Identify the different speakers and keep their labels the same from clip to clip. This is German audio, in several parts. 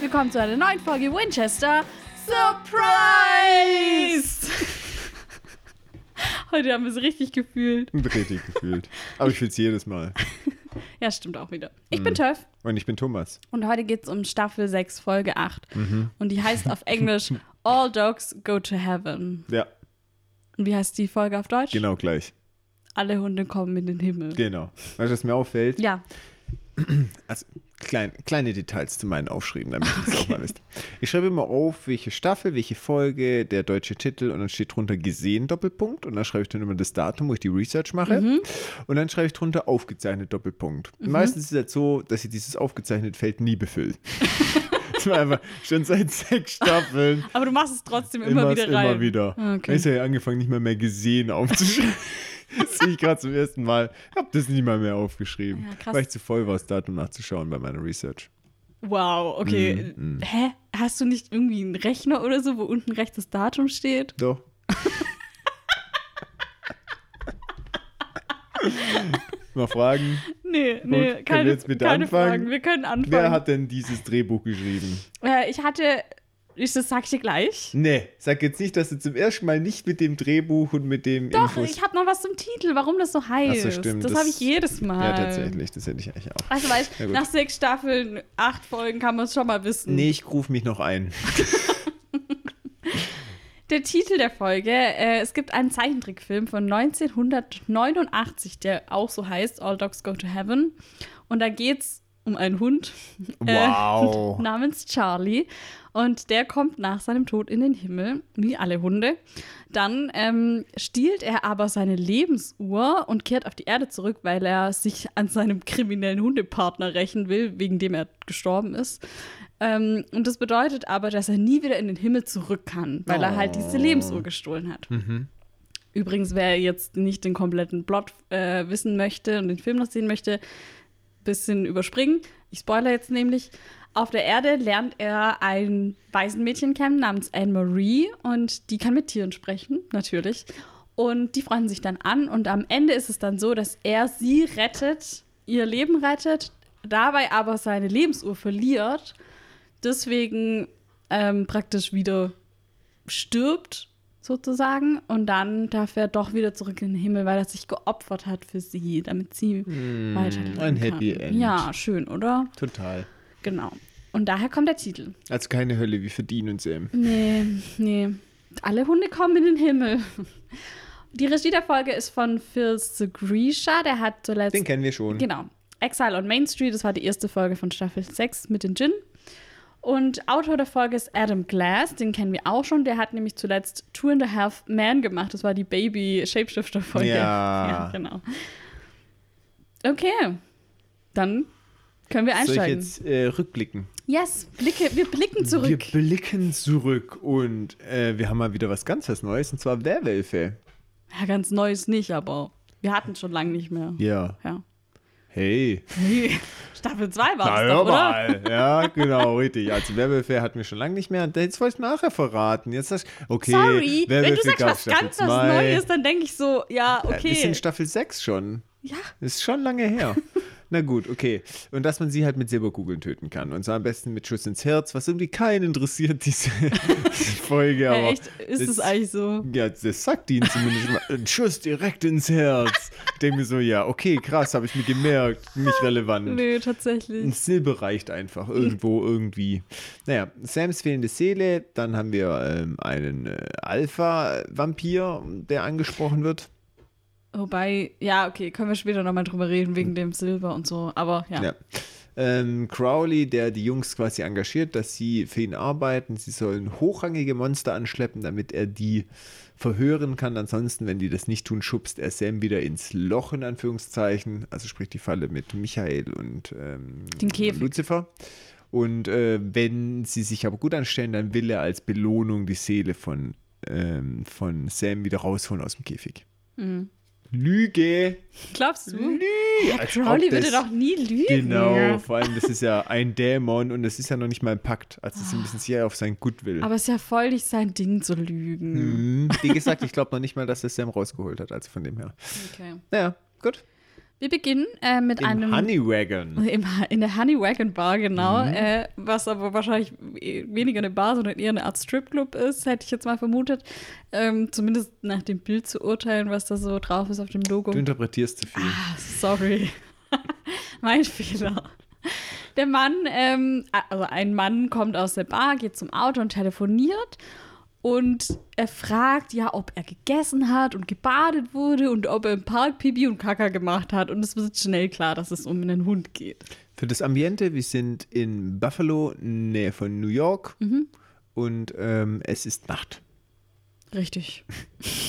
Speaker 1: herzlich willkommen zu einer neuen Folge Winchester Surprise! Heute haben wir es richtig gefühlt.
Speaker 2: Richtig gefühlt. Aber ich fühle es jedes Mal.
Speaker 1: Ja, stimmt auch wieder. Ich bin Töff
Speaker 2: Und ich bin Thomas.
Speaker 1: und heute geht es um Staffel 6, Folge 8. Und die heißt auf Englisch All Dogs Go to Heaven.
Speaker 2: Ja,
Speaker 1: Und wie heißt die Folge auf Deutsch?
Speaker 2: genau gleich.
Speaker 1: Alle Hunde kommen in den Himmel.
Speaker 2: Genau. Weißt du, was mir auffällt?
Speaker 1: Ja,
Speaker 2: Also, klein, kleine Details zu meinen Aufschrieben, damit ihr das auch mal wisst. Ich schreibe immer auf, welche Staffel, welche Folge, der deutsche Titel und dann steht drunter gesehen, Doppelpunkt. Und dann schreibe ich dann immer das Datum, wo ich die Research mache. Und dann schreibe ich drunter aufgezeichnet, Doppelpunkt. Und Meistens ist es halt so, dass ich dieses aufgezeichnet Feld nie befülle. das war einfach schon seit sechs Staffeln.
Speaker 1: aber du machst es trotzdem immer,
Speaker 2: Immer,
Speaker 1: wieder rein.
Speaker 2: immer wieder.
Speaker 1: Okay.
Speaker 2: Ich habe ja angefangen, nicht mehr mehr gesehen aufzuschreiben. Das sehe ich gerade zum ersten Mal. Ich habe das nicht mal mehr aufgeschrieben,
Speaker 1: Ja,
Speaker 2: weil ich zu voll war, das Datum nachzuschauen bei meiner Research.
Speaker 1: Wow, okay.
Speaker 2: Mm,
Speaker 1: Hä? Hast du nicht irgendwie einen Rechner oder so, wo unten rechts das Datum steht?
Speaker 2: Doch. mal fragen,
Speaker 1: Nee, nee,
Speaker 2: wir
Speaker 1: keine,
Speaker 2: jetzt bitte
Speaker 1: keine
Speaker 2: anfangen?
Speaker 1: Fragen. Wir können anfangen.
Speaker 2: wer hat denn dieses Drehbuch geschrieben?
Speaker 1: äh, ich hatte, ich, das sag ich dir gleich.
Speaker 2: Nee, sag jetzt nicht, dass du zum ersten Mal nicht mit dem Drehbuch und mit dem
Speaker 1: Doch,
Speaker 2: Infos...
Speaker 1: ich habe noch was zum Titel, warum das so heißt.
Speaker 2: Ach so, stimmt,
Speaker 1: Das,
Speaker 2: das-
Speaker 1: habe ich jedes Mal.
Speaker 2: ja, tatsächlich, das hätte ich eigentlich auch.
Speaker 1: Also, weißt du, nach sechs Staffeln, acht Folgen kann man es schon mal wissen.
Speaker 2: Nee, ich rufe mich noch ein.
Speaker 1: Der Titel der Folge, äh, es gibt einen Zeichentrickfilm von 1989, der auch so heißt, All Dogs Go to Heaven. Und da geht es um einen Hund
Speaker 2: Wow.
Speaker 1: äh, namens Charlie. Und der kommt nach seinem Tod in den Himmel, wie alle Hunde. Dann ähm, stiehlt er aber seine Lebensuhr und kehrt auf die Erde zurück, weil er sich an seinem kriminellen Hundepartner rächen will, wegen dem er gestorben ist. Ähm, und das bedeutet aber, dass er nie wieder in den Himmel zurück kann, weil er halt diese
Speaker 2: Oh.
Speaker 1: Lebensuhr gestohlen hat. Übrigens, wer jetzt nicht den kompletten Plot äh, wissen möchte und den Film noch sehen möchte, bisschen überspringen. Ich spoilere jetzt nämlich. Auf der Erde lernt er ein Waisenmädchen kennen namens Anne-Marie und die kann mit Tieren sprechen, natürlich. Und die freuen sich dann an und am Ende ist es dann so, dass er sie rettet, ihr Leben rettet, dabei aber seine Lebensuhr verliert, deswegen ähm, praktisch wieder stirbt sozusagen und dann darf er doch wieder zurück in den Himmel, weil er sich geopfert hat für sie, damit sie weiterleben
Speaker 2: ein
Speaker 1: kann.
Speaker 2: Happy End.
Speaker 1: Ja, schön, oder?
Speaker 2: Total.
Speaker 1: Genau. Und daher kommt der Titel.
Speaker 2: Also keine Hölle wie für Dean und Sam.
Speaker 1: Nee, nee. Alle Hunde kommen in den Himmel. Die Regie der Folge ist von Phil Segrisha, der hat zuletzt
Speaker 2: Den kennen wir schon.
Speaker 1: Genau. Exile on Main Street, das war die erste Folge von Staffel 6 mit den Jin. Und Autor der Folge ist Adam Glass, den kennen wir auch schon. Der hat nämlich zuletzt Two and a Half Man gemacht. Das war die Baby-Shapeshifter-Folge.
Speaker 2: Ja.
Speaker 1: ja. Genau. Okay. Dann können wir
Speaker 2: Soll ich
Speaker 1: einsteigen.
Speaker 2: jetzt äh, rückblicken?
Speaker 1: yes, blicke, wir blicken zurück.
Speaker 2: Wir blicken zurück und äh, wir haben mal wieder was ganz was Neues und zwar Werwölfe.
Speaker 1: Ja, ganz Neues nicht, aber wir hatten schon lange nicht mehr.
Speaker 2: Ja.
Speaker 1: Ja.
Speaker 2: Hey.
Speaker 1: Staffel 2 war
Speaker 2: Na,
Speaker 1: das
Speaker 2: hör
Speaker 1: doch, oder?
Speaker 2: mal. Ja, genau, richtig. Also Werwölfe hatten wir schon lange nicht mehr. Und Jetzt wolltest du nachher verraten. Jetzt sagst okay,
Speaker 1: Sorry, wenn du sagst was
Speaker 2: Staffel
Speaker 1: ganz was. Neues, dann denke ich so, ja,
Speaker 2: Ja, Wir sind
Speaker 1: okay.
Speaker 2: Staffel 6 schon.
Speaker 1: Ja,
Speaker 2: ist schon lange her. Na gut, okay. Und dass man sie halt mit Silberkugeln töten kann. Und zwar am besten mit Schuss ins Herz, was irgendwie keinen interessiert, diese, Folge. Aber
Speaker 1: äh, echt, ist es eigentlich so?
Speaker 2: Ja, das sagt ihnen zumindest mal. Ein Schuss direkt ins Herz. Ich denke mir so, ja, okay, krass, habe ich mir gemerkt. Nicht relevant. Ein
Speaker 1: tatsächlich.
Speaker 2: Silber reicht einfach irgendwo, irgendwie. Naja, Sams fehlende Seele. Dann haben wir ähm, einen äh, Alpha-Vampir, der angesprochen wird.
Speaker 1: Wobei, ja, okay, können wir später nochmal drüber reden, wegen dem Silber und so. Aber ja.
Speaker 2: Ja. Ähm, Crowley, der die Jungs quasi engagiert, dass sie für ihn arbeiten. Sie sollen hochrangige Monster anschleppen, damit er die verhören kann. Ansonsten, wenn die das nicht tun, schubst er Sam wieder ins Loch, in Anführungszeichen. Also sprich die Falle mit Michael und ähm,
Speaker 1: Den Käfig.
Speaker 2: Lucifer. Und äh, wenn sie sich aber gut anstellen, dann will er als Belohnung die Seele von, ähm, von Sam wieder rausholen aus dem Käfig.
Speaker 1: Mhm.
Speaker 2: Lüge!
Speaker 1: Glaubst du?
Speaker 2: Lüge!
Speaker 1: Ja, Crowley würde
Speaker 2: das-
Speaker 1: doch nie lügen.
Speaker 2: Genau, vor allem, das ist ja ein Dämon und das ist ja noch nicht mal ein Pakt. Also, es ist ein bisschen sehr auf sein Goodwill.
Speaker 1: Aber es ist ja voll nicht sein Ding zu lügen.
Speaker 2: Hm, Wie gesagt, ich glaube noch nicht mal, dass er Sam rausgeholt hat, also von dem her.
Speaker 1: Okay.
Speaker 2: Naja, gut.
Speaker 1: Wir beginnen äh, mit
Speaker 2: Im
Speaker 1: einem.
Speaker 2: Honey Wagon.
Speaker 1: Im, in der Honey Wagon Bar, genau.
Speaker 2: Mhm.
Speaker 1: Äh, was aber wahrscheinlich weniger eine Bar, sondern eher eine Art Stripclub ist, hätte ich jetzt mal vermutet. Ähm, zumindest nach dem Bild zu urteilen, was da so drauf ist auf dem Logo.
Speaker 2: Du interpretierst zu viel.
Speaker 1: Ah, sorry. mein Fehler. Der Mann, ähm, also ein Mann kommt aus der Bar, geht zum Auto und telefoniert und er fragt ja, ob er gegessen hat und gebadet wurde und ob er im Park Pipi und Kaka gemacht hat. Und es wird schnell klar, dass es um einen Hund geht.
Speaker 2: Für das Ambiente, wir sind in Buffalo, Nähe von New York.
Speaker 1: Mhm.
Speaker 2: Und ähm, es ist Nacht.
Speaker 1: Richtig.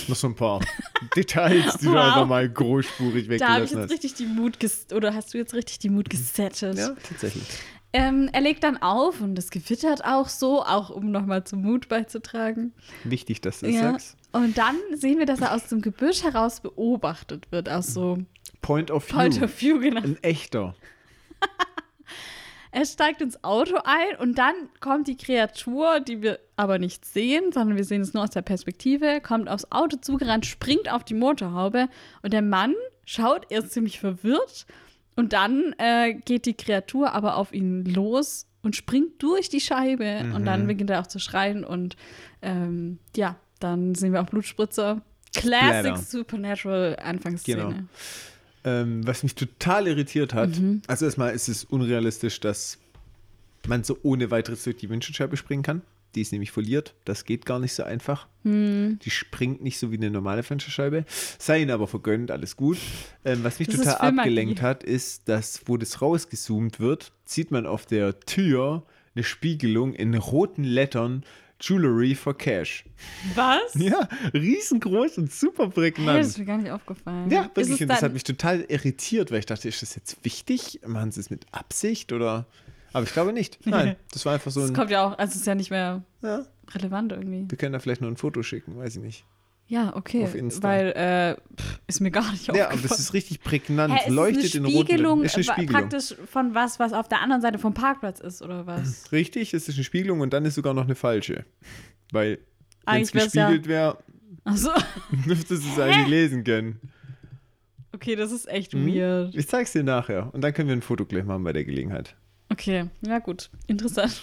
Speaker 2: Noch so ein paar Details, die du
Speaker 1: Wow.
Speaker 2: einfach mal großspurig
Speaker 1: Da habe ich
Speaker 2: weggelassen
Speaker 1: jetzt
Speaker 2: hast.
Speaker 1: richtig die Mut oder hast du jetzt richtig die Mut gesettet?
Speaker 2: Ja, tatsächlich.
Speaker 1: Ähm, er legt dann auf und es gewittert auch so, auch um nochmal zum Mut beizutragen.
Speaker 2: Wichtig, dass du das
Speaker 1: Ja.
Speaker 2: sagst.
Speaker 1: Und dann sehen wir, dass er aus dem Gebüsch heraus beobachtet wird, aus so
Speaker 2: Point of View.
Speaker 1: Point of View, genau.
Speaker 2: Ein echter.
Speaker 1: Er steigt ins Auto ein und dann kommt die Kreatur, die wir aber nicht sehen, sondern wir sehen es nur aus der Perspektive, kommt aufs Auto zugerannt, springt auf die Motorhaube und der Mann schaut erst ziemlich verwirrt und dann äh, geht die Kreatur aber auf ihn los und springt durch die Scheibe und dann beginnt er auch zu schreien und ähm, ja, dann sehen wir auch Blutspritzer. Classic
Speaker 2: Splatter.
Speaker 1: Supernatural Anfangsszene.
Speaker 2: Genau. Ähm, was mich total irritiert hat,
Speaker 1: Mhm.
Speaker 2: also erstmal ist es unrealistisch, dass man so ohne weiteres durch die Windschutzscheibe springen kann. Die ist nämlich foliert. Das geht gar nicht so einfach.
Speaker 1: Hm.
Speaker 2: Die springt nicht so wie eine normale Fensterscheibe. Sei ihnen aber vergönnt, alles gut. Ähm, was mich
Speaker 1: Das
Speaker 2: total abgelenkt hat, ist, dass, wo das rausgezoomt wird, sieht man auf der Tür eine Spiegelung in roten Lettern Jewelry for Cash.
Speaker 1: Was?
Speaker 2: Ja, riesengroß und super
Speaker 1: Hey, das
Speaker 2: prägnant.
Speaker 1: ist mir gar nicht aufgefallen.
Speaker 2: Ja, wirklich. Und das hat mich total irritiert, weil ich dachte, ist das jetzt wichtig? Machen sie es mit Absicht oder? Aber ich glaube nicht. Nein, das war einfach so
Speaker 1: Das
Speaker 2: ein.
Speaker 1: kommt ja auch, also es ist ja nicht mehr
Speaker 2: Ja,
Speaker 1: relevant irgendwie.
Speaker 2: wir können da vielleicht nur ein Foto schicken, weiß ich nicht.
Speaker 1: Ja, okay.
Speaker 2: Auf Insta.
Speaker 1: Weil, äh, pff, ist mir gar nicht
Speaker 2: Ja, aber
Speaker 1: aufgefallen.
Speaker 2: das ist richtig prägnant.
Speaker 1: Hä, ist
Speaker 2: leuchtet
Speaker 1: es
Speaker 2: in
Speaker 1: eine
Speaker 2: roten
Speaker 1: Spiegelung,
Speaker 2: Ist eine Spiegelung.
Speaker 1: praktisch von was, was auf der anderen Seite vom Parkplatz ist, oder was?
Speaker 2: Richtig, es ist eine Spiegelung und dann ist sogar noch eine falsche. Weil, wenn es
Speaker 1: Eigentlich wär's ja-
Speaker 2: gespiegelt wäre,
Speaker 1: Achso,
Speaker 2: dürftest du es eigentlich lesen können.
Speaker 1: okay, das ist echt
Speaker 2: Mhm.
Speaker 1: weird.
Speaker 2: Ich zeig's dir nachher. Und dann können wir ein Foto gleich machen bei der Gelegenheit.
Speaker 1: Okay, ja gut. Interessant.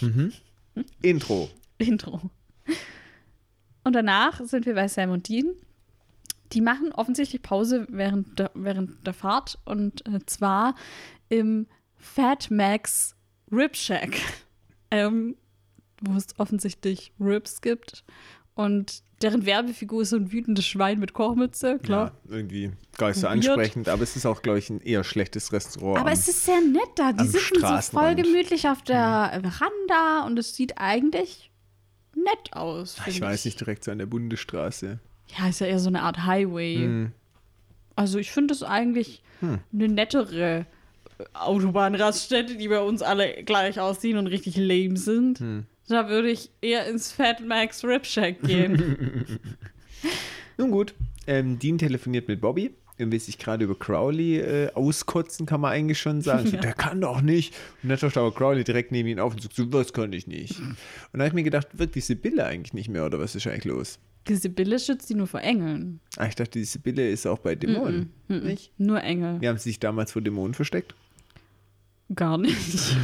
Speaker 2: Intro.
Speaker 1: Intro. Und danach sind wir bei Sam und Dean. Die machen offensichtlich Pause während der, während der Fahrt und äh, zwar im Fat Max Rib Shack, ähm, wo es offensichtlich Ribs gibt. Und deren Werbefigur ist so ein wütendes Schwein mit Kochmütze, klar.
Speaker 2: Ja, irgendwie gar nicht so
Speaker 1: Weird.
Speaker 2: ansprechend, aber es ist auch, glaube ich, ein eher schlechtes Restaurant.
Speaker 1: Aber
Speaker 2: am-
Speaker 1: es ist sehr nett da. Die sitzen so voll gemütlich auf der Veranda und es sieht eigentlich nett aus.
Speaker 2: ich
Speaker 1: find
Speaker 2: weiß nicht, direkt so an der Bundesstraße.
Speaker 1: Ja, ist ja eher so eine Art Highway.
Speaker 2: Hm.
Speaker 1: Also ich finde es eigentlich
Speaker 2: Hm.
Speaker 1: eine nettere äh, Autobahnraststätte, die bei uns alle gleich aussehen und richtig lame sind.
Speaker 2: Hm.
Speaker 1: Da würde ich eher ins Fat Max Rib Shack gehen.
Speaker 2: Nun gut, ähm, Dean telefoniert mit Bobby und will sich gerade über Crowley äh, auskotzen, kann man eigentlich schon sagen. So,
Speaker 1: Ja.
Speaker 2: Der kann doch nicht. Und dann taucht aber Crowley direkt neben ihn auf und sagt, so, was kann ich nicht. Und dann habe ich mir gedacht, wirkt die Sibylle eigentlich nicht mehr oder was ist eigentlich los?
Speaker 1: Die Sibylle schützt die nur vor Engeln.
Speaker 2: Ah, ich dachte, die Sibylle ist auch bei Dämonen.
Speaker 1: Mhm.
Speaker 2: Nicht?
Speaker 1: Nur Engel.
Speaker 2: Wir haben sie sich damals vor Dämonen versteckt.
Speaker 1: Gar nicht.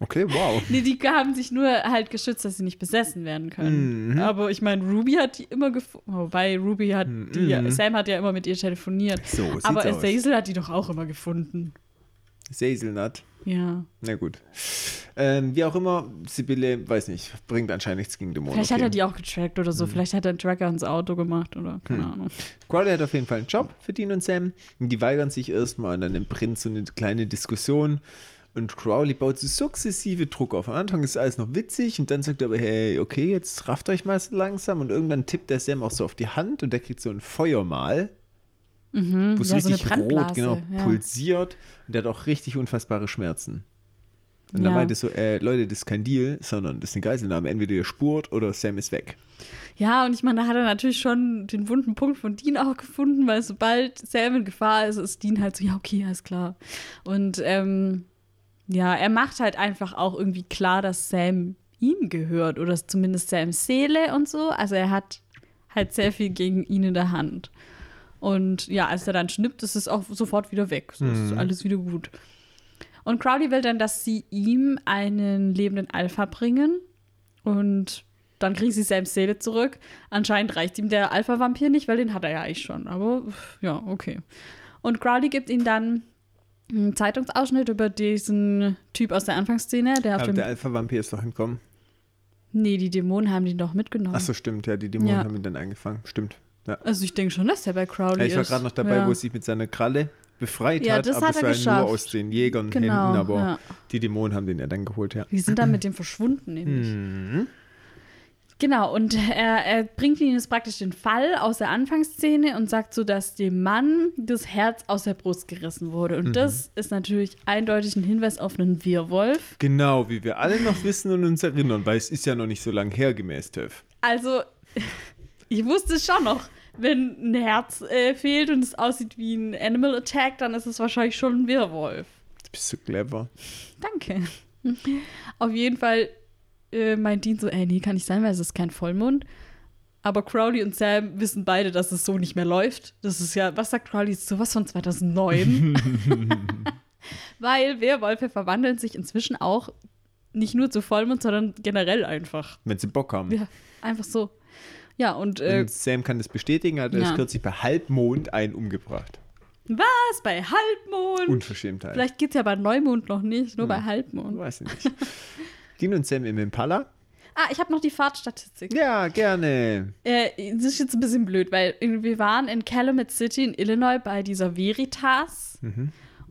Speaker 2: Okay, wow.
Speaker 1: nee, die haben sich nur halt geschützt, dass sie nicht besessen werden können.
Speaker 2: Mhm.
Speaker 1: Aber ich meine, Ruby hat die immer gefunden. Wobei Ruby hat die,
Speaker 2: Mhm.
Speaker 1: Sam hat ja immer mit ihr telefoniert.
Speaker 2: So
Speaker 1: Aber. Azazel hat die doch auch immer gefunden.
Speaker 2: Sazelnut.
Speaker 1: Ja.
Speaker 2: Na gut. Ähm, wie auch immer, Sibylle, weiß nicht, bringt anscheinend nichts gegen Dämonen.
Speaker 1: Vielleicht hat
Speaker 2: okay.
Speaker 1: er die auch getrackt oder so. Vielleicht hat er einen Tracker ins Auto gemacht oder keine Ahnung.
Speaker 2: Crowley hat auf jeden Fall einen Job für Dean und Sam. Und die weigern sich erstmal und dann entbrennt so eine kleine Diskussion. Und Crowley baut so sukzessive Druck auf. Am Anfang ist alles noch witzig und dann sagt er aber, hey, okay, jetzt rafft euch mal so langsam. Und irgendwann tippt der Sam auch so auf die Hand und der kriegt so ein Feuermal,
Speaker 1: Mhm.
Speaker 2: wo es
Speaker 1: Ja, so
Speaker 2: richtig rot
Speaker 1: Brandblase,
Speaker 2: genau,
Speaker 1: ja.
Speaker 2: pulsiert. Und der hat auch richtig unfassbare Schmerzen. Und dann
Speaker 1: Ja.
Speaker 2: meinte so, äh, Leute, das ist kein Deal, sondern das ist eine Geiselnahme. Entweder ihr spurt oder Sam ist weg.
Speaker 1: Ja, und ich meine, da hat er natürlich schon den wunden Punkt von Dean auch gefunden, weil sobald Sam in Gefahr ist, ist Dean halt so, ja, okay, alles klar. Und ähm, ja, er macht halt einfach auch irgendwie klar, dass Sam ihm gehört oder zumindest Sams Seele und so. Also er hat halt sehr viel gegen ihn in der Hand. Und ja, als er dann schnippt, ist es auch sofort wieder weg. So ist alles wieder gut. Und Crowley will dann, dass sie ihm einen lebenden Alpha bringen. Und dann kriegen sie Sams Seele zurück. Anscheinend reicht ihm der Alpha-Vampir nicht, weil den hat er ja eigentlich schon. Aber ja, okay. Und Crowley gibt ihm dann einen Zeitungsausschnitt über diesen Typ aus der Anfangsszene, der
Speaker 2: Aber der Alpha-Vampir ist doch entkommen.
Speaker 1: nee, die Dämonen haben den doch mitgenommen.
Speaker 2: Ach so, stimmt, ja, die Dämonen
Speaker 1: Ja.
Speaker 2: haben ihn dann eingefangen. Stimmt. Ja.
Speaker 1: Also ich denke schon, dass der bei Crowley
Speaker 2: Ja, ich war
Speaker 1: ist.
Speaker 2: gerade noch dabei,
Speaker 1: ja.
Speaker 2: wo er sich mit seiner Kralle befreit
Speaker 1: Ja,
Speaker 2: hat,
Speaker 1: das
Speaker 2: aber
Speaker 1: hat
Speaker 2: es war
Speaker 1: geschafft.
Speaker 2: nur aus den Jägern
Speaker 1: Genau,
Speaker 2: Händen, aber die Dämonen haben den ja dann geholt, ja.
Speaker 1: Die sind dann mit dem verschwunden, nämlich.
Speaker 2: Mhm.
Speaker 1: Genau, und er, er bringt ihnen jetzt praktisch den Fall aus der Anfangsszene und sagt so, dass dem Mann das Herz aus der Brust gerissen wurde.
Speaker 2: Mhm.
Speaker 1: Und das ist natürlich eindeutig ein Hinweis auf einen Wirrwolf.
Speaker 2: Genau, wie wir alle noch wissen und uns erinnern, weil es ist ja noch nicht so lange her gemäß TÜV.
Speaker 1: Also, ich wusste schon noch, wenn ein Herz äh, fehlt und es aussieht wie ein Animal Attack, dann ist es wahrscheinlich schon ein Wirrwolf.
Speaker 2: Du bist so clever.
Speaker 1: Danke. Auf jeden Fall äh, meint Dean so, ey, nee, kann nicht sein, weil es ist kein Vollmond. Aber Crowley und Sam wissen beide, dass es so nicht mehr läuft. Das ist ja, was sagt Crowley? Sowas von 2009. weil Werwölfe verwandeln sich inzwischen auch nicht nur zu Vollmond, sondern generell einfach.
Speaker 2: Wenn sie Bock haben.
Speaker 1: Ja, einfach so. Ja, und äh,
Speaker 2: Und Sam kann das bestätigen, hat er
Speaker 1: Ja.
Speaker 2: ist kürzlich bei Halbmond einen umgebracht.
Speaker 1: was? Bei Halbmond?
Speaker 2: Unverschämtheit.
Speaker 1: Vielleicht geht es ja bei Neumond noch nicht, nur bei Halbmond.
Speaker 2: Weiß ich nicht. Dean und Sam im Impala?
Speaker 1: Ah, ich habe noch die Fahrtstatistik.
Speaker 2: Ja, gerne.
Speaker 1: Äh, das ist jetzt ein bisschen blöd, weil wir waren in Calumet City in Illinois bei dieser Veritas.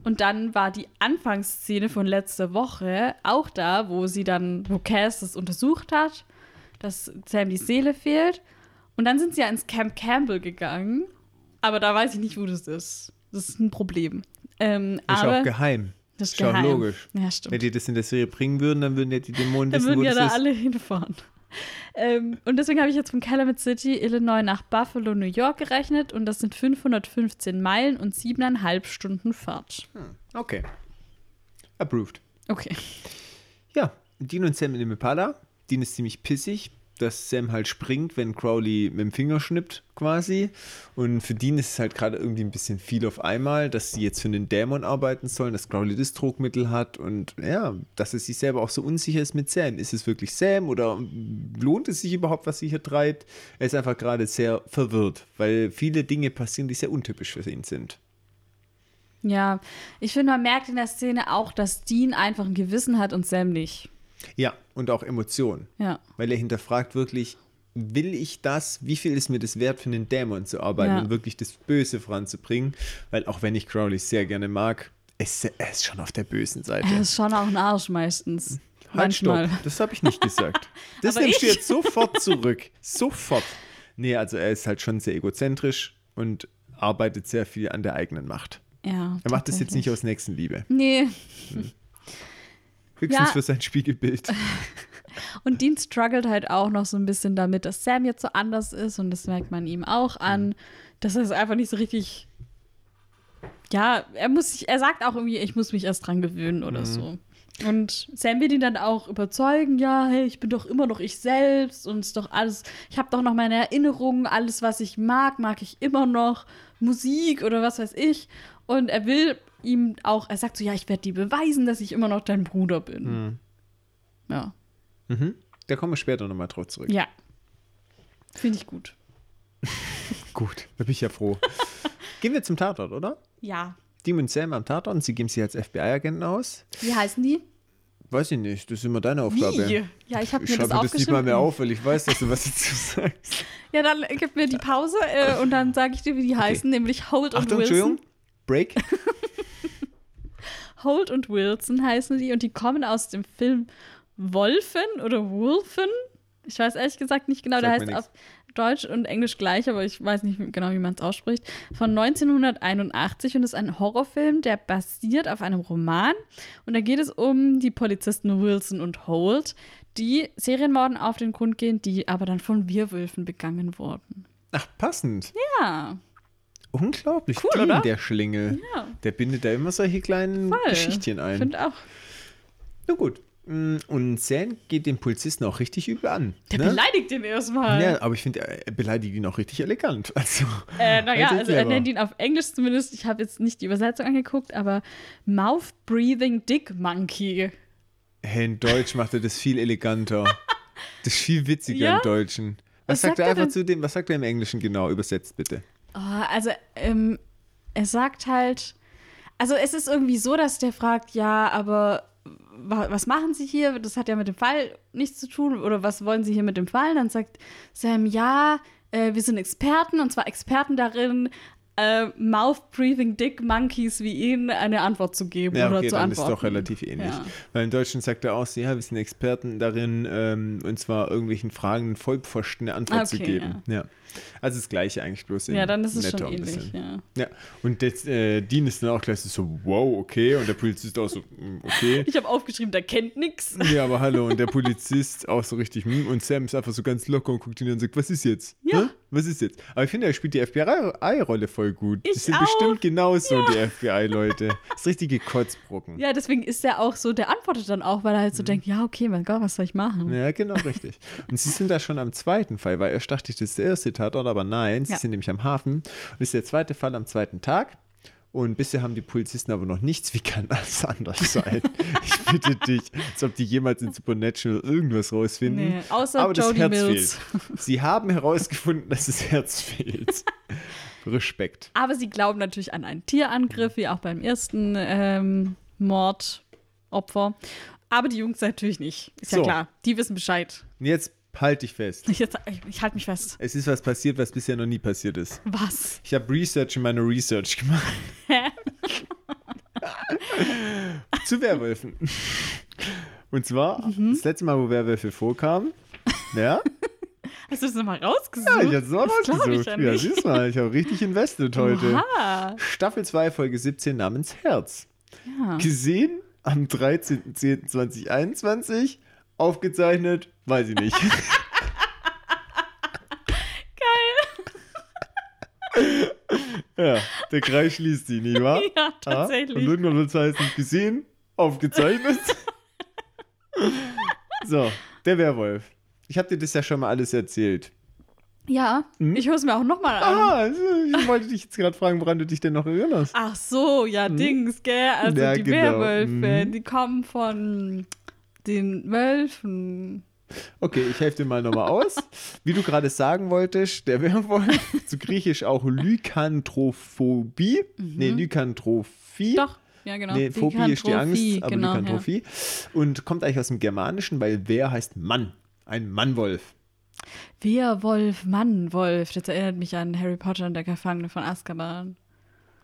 Speaker 1: Und dann war die Anfangsszene von letzter Woche auch da, wo sie dann, wo Cass das untersucht hat, dass Sam die Seele fehlt. Und dann sind sie ja ins Camp Campbell gegangen. Aber da weiß ich nicht, wo das ist. Das ist ein Problem. Ähm,
Speaker 2: Ist
Speaker 1: aber
Speaker 2: auch geheim.
Speaker 1: das ist
Speaker 2: Ist auch
Speaker 1: geheim.
Speaker 2: logisch.
Speaker 1: Ja,
Speaker 2: Wenn
Speaker 1: stimmt.
Speaker 2: die das in der Serie bringen würden, dann würden ja die Dämonen
Speaker 1: Da
Speaker 2: wissen,
Speaker 1: würden
Speaker 2: wo
Speaker 1: ja
Speaker 2: das
Speaker 1: da
Speaker 2: ist.
Speaker 1: alle hinfahren. Ähm, und deswegen habe ich jetzt von Calumet City, Illinois nach Buffalo, New York gerechnet und das sind 515 Meilen und siebeneinhalb Stunden Fahrt.
Speaker 2: Okay. Approved.
Speaker 1: Okay.
Speaker 2: Ja, Dean und Sam in dem Impala. Dean ist ziemlich pissig, dass Sam halt springt, wenn Crowley mit dem Finger schnippt, quasi. Und für Dean ist es halt gerade irgendwie ein bisschen viel auf einmal, dass sie jetzt für einen Dämon arbeiten sollen, dass Crowley das Druckmittel hat und ja, dass es sich selber auch so unsicher ist mit Sam. Ist es wirklich Sam oder lohnt es sich überhaupt, was sie hier treibt? Er ist einfach gerade sehr verwirrt, weil viele Dinge passieren, die sehr untypisch für ihn sind.
Speaker 1: Ja, ich finde, man merkt in der Szene auch, dass Dean einfach ein Gewissen hat und Sam nicht.
Speaker 2: Ja, und auch Emotionen.
Speaker 1: Ja.
Speaker 2: Weil er hinterfragt wirklich, will ich das? Wie viel ist mir das wert, für einen Dämon zu arbeiten
Speaker 1: Ja.
Speaker 2: und wirklich das Böse voranzubringen? Weil auch wenn ich Crowley sehr gerne mag, ist er ist schon auf der bösen Seite.
Speaker 1: Er ist schon auch ein Arsch meistens.
Speaker 2: Halt,
Speaker 1: Manchmal.
Speaker 2: stopp. Das habe ich nicht gesagt. Das nimmst du jetzt sofort zurück. Sofort. Nee, also er ist halt schon sehr egozentrisch und arbeitet sehr viel an der eigenen Macht.
Speaker 1: Ja.
Speaker 2: Er macht das jetzt nicht aus Nächstenliebe.
Speaker 1: Nee.
Speaker 2: Höchstens
Speaker 1: Ja.
Speaker 2: für sein Spiegelbild.
Speaker 1: Und Dean struggelt halt auch noch so ein bisschen damit, dass Sam jetzt so anders ist und das merkt man ihm auch an, dass er es einfach nicht so richtig. Ja, er muss sich, er sagt auch irgendwie, ich muss mich erst dran gewöhnen oder so. Und Sam will ihn dann auch überzeugen, ja, hey, ich bin doch immer noch ich selbst und es ist doch alles, ich habe doch noch meine Erinnerungen, alles, was ich mag, mag ich immer noch, Musik oder was weiß ich. Und er will ihm auch, er sagt so, ja, ich werde dir beweisen, dass ich immer noch dein Bruder bin. Ja.
Speaker 2: Mhm. Da kommen wir später nochmal drauf zurück.
Speaker 1: Ja. Finde ich gut.
Speaker 2: Gut, da bin ich ja froh. Gehen wir zum Tatort, oder?
Speaker 1: Ja.
Speaker 2: Dean und Sam am Tatort und sie geben sich als FBI-Agenten aus.
Speaker 1: Wie heißen die?
Speaker 2: Weiß ich nicht, das ist immer deine Aufgabe.
Speaker 1: Wie? Ja, ich habe
Speaker 2: Ich
Speaker 1: mir das
Speaker 2: schreibe das nicht mal mehr auf, weil ich weiß, dass du was dazu sagst.
Speaker 1: Ja, dann gib mir die Pause äh, und dann sage ich dir, wie die heißen, nämlich Holt und
Speaker 2: Achtung,
Speaker 1: Wilson.
Speaker 2: Entschuldigung. Break.
Speaker 1: Holt und Wilson heißen die und die kommen aus dem Film Wolfen oder Wolfen. Ich weiß ehrlich gesagt nicht genau, der
Speaker 2: Sagt
Speaker 1: heißt auf Deutsch und Englisch gleich, aber ich weiß nicht genau, wie man es ausspricht. Von 1981 und ist ein Horrorfilm, der basiert auf einem Roman. Und da geht es um die Polizisten Wilson und Holt, die Serienmorden auf den Grund gehen, die aber dann von Wirwölfen begangen wurden.
Speaker 2: Ach, passend.
Speaker 1: Ja,
Speaker 2: Unglaublich.
Speaker 1: Cool,
Speaker 2: Dean,
Speaker 1: oder?
Speaker 2: der Schlingel.
Speaker 1: ja.
Speaker 2: Der bindet da immer solche kleinen
Speaker 1: Voll.
Speaker 2: Geschichtchen
Speaker 1: Ich
Speaker 2: ein.
Speaker 1: finde auch.
Speaker 2: Na gut. Mm, Und Sam geht den Polizisten auch richtig übel an.
Speaker 1: Der
Speaker 2: ne?
Speaker 1: beleidigt ihn erstmal.
Speaker 2: Ja, aber ich finde, er beleidigt ihn auch richtig elegant. Also,
Speaker 1: Äh, naja, also er nennt ihn auf Englisch zumindest, ich habe jetzt nicht die Übersetzung angeguckt, aber Mouth Breathing Dick Monkey.
Speaker 2: Hey, in Deutsch macht er das viel eleganter. Das ist viel witziger
Speaker 1: Ja?
Speaker 2: im Deutschen.
Speaker 1: Was
Speaker 2: Was, sagt
Speaker 1: sagt
Speaker 2: er
Speaker 1: er
Speaker 2: einfach
Speaker 1: denn?
Speaker 2: zu dem, was sagt er im Englischen genau? Übersetzt bitte.
Speaker 1: Oh, also, ähm, er sagt halt, also es ist irgendwie so, dass der fragt, ja, aber wa was machen Sie hier? Das hat ja mit dem Fall nichts zu tun. Oder was wollen Sie hier mit dem Fall? Dann sagt Sam, ja, äh, wir sind Experten und zwar Experten darin, äh, Mouth-Breathing Dick Monkeys wie Ihnen eine Antwort zu geben
Speaker 2: Ja,
Speaker 1: oder
Speaker 2: okay,
Speaker 1: zu
Speaker 2: dann ist
Speaker 1: antworten.
Speaker 2: doch relativ ähnlich.
Speaker 1: Ja.
Speaker 2: Weil im Deutschen sagt er auch, so, ja, wir sind Experten darin, ähm, und zwar irgendwelchen Fragen Vollpfosten eine Antwort zu
Speaker 1: Okay,
Speaker 2: geben. Ja. Also das Gleiche eigentlich bloß in
Speaker 1: Ja, dann ist es
Speaker 2: netter
Speaker 1: schon ähnlich, ja.
Speaker 2: Ja, und das, äh, Dean ist dann auch gleich so, wow, okay. Und der Polizist auch so, "Mm, okay.
Speaker 1: Ich habe aufgeschrieben, der kennt nix.
Speaker 2: Ja, aber hallo. Und der Polizist auch so richtig, hm, und Sam ist einfach so ganz locker und guckt ihn an und sagt, was ist jetzt?
Speaker 1: Ja.
Speaker 2: Hä? Was ist jetzt? Aber ich finde, er spielt die FBI-Rolle voll gut.
Speaker 1: Ich
Speaker 2: das sind
Speaker 1: auch.
Speaker 2: bestimmt genauso die FBI-Leute. Das richtige Kotzbrocken.
Speaker 1: Ja, deswegen ist er auch so, der antwortet dann auch, weil er halt so denkt, ja, okay, mein Gott, was soll ich machen?
Speaker 2: Mhm. Ja, genau, richtig. Und sie sind da schon am zweiten Fall, weil erst dachte ich, das ist der erste Tatort, aber nein, sie
Speaker 1: Ja.
Speaker 2: sind nämlich am Hafen. Und das ist der zweite Fall am zweiten Tag. Und bisher haben die Polizisten aber noch nichts. Wie kann das anders sein? ich bitte dich, als ob die jemals in Supernatural irgendwas rausfinden.
Speaker 1: Nee, außer
Speaker 2: aber das Herz
Speaker 1: Mills.
Speaker 2: fehlt. Sie haben herausgefunden, dass das Herz fehlt. Respekt.
Speaker 1: Aber sie glauben natürlich an einen Tierangriff, wie auch beim ersten ähm, Mordopfer. Aber die Jungs natürlich nicht. Ist ja
Speaker 2: So.
Speaker 1: klar. Die wissen Bescheid.
Speaker 2: Und jetzt halt dich fest.
Speaker 1: Ich, jetzt- ich, ich halte mich fest.
Speaker 2: Es ist was passiert, was bisher noch nie passiert ist.
Speaker 1: Was?
Speaker 2: Ich habe Research in meiner Research gemacht. Zu Werwölfen. Und zwar,
Speaker 1: Mhm.
Speaker 2: das letzte Mal, wo Werwölfe vorkamen, ja,
Speaker 1: Hast du das nochmal rausgesucht?
Speaker 2: ja, ich auch
Speaker 1: Das glaub
Speaker 2: rausgesucht.
Speaker 1: ich ja
Speaker 2: Ja, siehst mal, ich habe richtig invested heute.
Speaker 1: Oha.
Speaker 2: Staffel 2, Folge 17 namens Herz.
Speaker 1: Ja.
Speaker 2: Gesehen am 13.10.2021, aufgezeichnet, weiß ich nicht. ja, der Kreis schließt sich, nicht wahr?
Speaker 1: Ja,
Speaker 2: Ah, Und
Speaker 1: tatsächlich.
Speaker 2: irgendwann wird es heißen, gesehen, aufgezeichnet. so, der Werwolf. Ich habe dir das ja schon mal alles erzählt.
Speaker 1: Ja,
Speaker 2: Hm?
Speaker 1: ich höre es mir auch nochmal an.
Speaker 2: Ah, ich wollte dich jetzt gerade fragen, woran du dich denn noch erinnerst.
Speaker 1: Ach so, ja, Dings, gell? Also
Speaker 2: Ja,
Speaker 1: die
Speaker 2: genau.
Speaker 1: Werwölfe,
Speaker 2: Mhm.
Speaker 1: die kommen von den Wölfen.
Speaker 2: Okay, ich helfe dir mal nochmal aus. Wie du gerade sagen wolltest, der Werwolf, zu griechisch auch Lykanthrophobie. Nee, Lykantrophie.
Speaker 1: Mhm. Doch, ja, genau.
Speaker 2: Nee, Phobie ist die Angst, aber
Speaker 1: genau,
Speaker 2: Lykantrophie. Und kommt eigentlich aus dem Germanischen, weil Wer heißt Mann. Ein Mannwolf.
Speaker 1: Ja. Werwolf, Mannwolf. Das erinnert mich an Harry Potter und der Gefangene von Azkaban.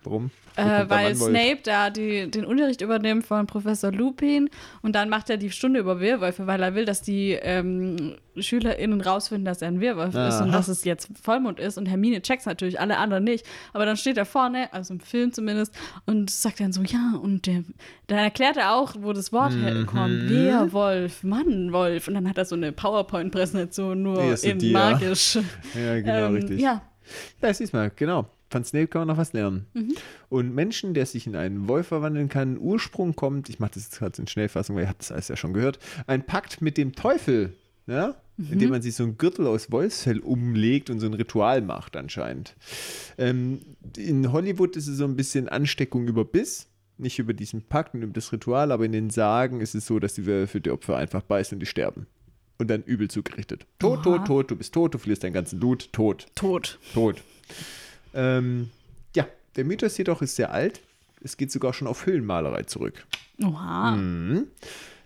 Speaker 2: Warum?
Speaker 1: Äh, weil? Snape da die, den Unterricht übernimmt von Professor Lupin und dann macht er die Stunde über Werwölfe, weil er will, dass die ähm, SchülerInnen rausfinden, dass er ein Werwolf ist und dass es jetzt Vollmond ist. Und Hermine checkt natürlich, alle anderen nicht. Aber dann steht er vorne, also im Film zumindest, und sagt dann so, ja, und der, dann erklärt er auch, wo das Wort
Speaker 2: Mhm.
Speaker 1: herkommt. Werwolf, Mannwolf. Und dann hat er so eine PowerPoint-Präsentation nur
Speaker 2: Ja,
Speaker 1: in
Speaker 2: die, ja.
Speaker 1: magisch.
Speaker 2: Ja, genau,
Speaker 1: Ähm,
Speaker 2: richtig.
Speaker 1: Ja,
Speaker 2: Ja, siehst mal, genau. Von Snape kann man noch was lernen.
Speaker 1: Mhm.
Speaker 2: Und Menschen, der sich in einen Wolf verwandeln kann, Ursprung kommt, ich mache das jetzt gerade in Schnellfassung, weil ihr habt das alles ja schon gehört, ein Pakt mit dem Teufel, ja?
Speaker 1: Mhm.
Speaker 2: indem man sich so ein Gürtel aus Wolfsfell umlegt und so ein Ritual macht anscheinend. Ähm, in Hollywood ist es so ein bisschen Ansteckung über Biss, nicht über diesen Pakt und über das Ritual, aber in den Sagen ist es so, dass die Wölfe die Opfer einfach beißen und die sterben. Und dann übel zugerichtet. Tot,
Speaker 1: Oha.
Speaker 2: tot, tot, du bist tot, du verlierst dein ganzen Blut, tot.
Speaker 1: tot.
Speaker 2: Tot. Ähm, ja, der Mythos jedoch ist sehr alt. Es geht sogar schon auf Höhlenmalerei zurück.
Speaker 1: Oha.
Speaker 2: Mhm.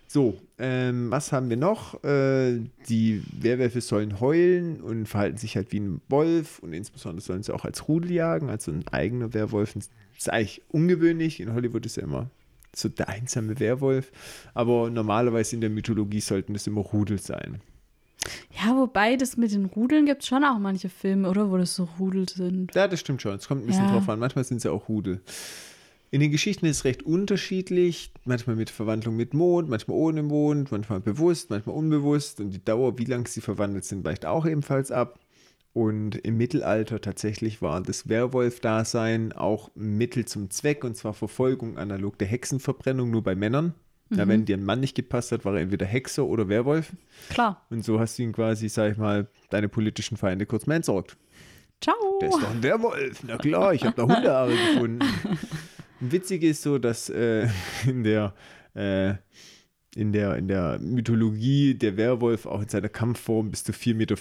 Speaker 2: So, ähm, was haben wir noch? Äh, die Werwölfe sollen heulen und verhalten sich halt wie ein Wolf und insbesondere sollen sie auch als Rudel jagen, also ein eigener Werwolf. Das ist eigentlich ungewöhnlich. In Hollywood ist ja immer so der einsame Werwolf, aber normalerweise in der Mythologie sollten das immer Rudel sein.
Speaker 1: Ja, wobei das mit den Rudeln gibt es schon auch manche Filme, oder? Wo das so Rudel sind.
Speaker 2: Ja, das stimmt schon. Es kommt ein bisschen
Speaker 1: Ja.
Speaker 2: drauf an. Manchmal sind es ja auch Rudel. In den Geschichten ist es recht unterschiedlich. Manchmal mit Verwandlung mit Mond, manchmal ohne Mond, manchmal bewusst, manchmal unbewusst. Und die Dauer, wie lange sie verwandelt sind, weicht auch ebenfalls ab. Und im Mittelalter tatsächlich war das Werwolf-Dasein auch Mittel zum Zweck, und zwar Verfolgung analog der Hexenverbrennung, nur bei Männern. Na, wenn dir ein Mann nicht gepasst hat, war er entweder Hexer oder Werwolf.
Speaker 1: Klar.
Speaker 2: Und so hast du ihn quasi, sag ich mal, deine politischen Feinde kurz mal entsorgt.
Speaker 1: Ciao.
Speaker 2: Der ist doch ein Werwolf. Na klar, ich habe da Hundehaare gefunden. Und witzig ist so, dass äh, in der äh, in der, in der Mythologie der Werwolf auch in seiner Kampfform bis zu 4,50 Meter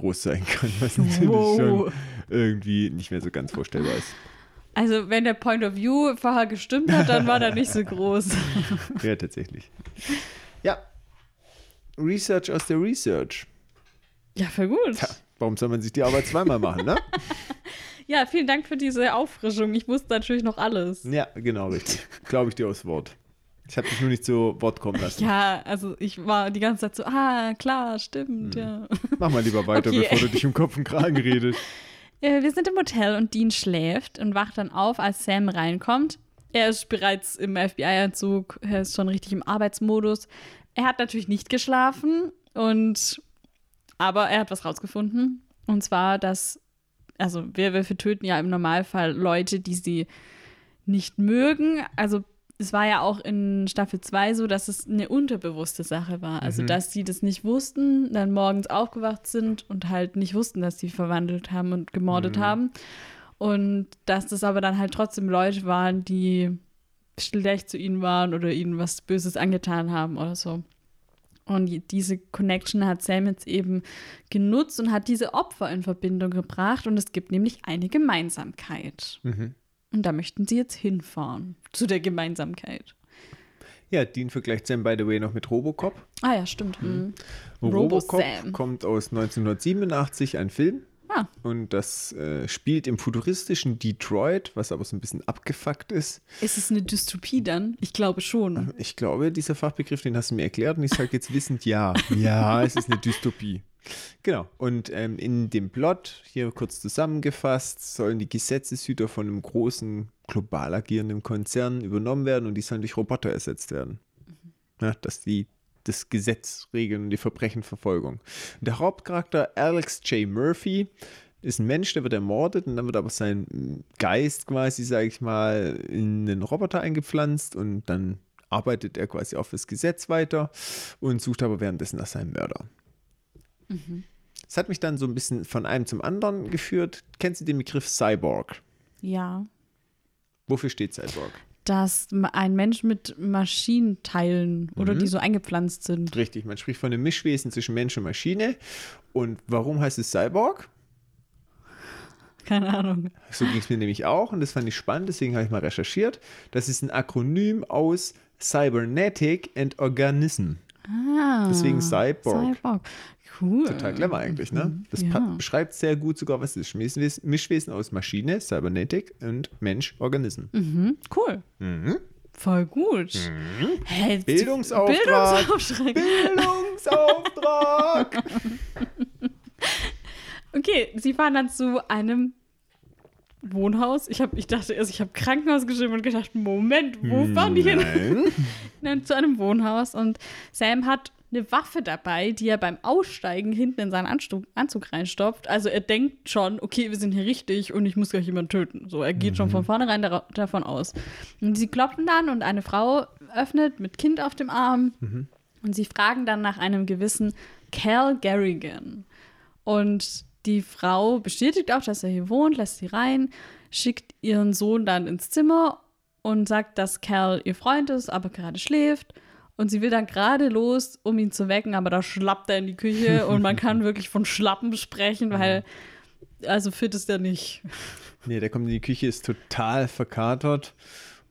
Speaker 2: groß sein kann, was natürlich
Speaker 1: Wow.
Speaker 2: schon irgendwie nicht mehr so ganz vorstellbar ist.
Speaker 1: Also, wenn der Point of View vorher gestimmt hat, dann war der nicht so groß.
Speaker 2: Ja, tatsächlich. Ja. Research aus der Research.
Speaker 1: Ja, voll gut.
Speaker 2: Tja, warum soll man sich die Arbeit zweimal machen, ne?
Speaker 1: Ja, vielen Dank für diese Auffrischung. Ich wusste natürlich noch alles.
Speaker 2: Ja, genau, richtig. Glaube ich dir aufs Wort. Ich habe dich nur nicht zu Wort kommen lassen.
Speaker 1: Ja, also ich war die ganze Zeit so, ah, klar, stimmt, ja.
Speaker 2: Mach mal lieber weiter,
Speaker 1: Okay.
Speaker 2: bevor du dich um Kopf und Kragen redest.
Speaker 1: Wir sind im Hotel und Dean schläft und wacht dann auf, als Sam reinkommt. Er ist bereits im FBI-Anzug, er ist schon richtig im Arbeitsmodus. Er hat natürlich nicht geschlafen und aber er hat was rausgefunden. Und zwar, dass, also Werwölfe töten ja im Normalfall Leute, die sie nicht mögen. Also es war ja auch in Staffel 2 so, dass es eine unterbewusste Sache war. Also, dass sie das nicht wussten, dann morgens aufgewacht sind und halt nicht wussten, dass sie verwandelt haben und gemordet haben. Und dass das aber dann halt trotzdem Leute waren, die schlecht zu ihnen waren oder ihnen was Böses angetan haben oder so. Und die- diese Connection hat Sam jetzt eben genutzt und hat diese Opfer in Verbindung gebracht. Und es gibt nämlich eine Gemeinsamkeit.
Speaker 2: Mhm.
Speaker 1: Und da möchten sie jetzt hinfahren. Zu der Gemeinsamkeit.
Speaker 2: Ja, Dean vergleicht Sam, by the way, noch mit Robocop.
Speaker 1: Ah ja, stimmt. Mhm.
Speaker 2: Robocop
Speaker 1: Robo-Sam.
Speaker 2: kommt aus 1987, ein Film.
Speaker 1: Ah,
Speaker 2: Und das äh, spielt im futuristischen Detroit, was aber so ein bisschen abgefuckt ist.
Speaker 1: ist es eine Dystopie dann? Ich glaube schon.
Speaker 2: Ich glaube, dieser Fachbegriff, den hast du mir erklärt und ich sage jetzt wissend ja. Ja, es ist eine Dystopie. Genau. Und ähm, in dem Plot, hier kurz zusammengefasst, sollen die Gesetzeshüter von einem großen, global agierenden Konzern übernommen werden und die sollen durch Roboter ersetzt werden. Ja, dass die das Gesetz regeln und die Verbrechenverfolgung. Der Hauptcharakter Alex J. Murphy ist ein Mensch, der wird ermordet und dann wird aber sein Geist quasi, sage ich mal, in einen Roboter eingepflanzt und dann arbeitet er quasi auf das Gesetz weiter und sucht aber währenddessen nach seinem Mörder. Das hat mich dann so ein bisschen von einem zum anderen geführt. Kennst du den Begriff Cyborg?
Speaker 1: Ja.
Speaker 2: Wofür steht Cyborg?
Speaker 1: Dass ein Mensch mit Maschinenteilen oder
Speaker 2: Mhm.
Speaker 1: die so eingepflanzt sind.
Speaker 2: Richtig, man spricht von einem Mischwesen zwischen Mensch und Maschine. Und warum heißt es Cyborg?
Speaker 1: Keine Ahnung.
Speaker 2: So ging es mir nämlich auch und das fand ich spannend, deswegen habe ich mal recherchiert. Das ist ein Akronym aus Cybernetic and Organism.
Speaker 1: Ah.
Speaker 2: Deswegen Cyborg.
Speaker 1: Cyborg. Cool.
Speaker 2: Total clever eigentlich, ne? Das
Speaker 1: Ja.
Speaker 2: beschreibt sehr gut sogar, was es ist. Mischwesen, aus Maschine, Cybernetic und Mensch, Organism.
Speaker 1: Mhm. Cool.
Speaker 2: Mhm.
Speaker 1: Voll gut. Hä,
Speaker 2: Bildungsauftrag.
Speaker 1: Bildungsauftrag.
Speaker 2: Bildungsauftrag!
Speaker 1: Okay, sie fahren dann zu einem Wohnhaus. Ich, hab, ich dachte erst, ich habe Krankenhaus geschrieben und gedacht, Moment, wo fahren die hin?
Speaker 2: Nein.
Speaker 1: Zu einem Wohnhaus und Sam hat eine Waffe dabei, die er beim Aussteigen hinten in seinen Anzug, Anzug reinstopft. Also er denkt schon, okay, wir sind hier richtig und ich muss gleich jemanden töten. So, er geht schon von vornherein dara- davon aus. Und sie klopfen dann und eine Frau öffnet mit Kind auf dem Arm und sie fragen dann nach einem gewissen Cal Garrigan. Und die Frau bestätigt auch, dass er hier wohnt, lässt sie rein, schickt ihren Sohn dann ins Zimmer und sagt, dass Cal ihr Freund ist, aber gerade schläft. Und sie will dann gerade los, um ihn zu wecken, aber da schlappt er in die Küche und man kann wirklich von Schlappen sprechen, weil, also fit ist er nicht.
Speaker 2: Nee, der kommt in die Küche, ist total verkatert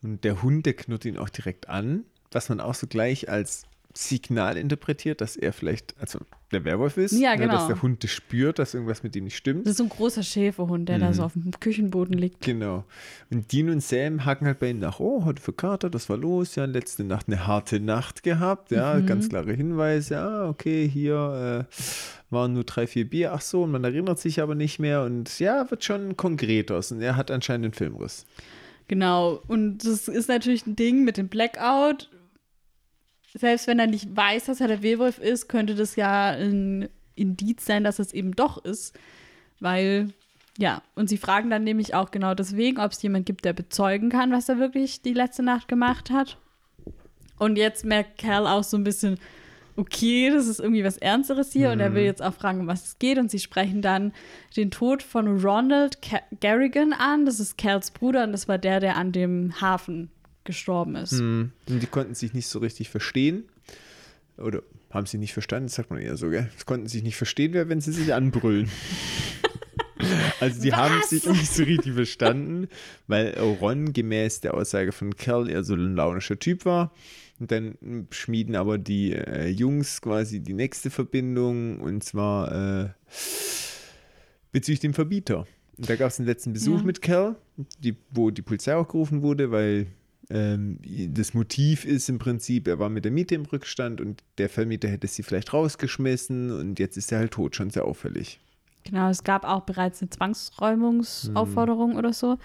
Speaker 2: und der Hund, der knurrt ihn auch direkt an, was man auch so gleich als Signal interpretiert, dass er vielleicht, also der Werwolf ist,
Speaker 1: Ja,
Speaker 2: ne,
Speaker 1: genau.
Speaker 2: dass der Hund das spürt, dass irgendwas mit ihm nicht stimmt.
Speaker 1: Das ist so ein großer Schäferhund, der da so auf dem Küchenboden liegt.
Speaker 2: Genau. Und Dean und Sam haken halt bei ihm nach, oh, heute verkatert, was war los? Ja, letzte Nacht eine harte Nacht gehabt, ja,
Speaker 1: Mhm.
Speaker 2: ganz klare Hinweise, ja, okay, hier äh, waren nur drei, vier Bier, ach so, und man erinnert sich aber nicht mehr und ja, wird schon konkreter und er hat anscheinend einen Filmriss.
Speaker 1: Genau. Und das ist natürlich ein Ding mit dem Blackout. Selbst wenn er nicht weiß, dass er der Werwolf ist, könnte das ja ein Indiz sein, dass es eben doch ist. Weil, ja, und sie fragen dann nämlich auch genau deswegen, ob es jemand gibt, der bezeugen kann, was er wirklich die letzte Nacht gemacht hat. Und jetzt merkt Cal auch so ein bisschen, okay, das ist irgendwie was Ernsteres hier und er will jetzt auch fragen, um was es geht. Und sie sprechen dann den Tod von Ronald Ca Garrigan an. Das ist Cals Bruder und das war der, der an dem Hafen gestorben ist.
Speaker 2: Und die konnten sich nicht so richtig verstehen. Oder haben sie nicht verstanden? Das sagt man eher so, gell? Sie konnten sich nicht verstehen, wenn sie sich anbrüllen. Also die haben
Speaker 1: Was?
Speaker 2: sich nicht so richtig verstanden, weil Ron gemäß der Aussage von Cal eher so ein launischer Typ war. Und dann schmieden aber die äh, Jungs quasi die nächste Verbindung und zwar äh, bezüglich dem Verbieter. Und da gab es einen letzten Besuch
Speaker 1: Ja.
Speaker 2: mit die, wo die Polizei auch gerufen wurde, weil das Motiv ist im Prinzip, er war mit der Miete im Rückstand und der Vermieter hätte sie vielleicht rausgeschmissen und jetzt ist er halt tot, schon sehr auffällig.
Speaker 1: Genau, es gab auch bereits eine Zwangsräumungsaufforderung oder so.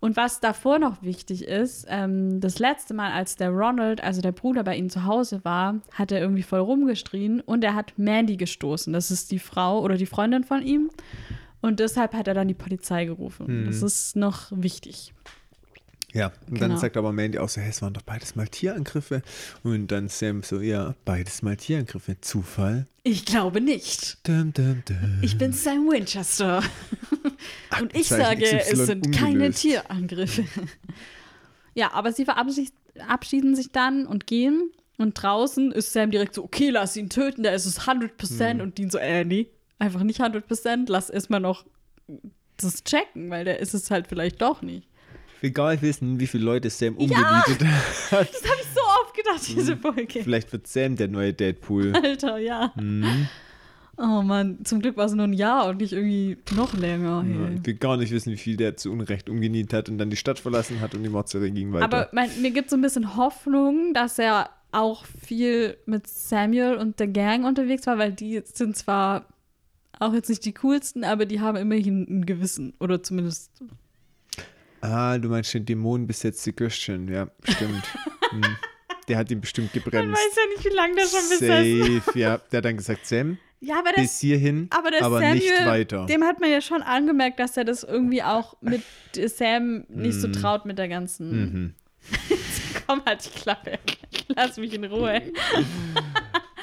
Speaker 1: Und was davor noch wichtig ist, ähm, das letzte Mal, als der Ronald, also der Bruder bei ihnen zu Hause war, hat er irgendwie voll rumgestrien und er hat Mandy gestoßen. Das ist die Frau oder die Freundin von ihm. Und deshalb hat er dann die Polizei gerufen. Das ist noch wichtig.
Speaker 2: Ja, und
Speaker 1: Genau.
Speaker 2: dann sagt aber Mandy auch so, hey, es waren doch beides mal Tierangriffe. Und dann Sam so, ja, beides mal Tierangriffe. Zufall?
Speaker 1: Ich glaube nicht.
Speaker 2: Dum, dum, dum.
Speaker 1: Ich bin Sam Winchester. Und ich sage,
Speaker 2: XY
Speaker 1: es sind keine
Speaker 2: ungelöst.
Speaker 1: Tierangriffe. ja, aber sie verabschieden sich dann und gehen. Und draußen ist Sam direkt so, okay, lass ihn töten, der ist es 100%. Und Dean so, äh, nee, einfach nicht 100%, lass erstmal noch das checken, weil der ist es halt vielleicht doch nicht.
Speaker 2: Will gar nicht wissen, wie viele Leute Sam umgenietet hat.
Speaker 1: Das habe ich so oft gedacht, diese Folge.
Speaker 2: Vielleicht wird Sam der neue Deadpool.
Speaker 1: Alter, ja. Oh Mann, zum Glück war es nur ein Jahr und nicht irgendwie noch länger. Hey.
Speaker 2: Ich will gar nicht wissen, wie viel der zu Unrecht umgenietet hat und dann die Stadt verlassen hat und die Mordserie ging weiter.
Speaker 1: Aber mein, mir gibt es so ein bisschen Hoffnung, dass er auch viel mit Samuel und der Gang unterwegs war, weil die sind zwar auch jetzt nicht die coolsten, aber die haben immerhin ein Gewissen. Oder zumindest.
Speaker 2: Ah, du meinst den Dämonenbesetzte Christian. Ja, stimmt. hm. Der hat ihn bestimmt
Speaker 1: Man
Speaker 2: gebremst.
Speaker 1: weiß ja nicht, wie lange der schon besessen
Speaker 2: Safe, ja. Der hat dann gesagt, Sam,
Speaker 1: Ja, aber, das,
Speaker 2: bis hierhin,
Speaker 1: aber der
Speaker 2: aber
Speaker 1: Samuel,
Speaker 2: nicht weiter.
Speaker 1: dem hat man ja schon angemerkt, dass er das irgendwie auch mit Sam nicht
Speaker 2: Mhm.
Speaker 1: so traut mit der ganzen. Komm halt die Klappe. Lass mich in Ruhe.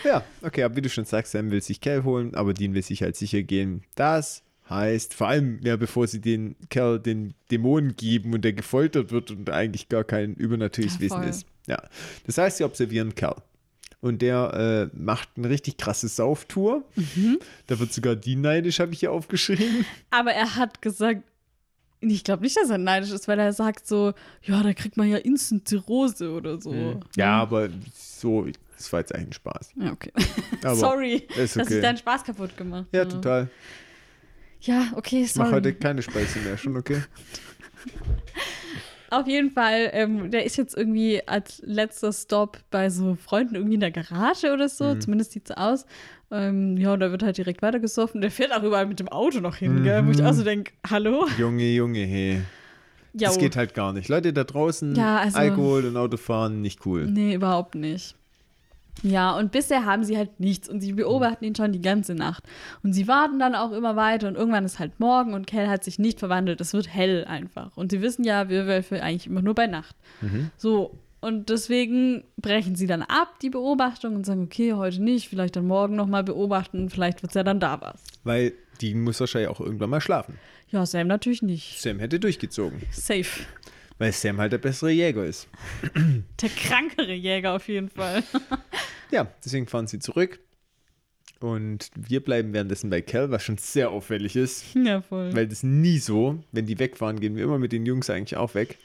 Speaker 2: Ja, okay, aber wie du schon sagst, Sam will sich Cal holen, aber Dean will sich halt sicher gehen. Das heißt, vor allem, ja, bevor sie den Kerl den Dämonen geben und der gefoltert wird und eigentlich gar kein übernatürliches
Speaker 1: Ja,
Speaker 2: Wesen ist. Ja, das heißt, sie observieren Kerl. Und der äh, macht eine richtig krasse Sauftour.
Speaker 1: Mhm.
Speaker 2: Da wird sogar Dean neidisch, habe ich hier aufgeschrieben.
Speaker 1: Aber er hat gesagt, ich glaube nicht, dass er neidisch ist, weil er sagt so, ja, da kriegt man ja Instant Zirrhose oder so.
Speaker 2: Ja, aber so, das war jetzt eigentlich ein Spaß.
Speaker 1: Ja, okay. Sorry,
Speaker 2: ist
Speaker 1: dass ich
Speaker 2: okay.
Speaker 1: deinen Spaß kaputt gemacht
Speaker 2: Ja,
Speaker 1: habe.
Speaker 2: total.
Speaker 1: Ja, okay,
Speaker 2: Ich mache
Speaker 1: sorry.
Speaker 2: heute keine Speise mehr, schon okay.
Speaker 1: Auf jeden Fall, ähm, der ist jetzt irgendwie als letzter Stop bei so Freunden irgendwie in der Garage oder so.
Speaker 2: Mhm.
Speaker 1: Zumindest sieht so aus. Ähm, ja, und da wird halt direkt weitergesoffen. Der fährt auch überall mit dem Auto noch hin, gell? Wo ich auch so denke, hallo?
Speaker 2: Junge, Junge, hey.
Speaker 1: Ja,
Speaker 2: Das geht halt gar nicht. Leute da draußen,
Speaker 1: Ja, also-
Speaker 2: Alkohol und Autofahren, nicht cool.
Speaker 1: Nee, überhaupt nicht. Ja, und bisher haben sie halt nichts und sie beobachten ihn schon die ganze Nacht. Und sie warten dann auch immer weiter und irgendwann ist halt morgen und Kel hat sich nicht verwandelt. Es wird hell einfach. Und sie wissen ja, Werwölfe eigentlich immer nur bei Nacht. So, und deswegen brechen sie dann ab, die Beobachtung, und sagen, okay, heute nicht, vielleicht dann morgen nochmal beobachten, vielleicht wird es ja dann da was.
Speaker 2: Weil die muss wahrscheinlich auch irgendwann mal schlafen.
Speaker 1: Ja, Sam natürlich nicht.
Speaker 2: Sam hätte durchgezogen.
Speaker 1: Safe.
Speaker 2: Weil Sam halt der bessere Jäger ist.
Speaker 1: Der krankere Jäger auf jeden Fall.
Speaker 2: Ja, deswegen fahren sie zurück. Und wir bleiben währenddessen bei Cal, was schon sehr auffällig ist.
Speaker 1: ja, voll.
Speaker 2: Weil das nie so, wenn die wegfahren, gehen wir immer mit den Jungs eigentlich auch weg.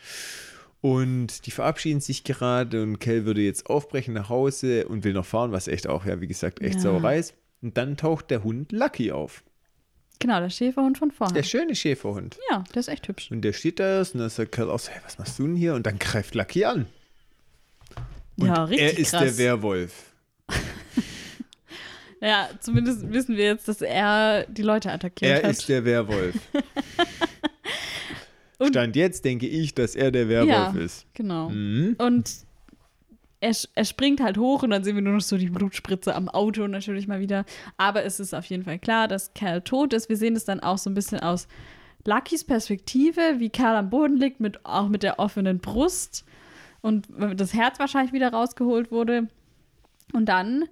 Speaker 2: Und die verabschieden sich gerade und Cal würde jetzt aufbrechen nach Hause und will noch fahren, was echt auch, ja, wie gesagt, echt
Speaker 1: Ja.
Speaker 2: Sauerei ist. Und dann taucht der Hund Lucky auf.
Speaker 1: Genau, der Schäferhund von vorne.
Speaker 2: Der schöne Schäferhund.
Speaker 1: ja, der ist echt hübsch.
Speaker 2: Und der steht da und dann sagt auch so, hey, was machst du denn hier? Und dann greift Lucky an. Und
Speaker 1: ja, richtig
Speaker 2: er ist
Speaker 1: krass.
Speaker 2: der Werwolf.
Speaker 1: Ja, zumindest wissen wir jetzt, dass er die Leute attackiert
Speaker 2: Er
Speaker 1: hat.
Speaker 2: ist der Werwolf. Stand jetzt denke ich, dass er der Werwolf
Speaker 1: Ja.
Speaker 2: ist.
Speaker 1: genau.
Speaker 2: Mhm.
Speaker 1: Und er, er springt halt hoch und dann sehen wir nur noch so die Blutspritze am Auto natürlich mal wieder. Aber es ist auf jeden Fall klar, dass Cal tot ist. Wir sehen es dann auch so ein bisschen aus Luckys Perspektive, wie Cal am Boden liegt, mit, auch mit der offenen Brust. und das Herz wahrscheinlich wieder rausgeholt wurde. Und dann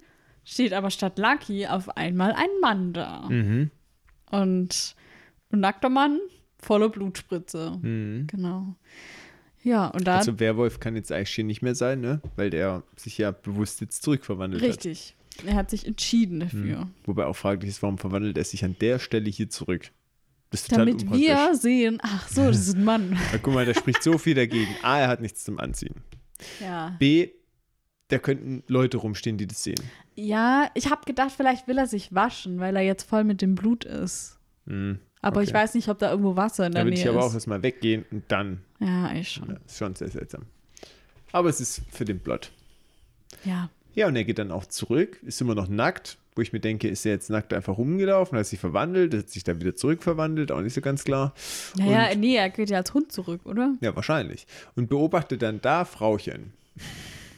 Speaker 1: steht aber statt Lucky auf einmal ein Mann da.
Speaker 2: Mhm.
Speaker 1: Und ein nackter Mann, voller Blutspritze.
Speaker 2: Mhm.
Speaker 1: Genau. Ja, und dann.
Speaker 2: Also Werwolf kann jetzt eigentlich hier nicht mehr sein, ne? Weil der sich ja bewusst jetzt zurückverwandelt hat.
Speaker 1: richtig. Er hat sich entschieden dafür.
Speaker 2: Wobei auch fraglich ist, warum verwandelt er sich an der Stelle hier zurück?
Speaker 1: Damit wir sehen, ach so, das ist ein Mann.
Speaker 2: Ja, guck mal, der spricht so viel dagegen. A, er hat nichts zum Anziehen.
Speaker 1: Ja.
Speaker 2: B, da könnten Leute rumstehen, die das sehen.
Speaker 1: Ja, ich habe gedacht, vielleicht will er sich waschen, weil er jetzt voll mit dem Blut ist.
Speaker 2: Hm.
Speaker 1: Aber ich
Speaker 2: Okay.
Speaker 1: weiß nicht, ob da irgendwo Wasser in
Speaker 2: Da
Speaker 1: der
Speaker 2: würde ich
Speaker 1: Nähe
Speaker 2: aber auch
Speaker 1: ist.
Speaker 2: erstmal weggehen und dann.
Speaker 1: Ja, ich schon.
Speaker 2: Ja, ist schon sehr seltsam. Aber es ist für den Plot.
Speaker 1: Ja.
Speaker 2: Ja, und er geht dann auch zurück, ist immer noch nackt, wo ich mir denke, ist er jetzt nackt einfach rumgelaufen, hat sich verwandelt, hat sich dann wieder zurückverwandelt, auch nicht so ganz klar.
Speaker 1: Naja,
Speaker 2: Und-
Speaker 1: nee, er geht ja als Hund zurück, oder?
Speaker 2: Ja, wahrscheinlich. Und beobachtet dann da Frauchen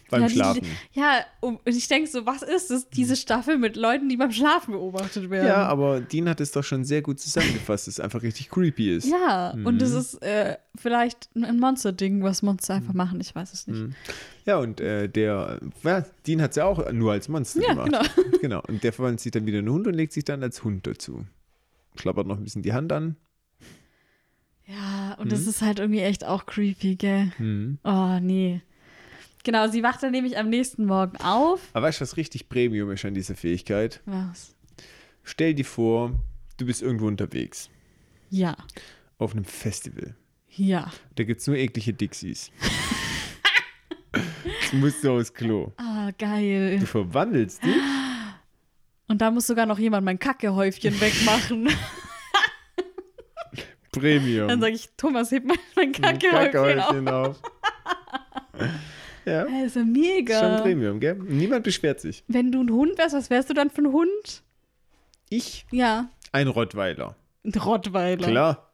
Speaker 2: beim
Speaker 1: ja, die-
Speaker 2: Schlafen.
Speaker 1: ja, und ich denke so, was ist das, diese Staffel mit Leuten, die beim Schlafen beobachtet werden?
Speaker 2: Ja, aber Dean hat es doch schon sehr gut zusammengefasst, dass es einfach richtig creepy ist.
Speaker 1: Ja, und
Speaker 2: Mhm.
Speaker 1: das ist äh, vielleicht ein Monster-Ding, was Monster einfach machen, ich weiß es nicht.
Speaker 2: Mhm. Ja, und äh, der, ja, Dean hat es ja auch nur als Monster
Speaker 1: Ja,
Speaker 2: gemacht.
Speaker 1: genau.
Speaker 2: Genau. Und der verwandelt sich dann wieder in einen Hund und legt sich dann als Hund dazu. Schlappert noch ein bisschen die Hand an.
Speaker 1: Ja, und
Speaker 2: Mhm.
Speaker 1: das ist halt irgendwie echt auch creepy, gell?
Speaker 2: Mhm.
Speaker 1: Oh, nee. Genau, sie wacht dann nämlich am nächsten Morgen auf.
Speaker 2: Aber weißt du, was richtig Premium ist an dieser Fähigkeit?
Speaker 1: Was?
Speaker 2: Stell dir vor, du bist irgendwo unterwegs.
Speaker 1: Ja,
Speaker 2: Auf einem Festival.
Speaker 1: ja.
Speaker 2: Da gibt es nur eklige Dixies. Jetzt musst du aufs Klo.
Speaker 1: Ah, geil.
Speaker 2: Du verwandelst dich.
Speaker 1: Und da muss sogar noch jemand mein Kackehäufchen wegmachen.
Speaker 2: Premium.
Speaker 1: Dann sage ich, Thomas, heb mal mein
Speaker 2: Ein
Speaker 1: Kackehäufchen auf.
Speaker 2: Auf. ja,
Speaker 1: Das ist ja
Speaker 2: schon
Speaker 1: mega.
Speaker 2: Premium, gell? Niemand beschwert sich.
Speaker 1: Wenn du ein Hund wärst, was wärst du dann für ein Hund?
Speaker 2: Ich,
Speaker 1: Ja,
Speaker 2: ein Rottweiler.
Speaker 1: ein Rottweiler.
Speaker 2: Klar.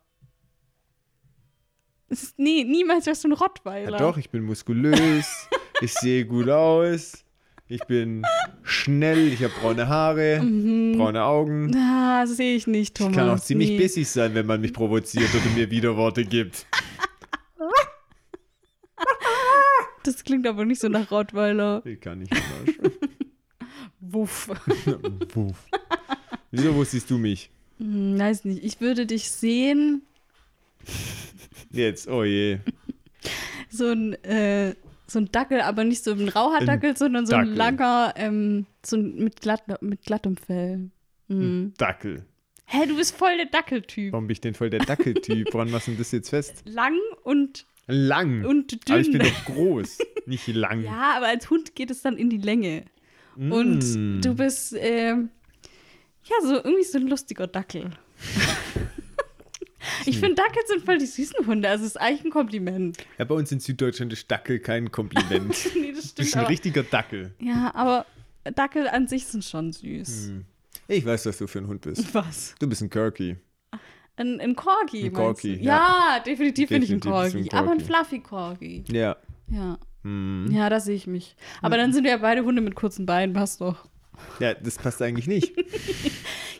Speaker 1: Ist, nee, niemals wärst du ein
Speaker 2: Ja,
Speaker 1: Rottweiler.
Speaker 2: doch, ich bin muskulös. ich sehe gut aus. Ich bin schnell. Ich habe braune Haare, braune Augen.
Speaker 1: Ah, das sehe ich nicht, Thomas.
Speaker 2: Ich kann auch ziemlich
Speaker 1: nee.
Speaker 2: bissig sein, wenn man mich provoziert oder mir Widerworte gibt.
Speaker 1: Das klingt aber nicht so nach Rottweiler.
Speaker 2: Ich kann nicht anders.
Speaker 1: Wuff.
Speaker 2: Wuff. Wieso, wo siehst du mich?
Speaker 1: Hm, weiß nicht. Ich würde dich sehen,
Speaker 2: Jetzt, oh je.
Speaker 1: so ein, äh, so ein Dackel, aber nicht so ein Rauhaardackel, sondern so ein
Speaker 2: Dackel.
Speaker 1: langer, ähm, so ein, mit, glatt, mit glattem Fell. Mhm.
Speaker 2: Dackel.
Speaker 1: Hä, du bist voll der Dackeltyp.
Speaker 2: Warum bin ich denn voll der Dackeltyp? Woran machst du denn das jetzt fest?
Speaker 1: Lang und,
Speaker 2: Lang.
Speaker 1: und
Speaker 2: Aber ich bin
Speaker 1: dünn.
Speaker 2: doch groß, nicht lang.
Speaker 1: Ja, aber als Hund geht es dann in die Länge. Und
Speaker 2: Mm.
Speaker 1: du bist, ähm, ja, so irgendwie so ein lustiger Dackel. ich finde, Dackel sind voll die süßen Hunde. Also, es ist eigentlich ein Kompliment.
Speaker 2: Ja, bei uns in Süddeutschland ist Dackel kein Kompliment.
Speaker 1: nee, das
Speaker 2: Du
Speaker 1: stimmt.
Speaker 2: bist ein
Speaker 1: Aber,
Speaker 2: richtiger Dackel.
Speaker 1: ja, aber Dackel an sich sind schon süß.
Speaker 2: Hm. Ich weiß, was du für ein Hund bist.
Speaker 1: Was?
Speaker 2: Du bist ein Kirky.
Speaker 1: Ein, ein Corgi,
Speaker 2: Ein Corgi, ja.
Speaker 1: Ja, definitiv bin ich ein
Speaker 2: Definitiv
Speaker 1: Corgi.
Speaker 2: ein
Speaker 1: Aber ein
Speaker 2: Corgi.
Speaker 1: Fluffy Corgi.
Speaker 2: Ja.
Speaker 1: Ja.
Speaker 2: Hm.
Speaker 1: Ja, da sehe ich mich. Aber dann sind wir ja beide Hunde mit kurzen Beinen, passt doch.
Speaker 2: Ja, das passt eigentlich nicht.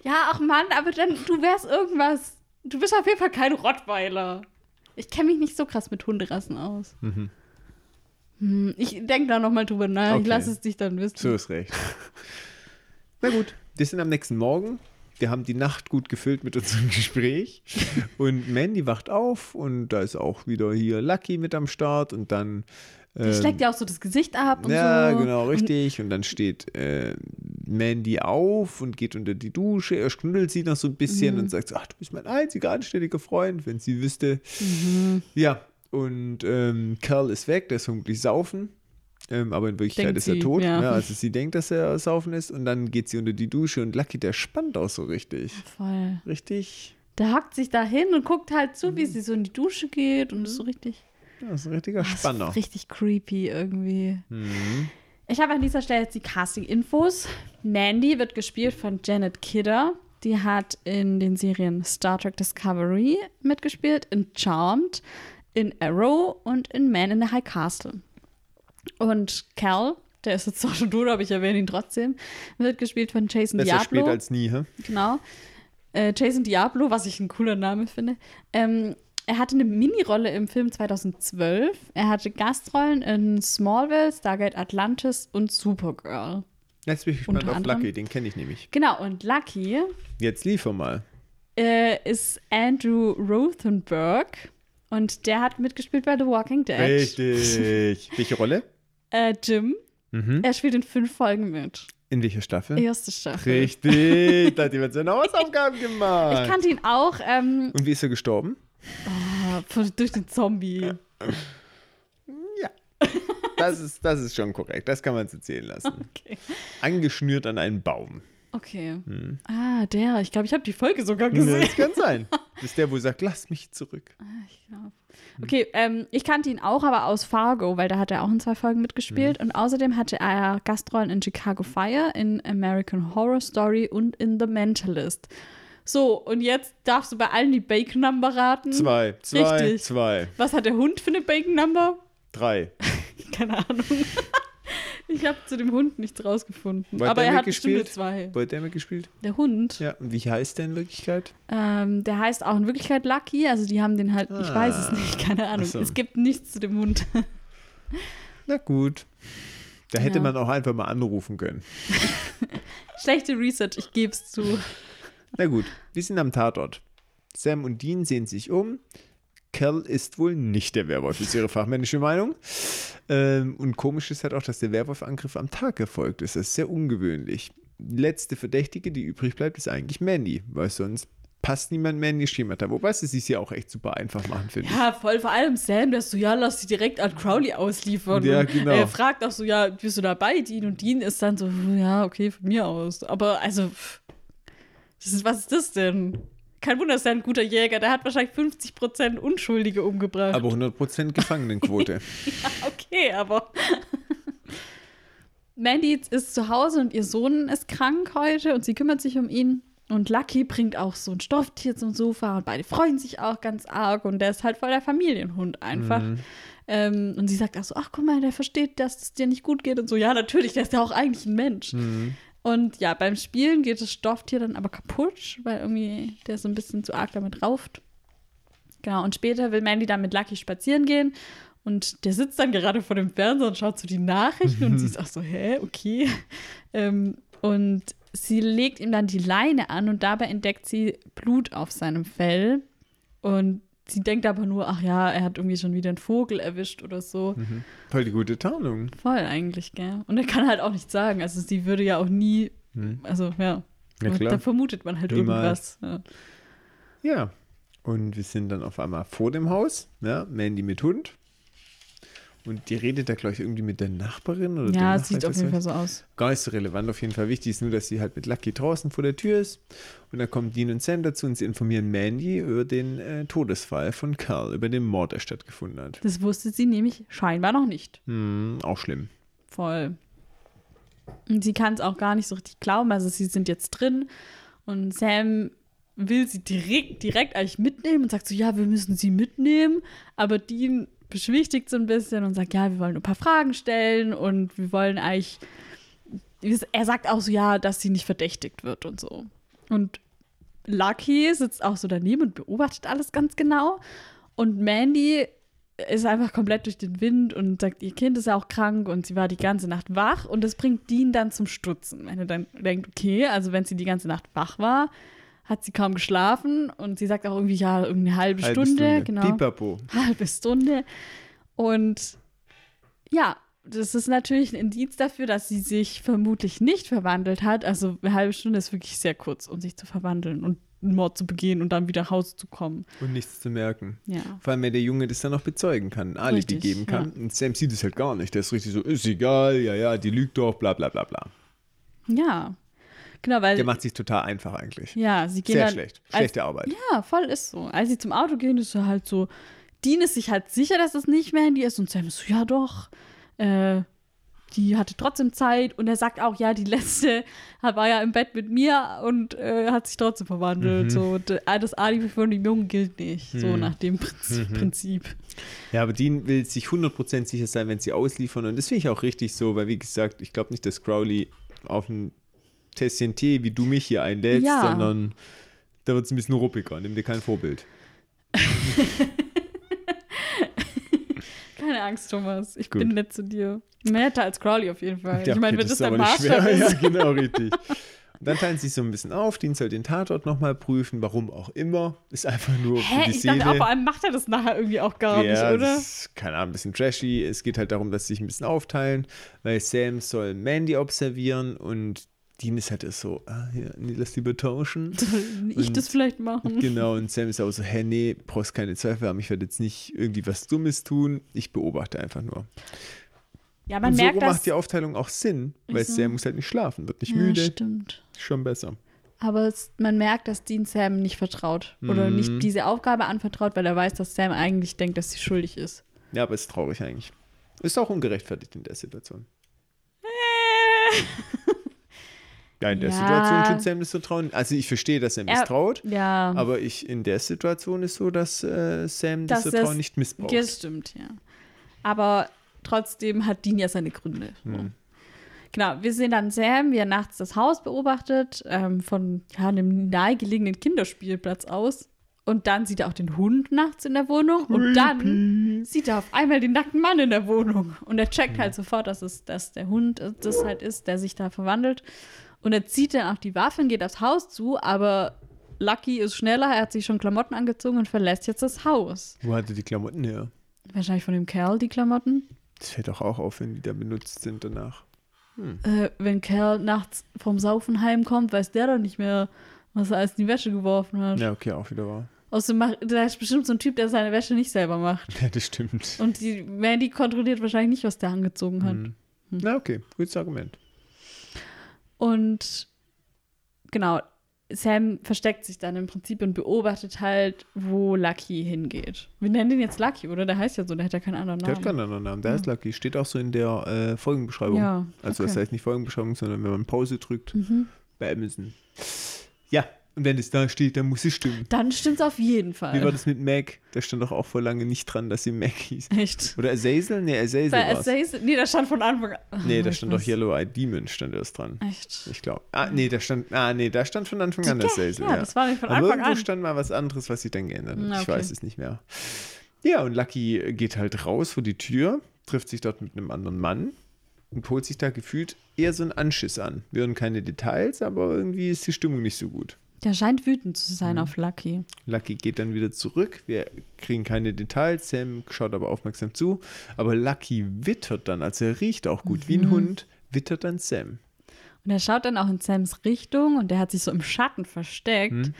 Speaker 1: Ja, ach Mann, aber dann, du wärst irgendwas. Du bist auf jeden Fall kein Rottweiler. Ich kenne mich nicht so krass mit Hunderassen aus.
Speaker 2: Mhm.
Speaker 1: Hm, ich denke da nochmal drüber nach. Ich
Speaker 2: Okay.
Speaker 1: lasse es dich dann wissen.
Speaker 2: So ist recht. Na gut, wir sind am nächsten Morgen. Wir haben die Nacht gut gefüllt mit unserem Gespräch. Und Mandy wacht auf und da ist auch wieder hier Lucky mit am Start und dann.
Speaker 1: Die
Speaker 2: ähm,
Speaker 1: schlägt ja auch so das Gesicht ab und
Speaker 2: ja,
Speaker 1: so.
Speaker 2: genau, richtig. Und dann steht äh, Mandy auf und geht unter die Dusche. Er knuddelt sie noch so ein bisschen
Speaker 1: Mhm.
Speaker 2: und sagt ach, du bist mein einziger anständiger Freund, wenn sie wüsste.
Speaker 1: Mhm.
Speaker 2: Ja, und ähm, Kerl ist weg, der ist vermutlich saufen. Ähm, aber in Wirklichkeit
Speaker 1: Denkt
Speaker 2: ist er
Speaker 1: sie,
Speaker 2: tot.
Speaker 1: ja.
Speaker 2: Ja. also sie denkt, dass er saufen ist. Und dann geht sie unter die Dusche und Lucky, der spannt auch so richtig.
Speaker 1: Voll.
Speaker 2: Richtig,
Speaker 1: Der hackt sich da hin und guckt halt zu,
Speaker 2: Mhm.
Speaker 1: wie sie so in die Dusche geht und ist so richtig.
Speaker 2: ja, ist ein richtiger
Speaker 1: Ah, ist
Speaker 2: Spanner.
Speaker 1: richtig creepy irgendwie.
Speaker 2: Mhm.
Speaker 1: Ich habe an dieser Stelle jetzt die Casting-Infos. Mandy wird gespielt von Janet Kidder. Die hat in den Serien Star Trek Discovery mitgespielt, in Charmed, in Arrow und in Man in the High Castle. Und Cal, der ist jetzt auch schon tot, aber ich erwähne ihn trotzdem, wird gespielt von Jason
Speaker 2: Besser spät
Speaker 1: Diablo.
Speaker 2: als nie, hä?
Speaker 1: Genau. Äh, Jason Diablo, was ich ein cooler Name finde. Ähm, er hatte eine Minirolle im Film 2012. Er hatte Gastrollen in Smallville, Stargate Atlantis und Supergirl.
Speaker 2: Jetzt bin ich gespannt auf
Speaker 1: anderem.
Speaker 2: Lucky, den kenne ich nämlich.
Speaker 1: Genau, und Lucky
Speaker 2: Jetzt liefer mal.
Speaker 1: äh, ist Andrew Rothenberg. Und der hat mitgespielt bei The Walking Dead.
Speaker 2: Richtig. Welche Rolle?
Speaker 1: Äh, Jim.
Speaker 2: Mhm.
Speaker 1: Er spielt in fünf Folgen mit.
Speaker 2: In welcher Staffel?
Speaker 1: Erste Staffel.
Speaker 2: Richtig, da hat jemand seine Hausaufgaben gemacht.
Speaker 1: Ich kannte ihn auch ähm,
Speaker 2: Und wie ist er gestorben?
Speaker 1: von- durch den Zombie.
Speaker 2: Ja. Das ist, das ist schon korrekt. Das kann man uns erzählen lassen.
Speaker 1: Okay.
Speaker 2: Angeschnürt an einen Baum.
Speaker 1: Okay.
Speaker 2: Hm.
Speaker 1: Ah, der. Ich glaube, ich habe die Folge sogar gesehen.
Speaker 2: Das kann sein. Das ist der, wo sagt, lass mich zurück.
Speaker 1: Ich glaub. Okay, ähm, ich kannte ihn auch, aber aus Fargo, weil da hat er auch in zwei Folgen mitgespielt. Und außerdem hatte er Gastrollen in Chicago Fire, in American Horror Story und in The Mentalist. So, und jetzt darfst du bei allen die Bacon Number raten.
Speaker 2: Zwei, zwei,
Speaker 1: Richtig.
Speaker 2: zwei,
Speaker 1: Was hat der Hund für eine Bacon Number?
Speaker 2: drei.
Speaker 1: Keine Ahnung. Ich habe zu dem Hund nichts rausgefunden.
Speaker 2: Hat
Speaker 1: aber er hat
Speaker 2: mitgespielt?
Speaker 1: zwei.
Speaker 2: Hat der mitgespielt?
Speaker 1: Der Hund,
Speaker 2: Ja, und wie heißt der in Wirklichkeit?
Speaker 1: ähm, der heißt auch in Wirklichkeit Lucky. Also die haben den halt, ich
Speaker 2: Ah.
Speaker 1: weiß es nicht, keine Ahnung.
Speaker 2: So.
Speaker 1: Es gibt nichts zu dem Hund.
Speaker 2: Na gut. Da hätte
Speaker 1: Ja.
Speaker 2: man auch einfach mal anrufen können.
Speaker 1: Schlechte Research, ich gebe es zu.
Speaker 2: Na gut, wir sind am Tatort. Sam und Dean sehen sich um. Cal ist wohl nicht der Werwolf, ist ihre fachmännische Meinung. Ähm, und komisch ist halt auch, dass der Werwolfangriff am Tag erfolgt ist. Das ist sehr ungewöhnlich. Die letzte Verdächtige, die übrig bleibt, ist eigentlich Mandy, weil sonst passt niemand Mandy Schemata. Wobei sie es ja auch echt super einfach machen, finde ich.
Speaker 1: Ja, voll, vor allem Sam, der ist so, ja, lass sie direkt an Crowley ausliefern.
Speaker 2: Ja, genau.
Speaker 1: Er fragt auch so, ja, bist du dabei, Dean? Und Dean ist dann so, ja, okay, von mir aus. Aber also, ist, was ist das denn? Kein Wunder, ist er ein guter Jäger. Der hat wahrscheinlich 50% Unschuldige umgebracht.
Speaker 2: Aber 100% Gefangenenquote.
Speaker 1: okay, aber. Mandy ist zu Hause und ihr Sohn ist krank heute und sie kümmert sich um ihn. Und Lucky bringt auch so ein Stofftier zum Sofa und beide freuen sich auch ganz arg. Und der ist halt voll der Familienhund einfach. Ähm, und sie sagt auch so: Ach, guck mal, der versteht, dass es dir nicht gut geht und so. Ja, natürlich, der ist ja auch eigentlich ein Mensch. Und ja, beim Spielen geht das Stofftier dann aber kaputt, weil irgendwie der so ein bisschen zu arg damit rauft. Genau, und später will Mandy dann mit Lucky spazieren gehen. Und der sitzt dann gerade vor dem Fernseher und schaut so die Nachrichten und sie ist auch so, hä, okay. Ähm, und sie legt ihm dann die Leine an und dabei entdeckt sie Blut auf seinem Fell. Und sie denkt aber nur, ach ja, er hat irgendwie schon wieder einen Vogel erwischt oder so.
Speaker 2: Voll die gute Tarnung.
Speaker 1: Voll eigentlich, gell? Und er kann halt auch nichts sagen. Also sie würde ja auch nie, also ja.
Speaker 2: Ja, klar.
Speaker 1: Da vermutet man halt
Speaker 2: Niemals.
Speaker 1: irgendwas. Ja.
Speaker 2: Ja. Und wir sind dann auf einmal vor dem Haus. Ja, Mandy mit Hund. Und die redet da, glaube ich, irgendwie mit der Nachbarin oder
Speaker 1: Ja, es sieht auf jeden Fall so aus.
Speaker 2: Gar nicht so relevant, auf jeden Fall. Wichtig ist nur, dass sie halt mit Lucky draußen vor der Tür ist. Und dann kommen Dean und Sam dazu und sie informieren Mandy über den äh, Todesfall von Carl, über den Mord, der stattgefunden hat.
Speaker 1: Das wusste sie nämlich scheinbar noch nicht.
Speaker 2: Hm, auch schlimm.
Speaker 1: Voll. Und sie kann es auch gar nicht so richtig glauben. Also sie sind jetzt drin und Sam will sie direkt, direkt eigentlich mitnehmen und sagt so, ja, wir müssen sie mitnehmen. Aber Dean beschwichtigt so ein bisschen und sagt, ja, wir wollen ein paar Fragen stellen und wir wollen eigentlich, er sagt auch so, ja, dass sie nicht verdächtigt wird und so. Und Lucky sitzt auch so daneben und beobachtet alles ganz genau. Und Mandy ist einfach komplett durch den Wind und sagt, ihr Kind ist ja auch krank und sie war die ganze Nacht wach und das bringt Dean dann zum Stutzen. Wenn er dann denkt, okay, also wenn sie die ganze Nacht wach war, hat sie kaum geschlafen und sie sagt auch irgendwie, ja, irgendeine halbe,
Speaker 2: Halbe
Speaker 1: Stunde, genau.
Speaker 2: Pipapo.
Speaker 1: Halbe Stunde. Und ja, das ist natürlich ein Indiz dafür, dass sie sich vermutlich nicht verwandelt hat. Also eine halbe Stunde ist wirklich sehr kurz, um sich zu verwandeln und einen Mord zu begehen und dann wieder nach Hause zu kommen.
Speaker 2: Und nichts zu merken.
Speaker 1: Ja.
Speaker 2: Vor allem, wenn der Junge das dann noch bezeugen kann, ein Alibi geben kann.
Speaker 1: ja.
Speaker 2: Und Sam sieht es halt gar nicht. Der ist richtig so, ist egal, ja, ja, die lügt doch, bla bla bla bla.
Speaker 1: Ja. Genau, weil.
Speaker 2: Der macht sich total einfach eigentlich.
Speaker 1: ja, sie gehen
Speaker 2: Sehr
Speaker 1: dann,
Speaker 2: schlecht.
Speaker 1: als-
Speaker 2: Schlechte Arbeit.
Speaker 1: Ja, voll ist so. Als sie zum Auto gehen, ist er halt so, Dean ist sich halt sicher, dass das nicht Mandy ist und Sam ist so, ja doch, äh, die hatte trotzdem Zeit und er sagt auch, ja, die letzte war ja im Bett mit mir und äh, hat sich trotzdem verwandelt. So, und, äh, das Alibi von dem Jungen gilt nicht, so nach dem Prinzip. Prinzip.
Speaker 2: Ja, aber Dean will sich 100% sicher sein, wenn sie ausliefern. Und das finde ich auch richtig so, weil, wie gesagt, ich glaube nicht, dass Crowley auf ein Tässchen Tee, wie du mich hier einlädst,
Speaker 1: Ja.
Speaker 2: sondern da wird es ein bisschen ruppiger. Nimm dir kein Vorbild.
Speaker 1: Keine Angst, Thomas. Ich
Speaker 2: Gut.
Speaker 1: bin nett zu dir. Netter als Crowley auf jeden Fall.
Speaker 2: Ja,
Speaker 1: ich meine,
Speaker 2: okay,
Speaker 1: wenn das
Speaker 2: ist nicht
Speaker 1: Maßstab
Speaker 2: schwer. Ja,
Speaker 1: ist.
Speaker 2: genau, richtig. Und dann teilen sie sich so ein bisschen auf. Dean soll den Tatort nochmal prüfen, warum auch immer. Ist einfach nur für
Speaker 1: Hä?
Speaker 2: die
Speaker 1: Ich dachte auch, vor allem macht er das nachher irgendwie auch gar
Speaker 2: ja,
Speaker 1: nicht, oder?
Speaker 2: Ist, keine Ahnung, ein bisschen trashy. Es geht halt darum, dass sie sich ein bisschen aufteilen, weil Sam soll Mandy observieren und Dean ist halt so, ah, ja, nee, lass lieber tauschen.
Speaker 1: Soll ich
Speaker 2: Und-
Speaker 1: das vielleicht machen?
Speaker 2: genau, und Sam ist auch so, hä, nee, brauchst keine Zweifel haben, ich werde jetzt nicht irgendwie was Dummes tun, ich beobachte einfach nur.
Speaker 1: Ja, man
Speaker 2: und so
Speaker 1: merkt,
Speaker 2: macht
Speaker 1: dass.
Speaker 2: die Aufteilung auch Sinn, weil
Speaker 1: Wieso?
Speaker 2: Sam muss halt nicht schlafen, wird nicht
Speaker 1: ja,
Speaker 2: müde,
Speaker 1: stimmt.
Speaker 2: schon besser.
Speaker 1: Aber es, man merkt, dass Dean Sam nicht vertraut. Oder
Speaker 2: Mhm.
Speaker 1: nicht diese Aufgabe anvertraut, weil er weiß, dass Sam eigentlich denkt, dass sie schuldig ist.
Speaker 2: Ja, aber ist traurig eigentlich. Ist auch ungerechtfertigt in der Situation. Ja, in der
Speaker 1: Ja.
Speaker 2: Situation tut Sam das so trauen. Also ich verstehe, dass er
Speaker 1: Er-
Speaker 2: misstraut,
Speaker 1: Ja,
Speaker 2: aber ich in der Situation ist so, dass äh, Sam das Vertrauen nicht missbraucht.
Speaker 1: das stimmt, ja. Aber trotzdem hat Dean ja seine Gründe.
Speaker 2: Hm.
Speaker 1: Genau, wir sehen dann Sam, wie er nachts das Haus beobachtet, ähm, von ja, einem nahegelegenen Kinderspielplatz aus. Und dann sieht er auch den Hund nachts in der Wohnung. Und dann sieht er auf einmal den nackten Mann in der Wohnung. Und er checkt halt sofort, dass es dass der Hund das halt ist, der sich da verwandelt. Und er zieht dann auch die Waffe und geht aufs Haus zu, aber Lucky ist schneller, er hat sich schon Klamotten angezogen und verlässt jetzt das Haus.
Speaker 2: Wo hat er die Klamotten her?
Speaker 1: Wahrscheinlich von dem Kerl, die Klamotten.
Speaker 2: Das fällt doch auch auf, wenn die da benutzt sind danach.
Speaker 1: Äh, wenn Kerl nachts vom Saufen heimkommt, weiß der doch nicht mehr, was er alles in die Wäsche geworfen hat.
Speaker 2: Ja, okay, auch wieder wahr.
Speaker 1: Außerdem da ist bestimmt so ein Typ, der seine Wäsche nicht selber macht.
Speaker 2: Ja, das stimmt.
Speaker 1: Und die Mandy kontrolliert wahrscheinlich nicht, was der angezogen hat.
Speaker 2: Hm. Na, okay, gutes Argument.
Speaker 1: Und genau, Sam versteckt sich dann im Prinzip und beobachtet halt, wo Lucky hingeht. Wir nennen den jetzt Lucky, oder? Der heißt ja so, der hat ja keinen anderen
Speaker 2: Der
Speaker 1: Namen.
Speaker 2: hat keinen anderen Namen. Der ist Lucky. Steht auch so in der äh, Folgenbeschreibung.
Speaker 1: Ja,
Speaker 2: Also,
Speaker 1: okay.
Speaker 2: das heißt nicht Folgenbeschreibung, sondern wenn man Pause drückt
Speaker 1: Mhm.
Speaker 2: bei Amazon. Ja, und wenn es da steht, dann muss es stimmen.
Speaker 1: Dann stimmt's auf jeden Fall.
Speaker 2: Wie war das mit Meg? Da stand doch auch vor lange nicht dran, dass sie Meg hieß.
Speaker 1: Echt?
Speaker 2: Oder Azazel? Nee, Azazel war's.
Speaker 1: Essays? Nee, da stand von Anfang an.
Speaker 2: Nee, da stand doch
Speaker 1: weiß.
Speaker 2: Yellow Eyed Demon stand erst dran.
Speaker 1: Echt?
Speaker 2: Ich glaube. Ah, nee, da stand, ah, nee, da stand von Anfang an
Speaker 1: Ja,
Speaker 2: Azazel.
Speaker 1: ja, das war nicht von
Speaker 2: Aber
Speaker 1: Anfang
Speaker 2: irgendwo
Speaker 1: an.
Speaker 2: stand mal was anderes, was sich dann geändert hat.
Speaker 1: Na,
Speaker 2: Ich
Speaker 1: okay.
Speaker 2: weiß es nicht mehr. Ja, und Lucky geht halt raus vor die Tür, trifft sich dort mit einem anderen Mann und holt sich da gefühlt eher so einen Anschiss an. Wir hören keine Details, aber irgendwie ist die Stimmung nicht so gut.
Speaker 1: Der scheint wütend zu sein
Speaker 2: Mhm.
Speaker 1: auf Lucky.
Speaker 2: Lucky geht dann wieder zurück. Wir kriegen keine Details. Sam schaut aber aufmerksam zu. Aber Lucky wittert dann, also er riecht auch gut wie ein Hund, wittert dann Sam.
Speaker 1: Und er schaut dann auch in Sams Richtung und der hat sich so im Schatten versteckt.
Speaker 2: Mhm.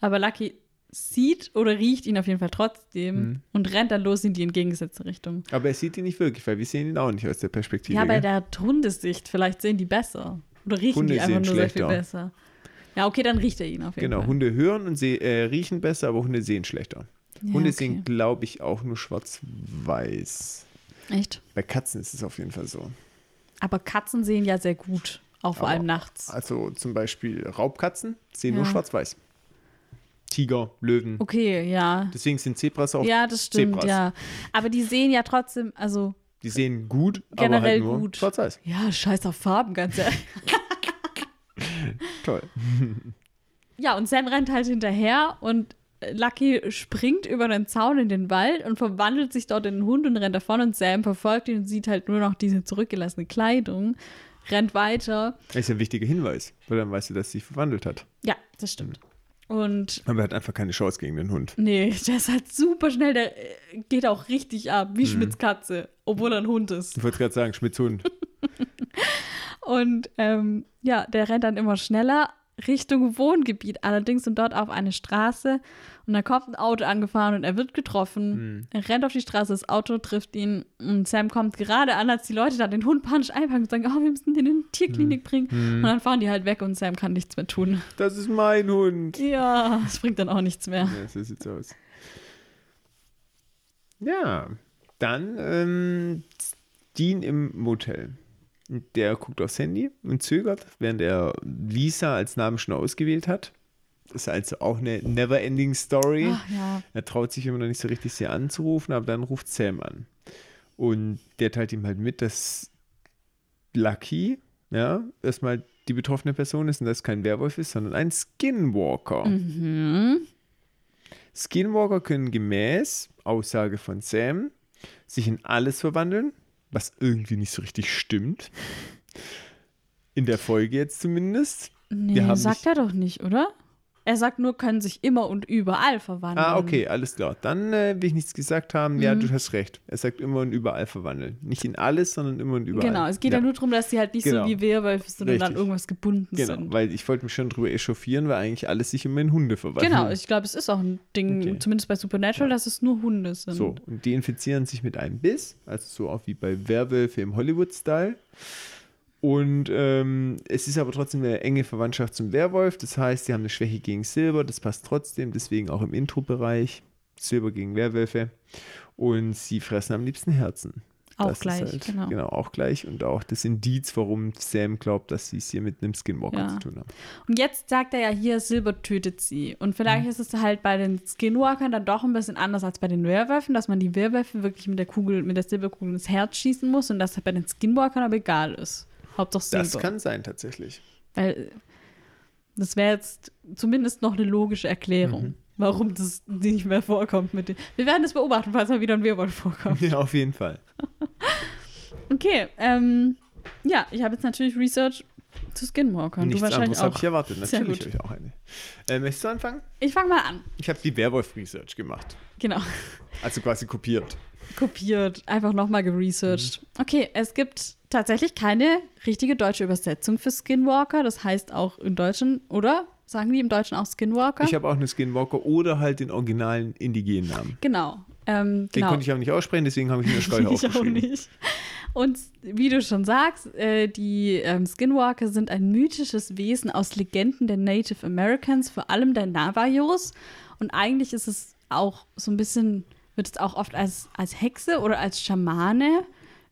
Speaker 1: Aber Lucky sieht oder riecht ihn auf jeden Fall trotzdem
Speaker 2: Mhm.
Speaker 1: und rennt dann los in die entgegengesetzte Richtung.
Speaker 2: Aber er sieht ihn nicht wirklich, weil wir sehen ihn auch nicht aus der Perspektive.
Speaker 1: Ja, bei der Hundesicht, vielleicht sehen die besser. Oder riechen
Speaker 2: Hunde
Speaker 1: die einfach nur sehr viel besser. Ja, okay, dann riecht er ihn auf jeden
Speaker 2: Genau,
Speaker 1: Fall.
Speaker 2: Hunde hören und seh, äh, riechen besser, aber Hunde sehen schlechter.
Speaker 1: Ja,
Speaker 2: Hunde
Speaker 1: okay.
Speaker 2: sehen, glaube ich, auch nur schwarz-weiß.
Speaker 1: Echt?
Speaker 2: Bei Katzen ist es auf jeden Fall so.
Speaker 1: Aber Katzen sehen ja sehr gut, auch vor
Speaker 2: Aber-
Speaker 1: allem nachts.
Speaker 2: Also zum Beispiel Raubkatzen sehen
Speaker 1: Ja.
Speaker 2: nur schwarz-weiß. Tiger, Löwen.
Speaker 1: Okay, ja.
Speaker 2: Deswegen sind Zebras auch,
Speaker 1: Ja, das stimmt,
Speaker 2: Zebras.
Speaker 1: ja. Aber die sehen ja trotzdem, also
Speaker 2: die sehen gut, aber
Speaker 1: Generell
Speaker 2: halt nur
Speaker 1: gut.
Speaker 2: schwarz-weiß.
Speaker 1: ja, scheiß auf Farben, ganz ehrlich.
Speaker 2: Toll.
Speaker 1: Ja, und Sam rennt halt hinterher und Lucky springt über den Zaun in den Wald und verwandelt sich dort in einen Hund und rennt davon und Sam verfolgt ihn und sieht halt nur noch diese zurückgelassene Kleidung, rennt weiter.
Speaker 2: Das ist ja ein wichtiger Hinweis, weil dann weißt du, dass sie sich verwandelt hat.
Speaker 1: Ja, das stimmt. Und
Speaker 2: Aber er hat einfach keine Chance gegen den Hund.
Speaker 1: nee, der ist halt super schnell, der äh, geht auch richtig ab,
Speaker 2: Mhm.
Speaker 1: wie Schmitz Katze, obwohl er ein Hund ist.
Speaker 2: Ich wollte gerade sagen, Schmitz Hund.
Speaker 1: Und ähm, ja, der rennt dann immer schneller Richtung Wohngebiet allerdings und dort auf eine Straße. Und da kommt ein Auto angefahren und er wird getroffen. Er rennt auf die Straße, das Auto trifft ihn und Sam kommt gerade an, als die Leute da den Hund panisch einpacken und sagen, oh, wir müssen den in die Tierklinik bringen. Und dann fahren die halt weg und Sam kann nichts mehr tun.
Speaker 2: Das ist mein Hund.
Speaker 1: Ja, das bringt dann auch nichts mehr.
Speaker 2: Ja, so sieht's aus. Ja, dann ähm, Dean im Motel. Der guckt aufs Handy und zögert, während er Lisa als Namen schon ausgewählt hat. Das ist also auch eine never-ending Story.
Speaker 1: Ach ja.
Speaker 2: Er traut sich immer noch nicht so richtig, sie anzurufen, aber dann ruft Sam an. Und der teilt ihm halt mit, dass Lucky, ja, erstmal die betroffene Person ist und dass es kein Werwolf ist, sondern ein Skinwalker.
Speaker 1: Mhm.
Speaker 2: Skinwalker können gemäß Aussage von Sam sich in alles verwandeln, was irgendwie nicht so richtig stimmt. In der Folge jetzt zumindest.
Speaker 1: Nee,
Speaker 2: haben
Speaker 1: sagt
Speaker 2: nicht-
Speaker 1: er doch nicht, oder? Er sagt nur, können sich immer und überall verwandeln.
Speaker 2: Ah, okay, alles klar. Dann äh, will ich nichts gesagt haben. Ja,
Speaker 1: Mhm.
Speaker 2: du hast recht. Er sagt immer und überall verwandeln. Nicht in alles, sondern immer und überall.
Speaker 1: Genau, es geht ja, nur darum, dass sie halt nicht
Speaker 2: Genau.
Speaker 1: so wie Werwölfe dann
Speaker 2: Richtig.
Speaker 1: irgendwas gebunden
Speaker 2: Genau,
Speaker 1: sind.
Speaker 2: weil ich wollte mich schon drüber echauffieren, weil eigentlich alles sich immer in Hunde verwandelt.
Speaker 1: Genau, ich glaube, es ist auch ein Ding,
Speaker 2: Okay.
Speaker 1: zumindest bei Supernatural, dass es nur Hunde sind.
Speaker 2: So, und die infizieren sich mit einem Biss, also so auch wie bei Werwölfe im Hollywood-Style. Und ähm, es ist aber trotzdem eine enge Verwandtschaft zum Werwolf. Das heißt, sie haben eine Schwäche gegen Silber. Das passt trotzdem, deswegen auch im Intro-Bereich. Silber gegen Werwölfe. Und sie fressen am liebsten Herzen.
Speaker 1: Auch
Speaker 2: Das
Speaker 1: gleich,
Speaker 2: halt,
Speaker 1: genau.
Speaker 2: Genau, auch gleich. Und auch das Indiz, warum Sam glaubt, dass sie es hier mit einem Skinwalker
Speaker 1: Ja.
Speaker 2: zu tun haben.
Speaker 1: Und jetzt sagt er ja hier, Silber tötet sie. Und vielleicht
Speaker 2: Mhm.
Speaker 1: ist es halt bei den Skinwalkern dann doch ein bisschen anders als bei den Werwölfen, dass man die Werwölfe wirklich mit der Kugel, mit der Silberkugel ins Herz schießen muss und dass halt bei den Skinwalkern aber egal ist. Hauptsache Silber.
Speaker 2: Das kann sein, tatsächlich.
Speaker 1: Weil das wäre jetzt zumindest noch eine logische Erklärung,
Speaker 2: Mhm.
Speaker 1: warum das nicht mehr vorkommt mit den. Wir werden das beobachten, falls mal wieder ein Werwolf vorkommt.
Speaker 2: Ja, auf jeden Fall.
Speaker 1: Okay, ähm, ja, ich habe jetzt natürlich Research zu Skinwalkern.
Speaker 2: Nichts
Speaker 1: du wahrscheinlich
Speaker 2: anderes habe ich erwartet. Natürlich habe ich auch eine. Äh, möchtest du anfangen?
Speaker 1: Ich fange mal an.
Speaker 2: Ich habe die Werwolf-Research gemacht.
Speaker 1: Genau.
Speaker 2: Also quasi kopiert.
Speaker 1: Kopiert, einfach nochmal geresearched. Okay, es gibt tatsächlich keine richtige deutsche Übersetzung für Skinwalker. Das heißt auch im Deutschen, oder? Sagen die im Deutschen auch Skinwalker?
Speaker 2: Ich habe auch eine Skinwalker oder halt den originalen indigenen Namen.
Speaker 1: genau. Ähm,
Speaker 2: Den
Speaker 1: genau.
Speaker 2: konnte ich aber nicht aussprechen, deswegen habe ich mir Steuer
Speaker 1: ich auch nicht. Und wie du schon sagst, äh, die ähm, Skinwalker sind ein mythisches Wesen aus Legenden der Native Americans, vor allem der Navajos. Und eigentlich ist es auch so ein bisschen, wird es auch oft als, als Hexe oder als Schamane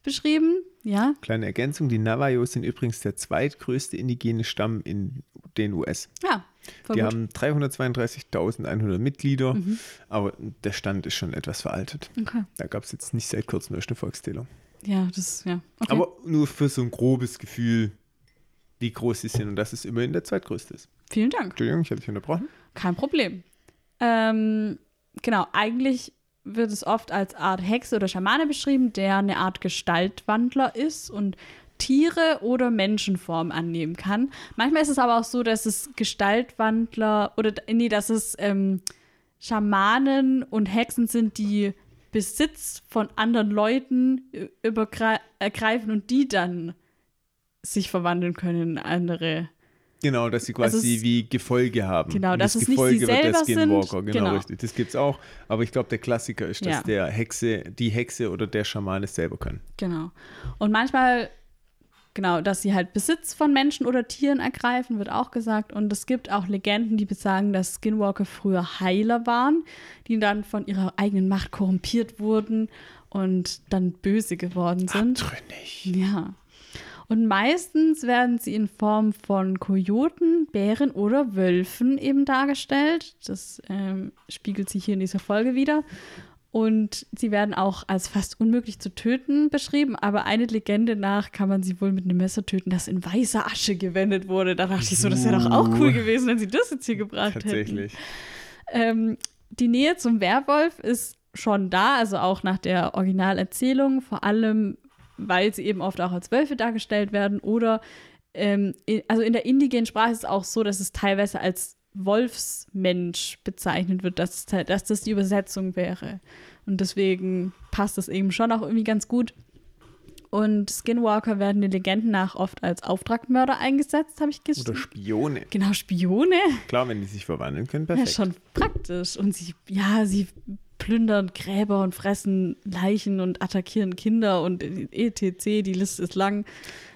Speaker 1: beschrieben. Ja,
Speaker 2: Kleine Ergänzung: Die Navajos sind übrigens der zweitgrößte indigene Stamm in den US.
Speaker 1: ja, voll
Speaker 2: Die
Speaker 1: gut.
Speaker 2: haben 332.100 Mitglieder, aber der Stand ist schon etwas veraltet.
Speaker 1: Okay.
Speaker 2: Da gab es jetzt nicht seit kurzem eine Volkszählung.
Speaker 1: Ja, das, ja. Okay.
Speaker 2: Aber nur für so ein grobes Gefühl, wie groß sie sind und dass es immerhin der zweitgrößte ist.
Speaker 1: Vielen Dank.
Speaker 2: Entschuldigung, ich habe dich unterbrochen.
Speaker 1: Kein Problem. Ähm, genau, eigentlich wird es oft als Art Hexe oder Schamane beschrieben, der eine Art Gestaltwandler ist und Tiere oder Menschenform annehmen kann. Manchmal ist es aber auch so, dass es Gestaltwandler oder nee, dass es ähm, Schamanen und Hexen sind, die Besitz von anderen Leuten ergreifen und die dann sich verwandeln können in andere
Speaker 2: Genau, dass sie
Speaker 1: Also
Speaker 2: quasi
Speaker 1: es-
Speaker 2: wie Gefolge haben.
Speaker 1: Genau,
Speaker 2: Und
Speaker 1: dass
Speaker 2: das
Speaker 1: es nicht
Speaker 2: Gefolge
Speaker 1: sie
Speaker 2: wird der
Speaker 1: selber sind.
Speaker 2: Skinwalker. Genau,
Speaker 1: Genau.
Speaker 2: richtig. Das gibt's auch. Aber ich glaube, der Klassiker ist, dass
Speaker 1: Ja.
Speaker 2: der Hexe, die Hexe oder der Schamane es selber können.
Speaker 1: Genau. Und manchmal, genau, dass sie halt Besitz von Menschen oder Tieren ergreifen, wird auch gesagt. Und es gibt auch Legenden, die besagen, dass Skinwalker früher Heiler waren, die dann von ihrer eigenen Macht korrumpiert wurden und dann böse geworden sind.
Speaker 2: Abtrünnig.
Speaker 1: Ja. Und meistens werden sie in Form von Kojoten, Bären oder Wölfen eben dargestellt. Das ähm, spiegelt sich hier in dieser Folge wieder. Und sie werden auch als fast unmöglich zu töten beschrieben, aber eine Legende nach kann man sie wohl mit einem Messer töten, das in weißer Asche gewendet wurde. Da dachte ich so, das wäre doch auch cool gewesen, wenn sie das jetzt hier gebracht hätten.
Speaker 2: Tatsächlich.
Speaker 1: Ähm, die Nähe zum Werwolf ist schon da, also auch nach der Originalerzählung, vor allem, weil sie eben oft auch als Wölfe dargestellt werden oder ähm, in, also in der indigenen Sprache ist es auch so, dass es teilweise als Wolfsmensch bezeichnet wird, dass, dass das die Übersetzung wäre. Und deswegen passt das eben schon auch irgendwie ganz gut. Und Skinwalker werden den Legenden nach oft als Auftragmörder eingesetzt, habe ich
Speaker 2: Oder
Speaker 1: gesehen.
Speaker 2: Spione.
Speaker 1: Genau, Spione.
Speaker 2: Klar, wenn die sich verwandeln können,
Speaker 1: Ja,
Speaker 2: perfekt.
Speaker 1: schon praktisch. Und sie, ja, sie plündern Gräber und fressen Leichen und attackieren Kinder und etc. Die Liste ist lang.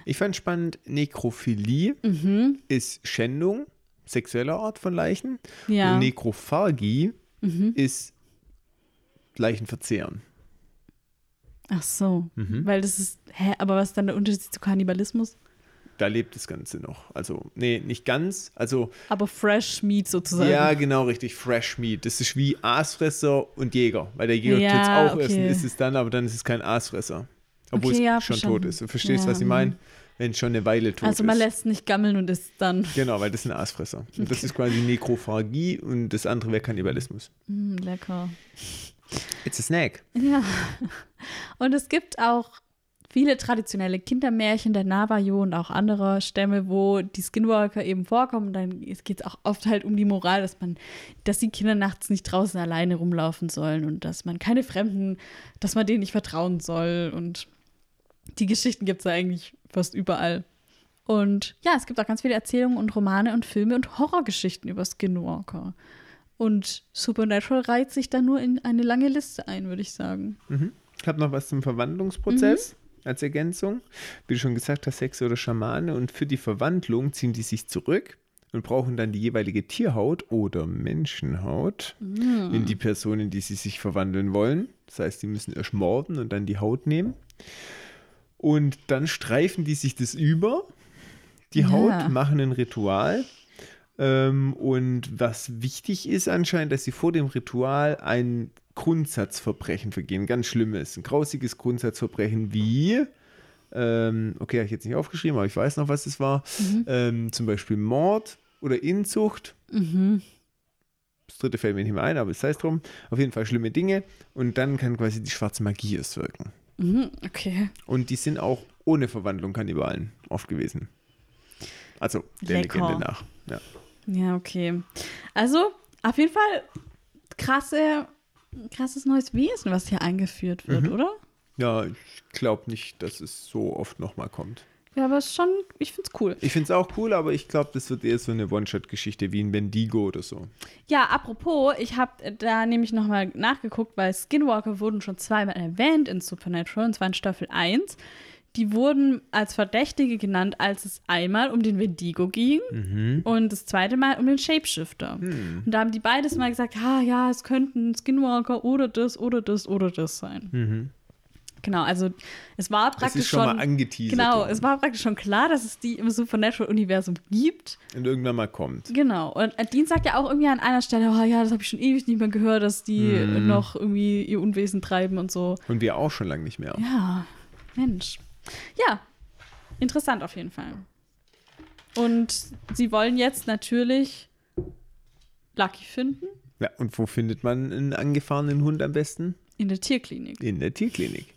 Speaker 2: Ich fand spannend, Nekrophilie
Speaker 1: Mhm.
Speaker 2: ist Schändung sexueller Art von Leichen.
Speaker 1: Ja. Mhm.
Speaker 2: Und Nekrophagie ist Leichenverzehren.
Speaker 1: Ach so.
Speaker 2: Mhm.
Speaker 1: Weil das ist, hä, aber was ist dann der Unterschied zu Kannibalismus?
Speaker 2: Da lebt das Ganze noch. Also, nee, nicht ganz. Also,
Speaker 1: Aber Fresh Meat sozusagen.
Speaker 2: ja, genau, richtig. Fresh Meat. Das ist wie Aasfresser und Jäger. Weil der Jäger
Speaker 1: Ja,
Speaker 2: tut es auch
Speaker 1: okay.
Speaker 2: essen, ist es dann, aber dann ist es kein Aasfresser. Obwohl
Speaker 1: Okay, ja,
Speaker 2: es schon
Speaker 1: verstanden.
Speaker 2: tot ist. Du verstehst,
Speaker 1: Ja,
Speaker 2: was ich meine? wenn schon eine Weile tot
Speaker 1: Also man
Speaker 2: ist.
Speaker 1: lässt nicht gammeln und ist dann
Speaker 2: Genau, weil das sind Aasfresser. Und das ist quasi Nekrophagie und das andere wäre Kannibalismus.
Speaker 1: mm, lecker.
Speaker 2: It's a snack.
Speaker 1: Ja. Und es gibt auch viele traditionelle Kindermärchen der Navajo und auch anderer Stämme, wo die Skinwalker eben vorkommen. Dann geht es auch oft halt um die Moral, dass man, dass die Kinder nachts nicht draußen alleine rumlaufen sollen und dass man keine Fremden, dass man denen nicht vertrauen soll. Und die Geschichten gibt es eigentlich fast überall. Und ja, es gibt auch ganz viele Erzählungen und Romane und Filme und Horrorgeschichten über Skinwalker. Und Supernatural reiht sich da nur in eine lange Liste ein, würde ich sagen.
Speaker 2: Ich habe noch was zum Verwandlungsprozess als Ergänzung. Wie du schon gesagt hast, Hexe oder Schamane. Und für die Verwandlung ziehen die sich zurück und brauchen dann die jeweilige Tierhaut oder Menschenhaut in die Person, in die sie sich verwandeln wollen. Das heißt, die müssen erst morden und dann die Haut nehmen. Und dann streifen die sich das über, die
Speaker 1: Ja.
Speaker 2: Haut, machen ein Ritual. Ähm, und was wichtig ist anscheinend, dass sie vor dem Ritual ein Grundsatzverbrechen vergehen. Ganz schlimmes, ein grausiges Grundsatzverbrechen wie, ähm, okay, habe ich jetzt nicht aufgeschrieben, aber ich weiß noch, was es war. Ähm, zum Beispiel Mord oder Inzucht. Das dritte fällt mir nicht mehr ein, aber es sei es drum. Auf jeden Fall schlimme Dinge. Und dann kann quasi die schwarze Magie erst wirken.
Speaker 1: Mhm, okay.
Speaker 2: Und die sind auch ohne Verwandlung Kannibalen oft gewesen. Also der
Speaker 1: Lecker.
Speaker 2: Legende nach. Ja.
Speaker 1: Ja, okay. Also, auf jeden Fall krasse, krasses neues Wesen, was hier eingeführt wird, oder?
Speaker 2: Ja, ich glaube nicht, dass es so oft nochmal kommt.
Speaker 1: Ja, aber es ist schon, ich find's cool.
Speaker 2: Ich finde es auch cool, aber ich glaube, das wird eher so eine One-Shot-Geschichte wie ein Bendigo oder so.
Speaker 1: Ja, apropos, ich habe da nämlich nochmal nachgeguckt, weil Skinwalker wurden schon zweimal erwähnt in Supernatural, und zwar in Staffel 1. Die wurden als Verdächtige genannt, als es einmal um den Wendigo ging und das zweite Mal um den Shapeshifter. Und da haben die beides mal gesagt, ah ja, es könnten Skinwalker oder das oder das oder das sein. Genau, also es war praktisch
Speaker 2: ist schon, mal angeteasert.
Speaker 1: Genau,
Speaker 2: worden.
Speaker 1: es war praktisch schon klar, dass es die im Supernatural-Universum gibt.
Speaker 2: Und irgendwann mal kommt.
Speaker 1: Genau. Und Dean sagt ja auch irgendwie an einer Stelle, oh ja, das habe ich schon ewig nicht mehr gehört, dass die
Speaker 2: Mhm.
Speaker 1: noch irgendwie ihr Unwesen treiben und so.
Speaker 2: Und wir auch schon lange nicht mehr.
Speaker 1: Ja, Mensch. Ja, interessant auf jeden Fall. Und sie wollen jetzt natürlich Lucky finden
Speaker 2: Ja, und wo findet man einen angefahrenen Hund am besten?
Speaker 1: in der Tierklinik.
Speaker 2: In der Tierklinik.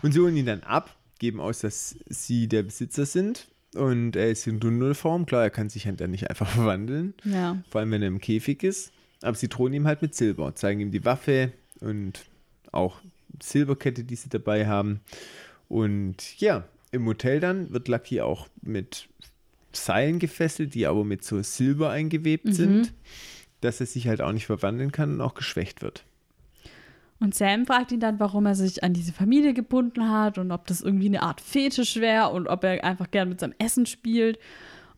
Speaker 2: Und sie holen ihn dann ab, geben aus, dass sie der Besitzer sind. Und er ist in Dunkelform. Klar, er kann sich halt dann nicht einfach verwandeln.
Speaker 1: Ja.
Speaker 2: Vor allem, wenn er im Käfig ist. Aber sie drohen ihm halt mit Silber, zeigen ihm die Waffe und auch Silberkette, die sie dabei haben. Und ja, im Hotel dann wird Lucky auch mit Seilen gefesselt, die aber mit so Silber eingewebt sind, dass er sich halt auch nicht verwandeln kann und auch geschwächt wird.
Speaker 1: Und Sam fragt ihn dann, warum er sich an diese Familie gebunden hat und ob das irgendwie eine Art Fetisch wäre und ob er einfach gern mit seinem Essen spielt.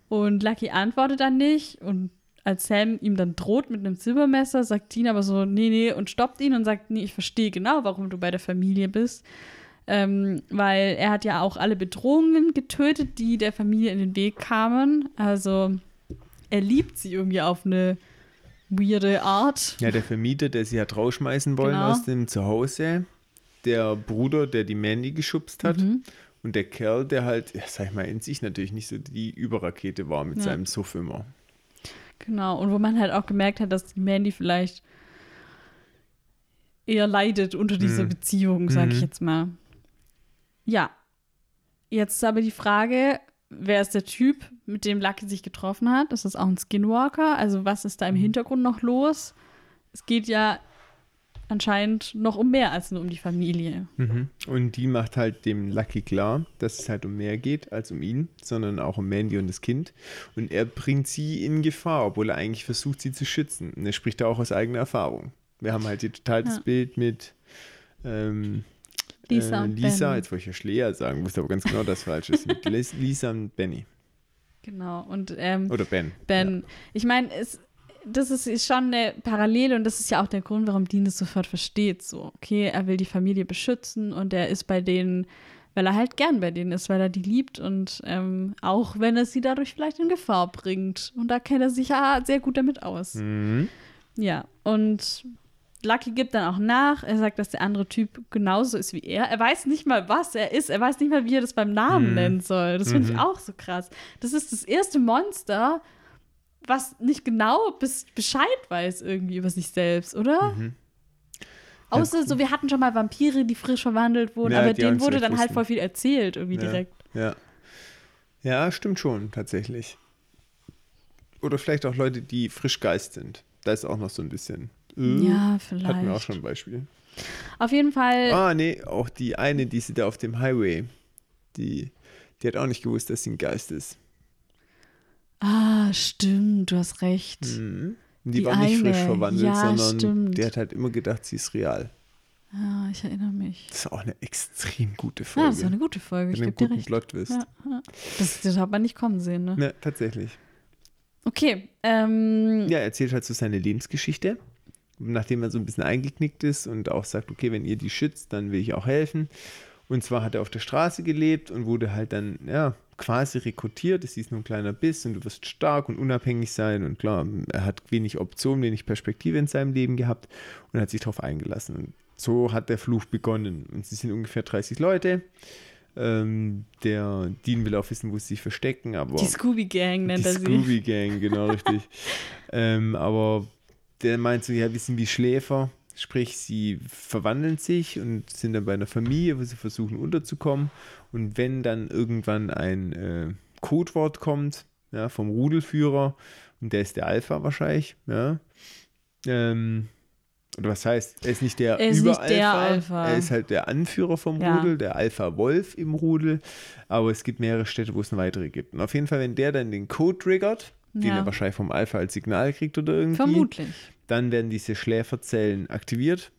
Speaker 1: Und Lucky antwortet dann nicht. Und als Sam ihm dann droht mit einem Silbermesser, sagt Dean aber so, nee, nee, und stoppt ihn und sagt, nee, ich verstehe genau, warum du bei der Familie bist. Ähm, weil er hat ja auch alle Bedrohungen getötet, die der Familie in den Weg kamen. Also er liebt sie irgendwie auf eine weirde Art.
Speaker 2: Ja, der Vermieter, der sie hat rausschmeißen wollen
Speaker 1: Genau.
Speaker 2: aus dem Zuhause, der Bruder, der die Mandy geschubst hat
Speaker 1: Mhm.
Speaker 2: und der Kerl, der halt, ja, sag ich mal, in sich natürlich nicht so die Überrakete war mit
Speaker 1: Ja.
Speaker 2: seinem Suff immer.
Speaker 1: Genau, und wo man halt auch gemerkt hat, dass die Mandy vielleicht eher leidet unter dieser
Speaker 2: Mhm.
Speaker 1: Beziehung, sag ich
Speaker 2: Mhm.
Speaker 1: jetzt mal. Ja. Jetzt ist aber die Frage, wer ist der Typ, mit dem Lucky sich getroffen hat? Ist das auch ein Skinwalker? Also was ist da
Speaker 2: Mhm.
Speaker 1: im Hintergrund noch los? Es geht ja anscheinend noch um mehr als nur um die Familie.
Speaker 2: Mhm. Und die macht halt dem Lucky klar, dass es halt um mehr geht als um ihn, sondern auch um Mandy und das Kind. Und er bringt sie in Gefahr, obwohl er eigentlich versucht, sie zu schützen. Und er spricht da auch aus eigener Erfahrung. Wir haben halt hier total das
Speaker 1: Ja.
Speaker 2: Bild mit ähm,
Speaker 1: Lisa
Speaker 2: äh,
Speaker 1: und
Speaker 2: Lisa,
Speaker 1: Ben.
Speaker 2: jetzt wollte ich ja Schlea sagen, wusste aber ganz genau, dass falsch ist. Mit Lisa und Benny.
Speaker 1: Genau. Und ähm,
Speaker 2: Oder Ben.
Speaker 1: Ben. Ich meine, es, das ist, ist schon eine Parallele und das ist ja auch der Grund, warum Dean das sofort versteht. So, okay, er will die Familie beschützen und er ist bei denen, weil er halt gern bei denen ist, weil er die liebt und ähm, auch wenn er sie dadurch vielleicht in Gefahr bringt. Und da kennt er sich ja sehr gut damit aus.
Speaker 2: Mhm.
Speaker 1: Ja, und Lucky gibt dann auch nach. Er sagt, dass der andere Typ genauso ist wie er. Er weiß nicht mal, was er ist. Er weiß nicht mal, wie er das beim Namen
Speaker 2: Mhm.
Speaker 1: nennen soll. Das finde ich
Speaker 2: Mhm.
Speaker 1: auch so krass. Das ist das erste Monster, was nicht genau bis Bescheid weiß irgendwie über sich selbst, oder?
Speaker 2: Mhm.
Speaker 1: Außer so, wir hatten schon mal Vampire, die frisch verwandelt wurden,
Speaker 2: Ja,
Speaker 1: aber denen wurde dann halt
Speaker 2: wussten.
Speaker 1: voll viel erzählt, irgendwie
Speaker 2: Ja.
Speaker 1: direkt.
Speaker 2: Ja. Ja, stimmt schon, tatsächlich. Oder vielleicht auch Leute, die frisch Geist sind. Da ist auch noch so ein bisschen. Äh,
Speaker 1: Ja, vielleicht.
Speaker 2: Hatten wir auch schon ein Beispiel.
Speaker 1: Auf jeden Fall.
Speaker 2: Ah, nee, auch die eine, die sie da auf dem Highway, die, die hat auch nicht gewusst, dass sie ein Geist ist.
Speaker 1: Ah, stimmt, du hast recht.
Speaker 2: Mhm. Die,
Speaker 1: Die
Speaker 2: war nicht frisch
Speaker 1: eine,
Speaker 2: verwandelt,
Speaker 1: ja,
Speaker 2: sondern
Speaker 1: stimmt.
Speaker 2: die hat halt immer gedacht, sie ist real.
Speaker 1: Ja, ich erinnere mich.
Speaker 2: Das ist auch eine extrem gute
Speaker 1: Ja,
Speaker 2: Folge.
Speaker 1: das war eine gute Folge, ich gebe dir recht.
Speaker 2: Plot-Twist.
Speaker 1: Ja, ja. Das, das hat man nicht kommen sehen, ne?
Speaker 2: Ja, tatsächlich.
Speaker 1: Okay, ähm,
Speaker 2: Ja, er erzählt halt so seine Lebensgeschichte. Nachdem er so ein bisschen eingeknickt ist und auch sagt, okay, wenn ihr die schützt, dann will ich auch helfen. Und zwar hat er auf der Straße gelebt und wurde halt dann, ja, quasi rekrutiert. Es ist nur ein kleiner Biss und du wirst stark und unabhängig sein. Und klar, er hat wenig Optionen, wenig Perspektive in seinem Leben gehabt und hat sich darauf eingelassen. Und so hat der Fluch begonnen. Und sie sind ungefähr 30 Leute. Ähm, der Dean will auch wissen, wo sie sich verstecken, aber
Speaker 1: die Scooby-Gang nennt
Speaker 2: die
Speaker 1: er sie.
Speaker 2: Scooby Gang, genau richtig. ähm, aber der meint so, ja, wir sind wie Schläfer. Sprich, sie verwandeln sich und sind dann bei einer Familie, wo sie versuchen unterzukommen. Und wenn dann irgendwann ein äh, Codewort kommt, ja, vom Rudelführer, und der ist der Alpha wahrscheinlich, ja. Ähm, oder was heißt, er ist nicht der
Speaker 1: Er ist nicht
Speaker 2: Überalpha,
Speaker 1: der Alpha.
Speaker 2: er ist halt der Anführer vom
Speaker 1: Ja.
Speaker 2: Rudel, der Alpha-Wolf im Rudel, aber es gibt mehrere Städte, wo es noch weitere gibt. Und auf jeden Fall, wenn der dann den Code triggert, den
Speaker 1: Ja.
Speaker 2: er wahrscheinlich vom Alpha als Signal kriegt oder irgendwie,
Speaker 1: Vermutlich.
Speaker 2: dann werden diese Schläferzellen aktiviert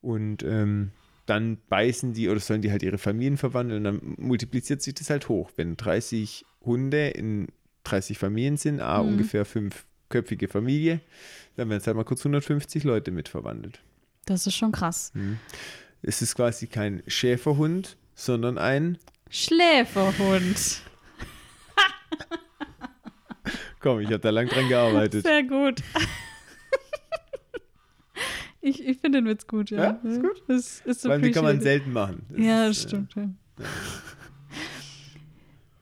Speaker 2: und ähm, dann beißen die oder sollen die halt ihre Familien verwandeln und dann multipliziert sich das halt hoch. Wenn 30 Hunde in 30 Familien sind, a
Speaker 1: Mhm.
Speaker 2: ungefähr fünfköpfige Familie, dann werden es halt mal kurz 150 Leute mit verwandelt.
Speaker 1: Das ist schon krass.
Speaker 2: Es ist quasi kein Schäferhund, sondern ein,
Speaker 1: Schläferhund.
Speaker 2: komm, ich habe da lang dran gearbeitet.
Speaker 1: Sehr gut. ich ich finde den Witz gut, ja.
Speaker 2: Ja, ist gut.
Speaker 1: Ist, ist
Speaker 2: Weil den kann man selten machen. Das
Speaker 1: Ja, das
Speaker 2: ist, äh,
Speaker 1: stimmt. Ja.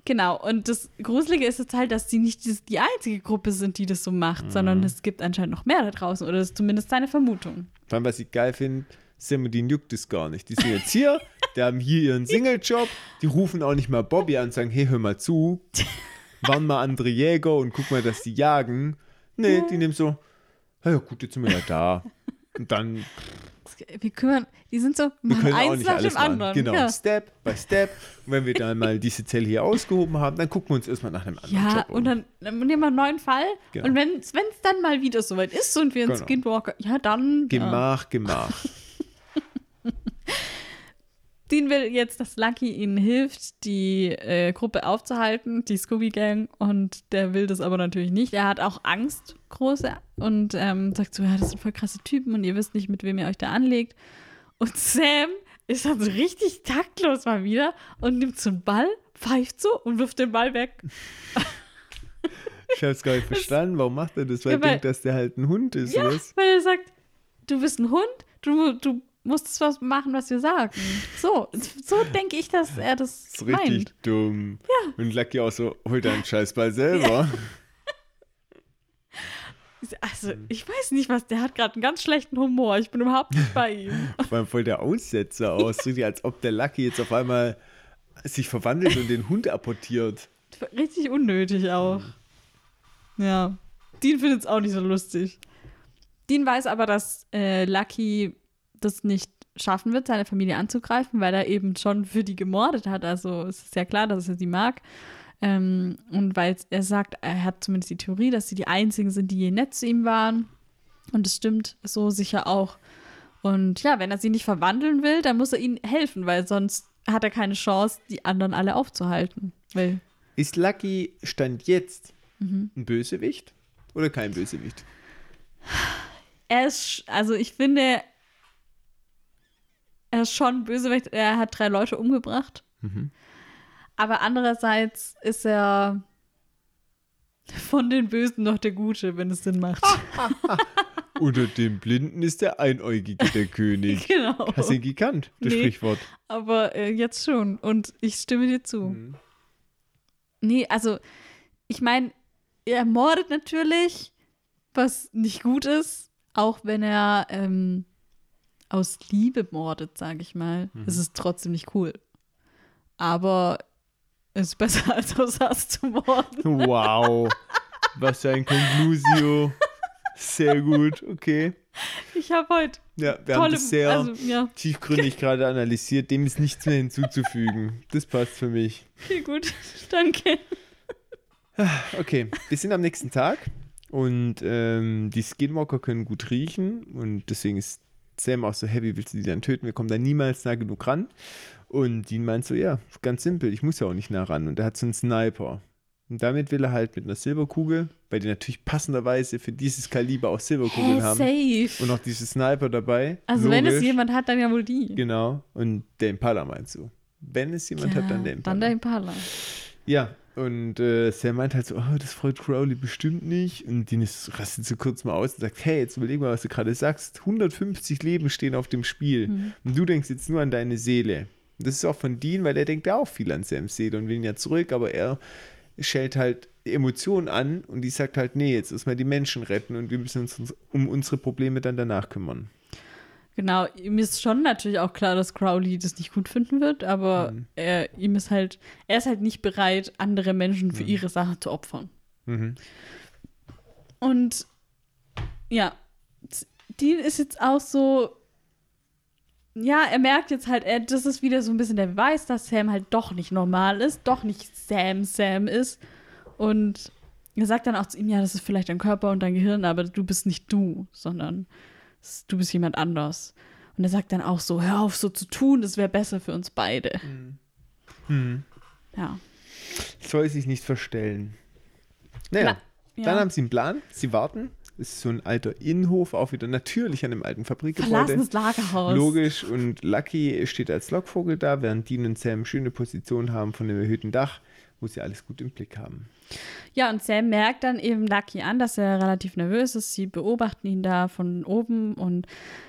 Speaker 1: Genau, und das Gruselige ist jetzt halt, dass sie nicht die, die einzige Gruppe sind, die das so macht,
Speaker 2: Mhm.
Speaker 1: sondern es gibt anscheinend noch mehr da draußen, oder das ist zumindest seine Vermutung.
Speaker 2: Vor allem, was ich geil finde, Semodin juckt es gar nicht. Die sind jetzt hier, die haben hier ihren Singlejob, die rufen auch nicht mal Bobby an und sagen, hey, hör mal zu, waren mal andere Jäger und guck mal, dass die jagen. Nee, die nehmen so, "Ah ja gut, jetzt sind wir ja da. Und dann,
Speaker 1: Wir kümmern, die sind so,
Speaker 2: wir können
Speaker 1: eins nach dem anderen.
Speaker 2: Genau,
Speaker 1: Ja,
Speaker 2: Step by Step. Und wenn wir dann mal diese Zelle hier ausgehoben haben, dann gucken wir uns erstmal nach einem anderen
Speaker 1: ja
Speaker 2: Job
Speaker 1: und dann, dann nehmen wir einen neuen Fall.
Speaker 2: Genau.
Speaker 1: Und wenn es dann mal wieder soweit ist und wir einen
Speaker 2: Genau.
Speaker 1: Skinwalker, ja dann. Ja.
Speaker 2: Gemach, Gemach.
Speaker 1: Dean will jetzt, dass Lucky ihnen hilft, die äh, Gruppe aufzuhalten, die Scooby Gang, und der will das aber natürlich nicht. Er hat auch Angst, große, und ähm, sagt so, ja, das sind voll krasse Typen und ihr wisst nicht, mit wem ihr euch da anlegt. Und Sam ist dann so richtig taktlos mal wieder und nimmt so einen Ball, pfeift so und wirft den Ball weg.
Speaker 2: Ich habe es gar nicht verstanden. Warum macht er das? Weil
Speaker 1: Ja,
Speaker 2: er denkt, dass der halt ein Hund ist,
Speaker 1: Ja, weil er sagt, du bist ein Hund, du, du musst was machen, was wir sagen. So, so denke ich, dass er das
Speaker 2: Das ist richtig
Speaker 1: meint.
Speaker 2: dumm. Ja. Und Lucky auch so, hol deinen Scheißball selber.
Speaker 1: Also,
Speaker 2: Hm.
Speaker 1: ich weiß nicht, was, der hat gerade einen ganz schlechten Humor. Ich bin überhaupt nicht bei ihm.
Speaker 2: Vor allem voll der Aussetzer aus. Richtig, als ob der Lucky jetzt auf einmal sich verwandelt und den Hund apportiert.
Speaker 1: Richtig unnötig auch. Ja. Dean findet es auch nicht so lustig. Dean weiß aber, dass äh, Lucky das nicht schaffen wird, seine Familie anzugreifen, weil er eben schon für die gemordet hat. Also es ist ja klar, dass er sie mag. Ähm, und weil er sagt, er hat zumindest die Theorie, dass sie die einzigen sind, die je nett zu ihm waren. Und es stimmt so sicher auch. Und ja, wenn er sie nicht verwandeln will, dann muss er ihnen helfen, weil sonst hat er keine Chance, die anderen alle aufzuhalten. Weil
Speaker 2: Ist Lucky Stand jetzt
Speaker 1: Mhm.
Speaker 2: ein Bösewicht oder kein Bösewicht?
Speaker 1: er ist, also ich finde, er ist schon bösewicht. Er hat drei Leute umgebracht.
Speaker 2: Mhm.
Speaker 1: Aber andererseits ist er von den Bösen noch der Gute, wenn es Sinn macht.
Speaker 2: Unter den Blinden ist der Einäugige der König.
Speaker 1: Genau.
Speaker 2: Hast du ihn gekannt, das
Speaker 1: Nee.
Speaker 2: Sprichwort?
Speaker 1: Aber äh, jetzt schon. Und ich stimme dir zu.
Speaker 2: Mhm.
Speaker 1: Nee, also, ich meine, er mordet natürlich, was nicht gut ist, auch wenn er ähm, aus Liebe mordet, sage ich mal.
Speaker 2: Mhm.
Speaker 1: Es ist trotzdem nicht cool. Aber es ist besser, als aus Hass zu morden.
Speaker 2: Wow. Was für ein Conclusio. Sehr gut, okay.
Speaker 1: Ich habe heute
Speaker 2: Ja, wir haben
Speaker 1: tolle,
Speaker 2: das sehr
Speaker 1: also ja,
Speaker 2: tiefgründig gerade analysiert. Dem ist nichts mehr hinzuzufügen. Das passt für mich.
Speaker 1: viel gut, danke.
Speaker 2: Okay, wir sind am nächsten Tag und ähm, die Skinwalker können gut riechen und deswegen ist Sam auch so happy, willst du die dann töten? Wir kommen da niemals nah genug ran. Und Dean meint so, ja, ganz simpel, ich muss ja auch nicht nah ran. Und er hat so einen Sniper. Und damit will er halt mit einer Silberkugel, weil die natürlich passenderweise für dieses Kaliber auch Silberkugeln
Speaker 1: Hä,
Speaker 2: haben.
Speaker 1: safe.
Speaker 2: Und noch diese Sniper dabei.
Speaker 1: Also wenn es
Speaker 2: Logisch.
Speaker 1: jemand hat, dann ja wohl die.
Speaker 2: Genau. Und der Impala meinst du. Wenn es jemand hat, dann der Impala.
Speaker 1: Dann der Impala.
Speaker 2: Ja, und äh, Sam meint halt so, oh, das freut Crowley bestimmt nicht. Und Dean ist, rastet so kurz mal aus und sagt, hey, jetzt überleg mal, was du gerade sagst. 150 Leben stehen auf dem Spiel.
Speaker 1: Mhm.
Speaker 2: Und du denkst jetzt nur an deine Seele. Und das ist auch von Dean, weil er denkt ja auch viel an Sams Seele und will ihn ja zurück, aber er schält halt Emotionen an und die sagt halt, nee, jetzt erstmal die Menschen retten und wir müssen uns um unsere Probleme dann danach kümmern.
Speaker 1: Genau, ihm ist schon natürlich auch klar, dass Crowley das nicht gut finden wird, aber
Speaker 2: Mhm.
Speaker 1: er, ihm ist halt, er ist halt nicht bereit, andere Menschen für ihre Sache zu opfern.
Speaker 2: Mhm.
Speaker 1: Und ja, Dean ist jetzt auch so, ja, er merkt jetzt halt, er, das ist wieder so ein bisschen der Beweis, dass Sam halt doch nicht normal ist, doch nicht Sam Sam ist. Und er sagt dann auch zu ihm, ja, das ist vielleicht dein Körper und dein Gehirn, aber du bist nicht du, sondern du bist jemand anders. Und er sagt dann auch so, hör auf so zu tun, das wäre besser für uns beide.
Speaker 2: Mhm.
Speaker 1: Ja.
Speaker 2: Soll sich nicht verstellen. Naja,
Speaker 1: Ja.
Speaker 2: dann haben sie einen Plan. Sie warten. Es ist so ein alter Innenhof, auch wieder natürlich an einem alten Fabrikgebäude.
Speaker 1: Verlassenes Lagerhaus.
Speaker 2: Logisch. Und Lucky steht als Lockvogel da, während Dean und Sam schöne Position haben von dem erhöhten Dach, wo sie alles gut im Blick haben.
Speaker 1: Ja, und Sam merkt dann eben Lucky an, dass er relativ nervös ist. Sie beobachten ihn da von oben und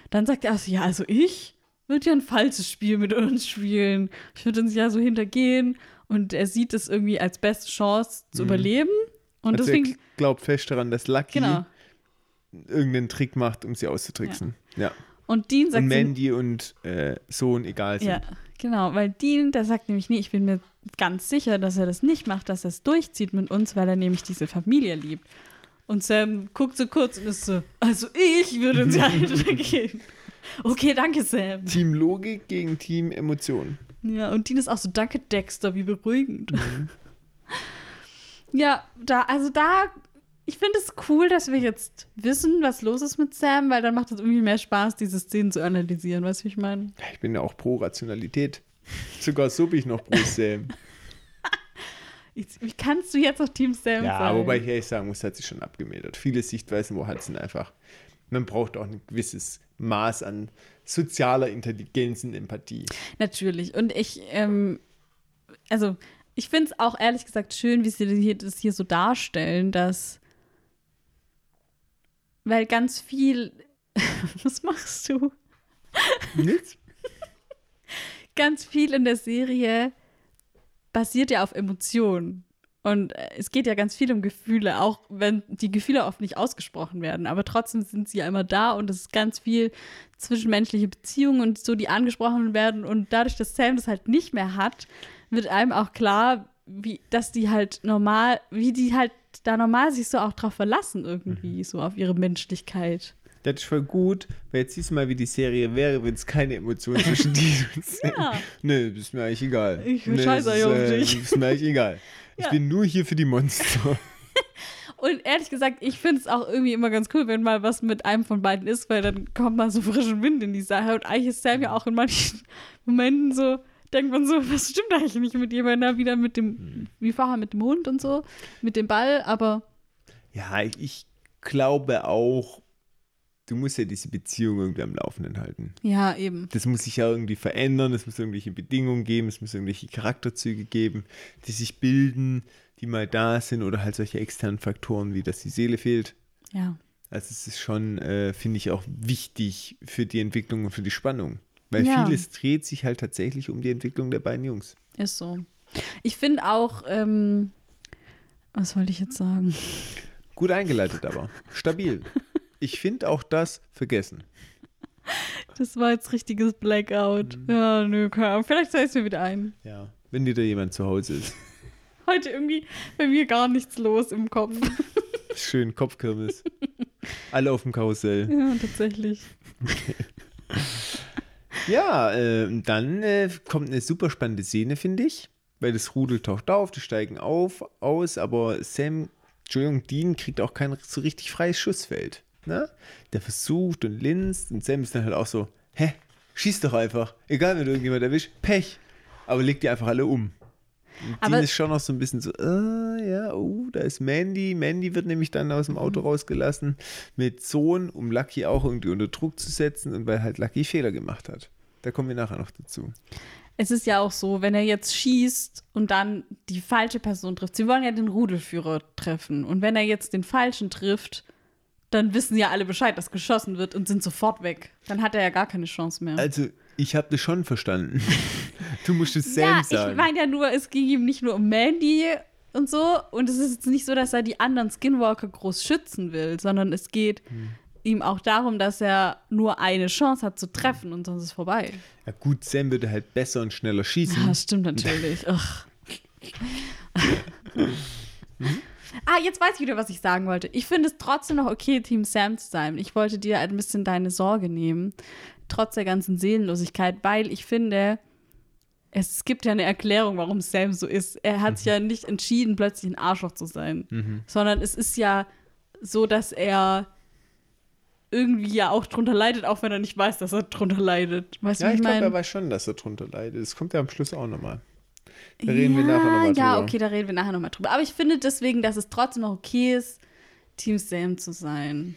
Speaker 1: dann sagt er also, ja, also ich würde ja ein falsches Spiel mit uns spielen. Ich würde uns ja so hintergehen und er sieht es irgendwie als beste Chance zu überleben. Und
Speaker 2: also
Speaker 1: deswegen,
Speaker 2: er glaubt fest daran, dass Lucky
Speaker 1: genau.
Speaker 2: irgendeinen Trick macht, um sie auszutricksen. Ja.
Speaker 1: Und Dean sagt
Speaker 2: Und Mandy und äh, Sohn egal sind.
Speaker 1: Ja, genau, weil Dean, der sagt nämlich, nee, ich bin mir ganz sicher, dass er das nicht macht, dass er es durchzieht mit uns, weil er nämlich diese Familie liebt. Und Sam guckt so kurz und ist so, also ich würde uns ja hintergehen. Okay, danke, Sam.
Speaker 2: Team Logik gegen Team Emotion.
Speaker 1: Ja, und Dean ist auch so, danke, Dexter, wie beruhigend.
Speaker 2: Mhm.
Speaker 1: Ja, da, also da, ich finde es cool, dass wir jetzt wissen, was los ist mit Sam, weil dann macht es irgendwie mehr Spaß, diese Szenen zu analysieren, weißt du, wie ich meine?
Speaker 2: Ja, Ich bin ja auch pro Rationalität. Sogar so bin ich noch pro Sam.
Speaker 1: Ich- Wie kannst du jetzt auf Team Sam
Speaker 2: ja,
Speaker 1: sein?
Speaker 2: wobei ich ehrlich sagen muss, hat sich schon abgemildert. Viele Sichtweisen, wo hat sind einfach. Man braucht auch ein gewisses Maß an sozialer Intelligenz und Empathie.
Speaker 1: Natürlich. Und ich, ähm, also, ich finde es auch ehrlich gesagt schön, wie sie das hier so darstellen, dass. Weil ganz viel. Was machst du?
Speaker 2: Nichts?
Speaker 1: Ganz viel in der Serie basiert ja auf Emotionen. Und äh, es geht ja ganz viel um Gefühle, auch wenn die Gefühle oft nicht ausgesprochen werden. Aber trotzdem sind sie ja immer da und es ist ganz viel zwischenmenschliche Beziehungen und so, die angesprochen werden. Und dadurch, dass Sam das halt nicht mehr hat, wird einem auch klar, wie, dass die halt normal, wie die halt da normal sich so auch drauf verlassen, irgendwie, so auf ihre Menschlichkeit.
Speaker 2: Das ist voll gut, weil jetzt siehst du mal, wie die Serie wäre, wenn es keine Emotionen zwischen dir und.
Speaker 1: Ja.
Speaker 2: Nee, das ist mir eigentlich egal.
Speaker 1: Ich
Speaker 2: nee,
Speaker 1: scheiß
Speaker 2: das
Speaker 1: euch
Speaker 2: ist,
Speaker 1: auf
Speaker 2: äh,
Speaker 1: dich.
Speaker 2: Ist mir eigentlich egal. Ich
Speaker 1: Ja.
Speaker 2: bin nur hier für die Monster.
Speaker 1: Und ehrlich gesagt, ich finde es auch irgendwie immer ganz cool, wenn mal was mit einem von beiden ist, weil dann kommt mal so frischen Wind in die Sache. Und eigentlich ist Sam ja auch in manchen Momenten so, denkt man so, was stimmt eigentlich nicht mit ihr, wenn er wieder mit dem, wie vorher mit dem Hund und so, mit dem Ball, aber
Speaker 2: Ja, ich, ich glaube auch, du musst ja diese Beziehung irgendwie am Laufenden halten.
Speaker 1: ja, eben.
Speaker 2: Das muss sich ja irgendwie verändern, es muss irgendwelche Bedingungen geben, es muss irgendwelche Charakterzüge geben, die sich bilden, die mal da sind oder halt solche externen Faktoren, wie dass die Seele fehlt.
Speaker 1: Ja.
Speaker 2: Also es ist schon, äh, finde ich, auch wichtig für die Entwicklung und für die Spannung. Weil
Speaker 1: Ja.
Speaker 2: vieles dreht sich halt tatsächlich um die Entwicklung der beiden Jungs.
Speaker 1: Ist so. Ich finde auch, ähm, was wollte ich jetzt sagen?
Speaker 2: Gut eingeleitet aber. Stabil. Ich finde auch das vergessen.
Speaker 1: Das war jetzt richtiges Blackout. Ja, nö, Ahnung. Vielleicht fällt es mir wieder ein.
Speaker 2: Ja. Wenn dir da jemand zu Hause ist.
Speaker 1: Heute irgendwie bei mir gar nichts los im Kopf.
Speaker 2: Schön Kopfkirmes. Alle auf dem Karussell.
Speaker 1: ja, tatsächlich.
Speaker 2: Ja, äh, dann äh, kommt eine super spannende Szene, finde ich. Weil das Rudel taucht auf, die steigen auf, aus, aber Sam, Entschuldigung, Dean kriegt auch kein so richtig freies Schussfeld. Ne? Der versucht und linst und Sam ist dann halt auch so, hä, schieß doch einfach. Egal, wenn du irgendjemand erwischt, Pech. Aber leg die einfach alle um. Und
Speaker 1: Aber-
Speaker 2: Dean ist schon noch so ein bisschen so, äh, ja, oh, da ist Mandy. Mandy wird nämlich dann aus dem Auto rausgelassen mit Sohn, um Lucky auch irgendwie unter Druck zu setzen und weil halt Lucky Fehler gemacht hat. Da kommen wir nachher noch dazu.
Speaker 1: Es ist ja auch so, wenn er jetzt schießt und dann die falsche Person trifft. Sie wollen ja den Rudelführer treffen. Und wenn er jetzt den falschen trifft, dann wissen ja alle Bescheid, dass geschossen wird und sind sofort weg. Dann hat er ja gar keine Chance mehr.
Speaker 2: Also, ich habe das schon verstanden. Du musst es Sam
Speaker 1: ja,
Speaker 2: sagen.
Speaker 1: ich meine ja nur, es ging ihm nicht nur um Mandy und so. Und es ist jetzt nicht so, dass er die anderen Skinwalker groß schützen will, sondern es geht
Speaker 2: Hm.
Speaker 1: Ihm auch darum, dass er nur eine Chance hat zu treffen und sonst ist vorbei.
Speaker 2: ja, gut, Sam würde halt besser und schneller schießen.
Speaker 1: Ja, das stimmt natürlich. Ach. Ah, jetzt weiß ich wieder, was ich sagen wollte. Ich finde es trotzdem noch okay, Team Sam zu sein. Ich wollte dir ein bisschen deine Sorge nehmen, trotz der ganzen Seelenlosigkeit, weil ich finde, es gibt ja eine Erklärung, warum Sam so ist. Er hat sich ja nicht entschieden, plötzlich ein Arschloch zu sein, sondern es ist ja so, dass er irgendwie ja auch drunter leidet, auch wenn er nicht weiß, dass er drunter leidet. Weißt du,
Speaker 2: Ja, ich
Speaker 1: ich
Speaker 2: glaube, er weiß schon, dass er drunter leidet. Das kommt ja am Schluss auch nochmal. Da reden wir nachher nochmal drüber.
Speaker 1: Ja, okay, da reden wir nachher nochmal drüber. Aber ich finde deswegen, dass es trotzdem noch okay ist, Team Sam zu sein.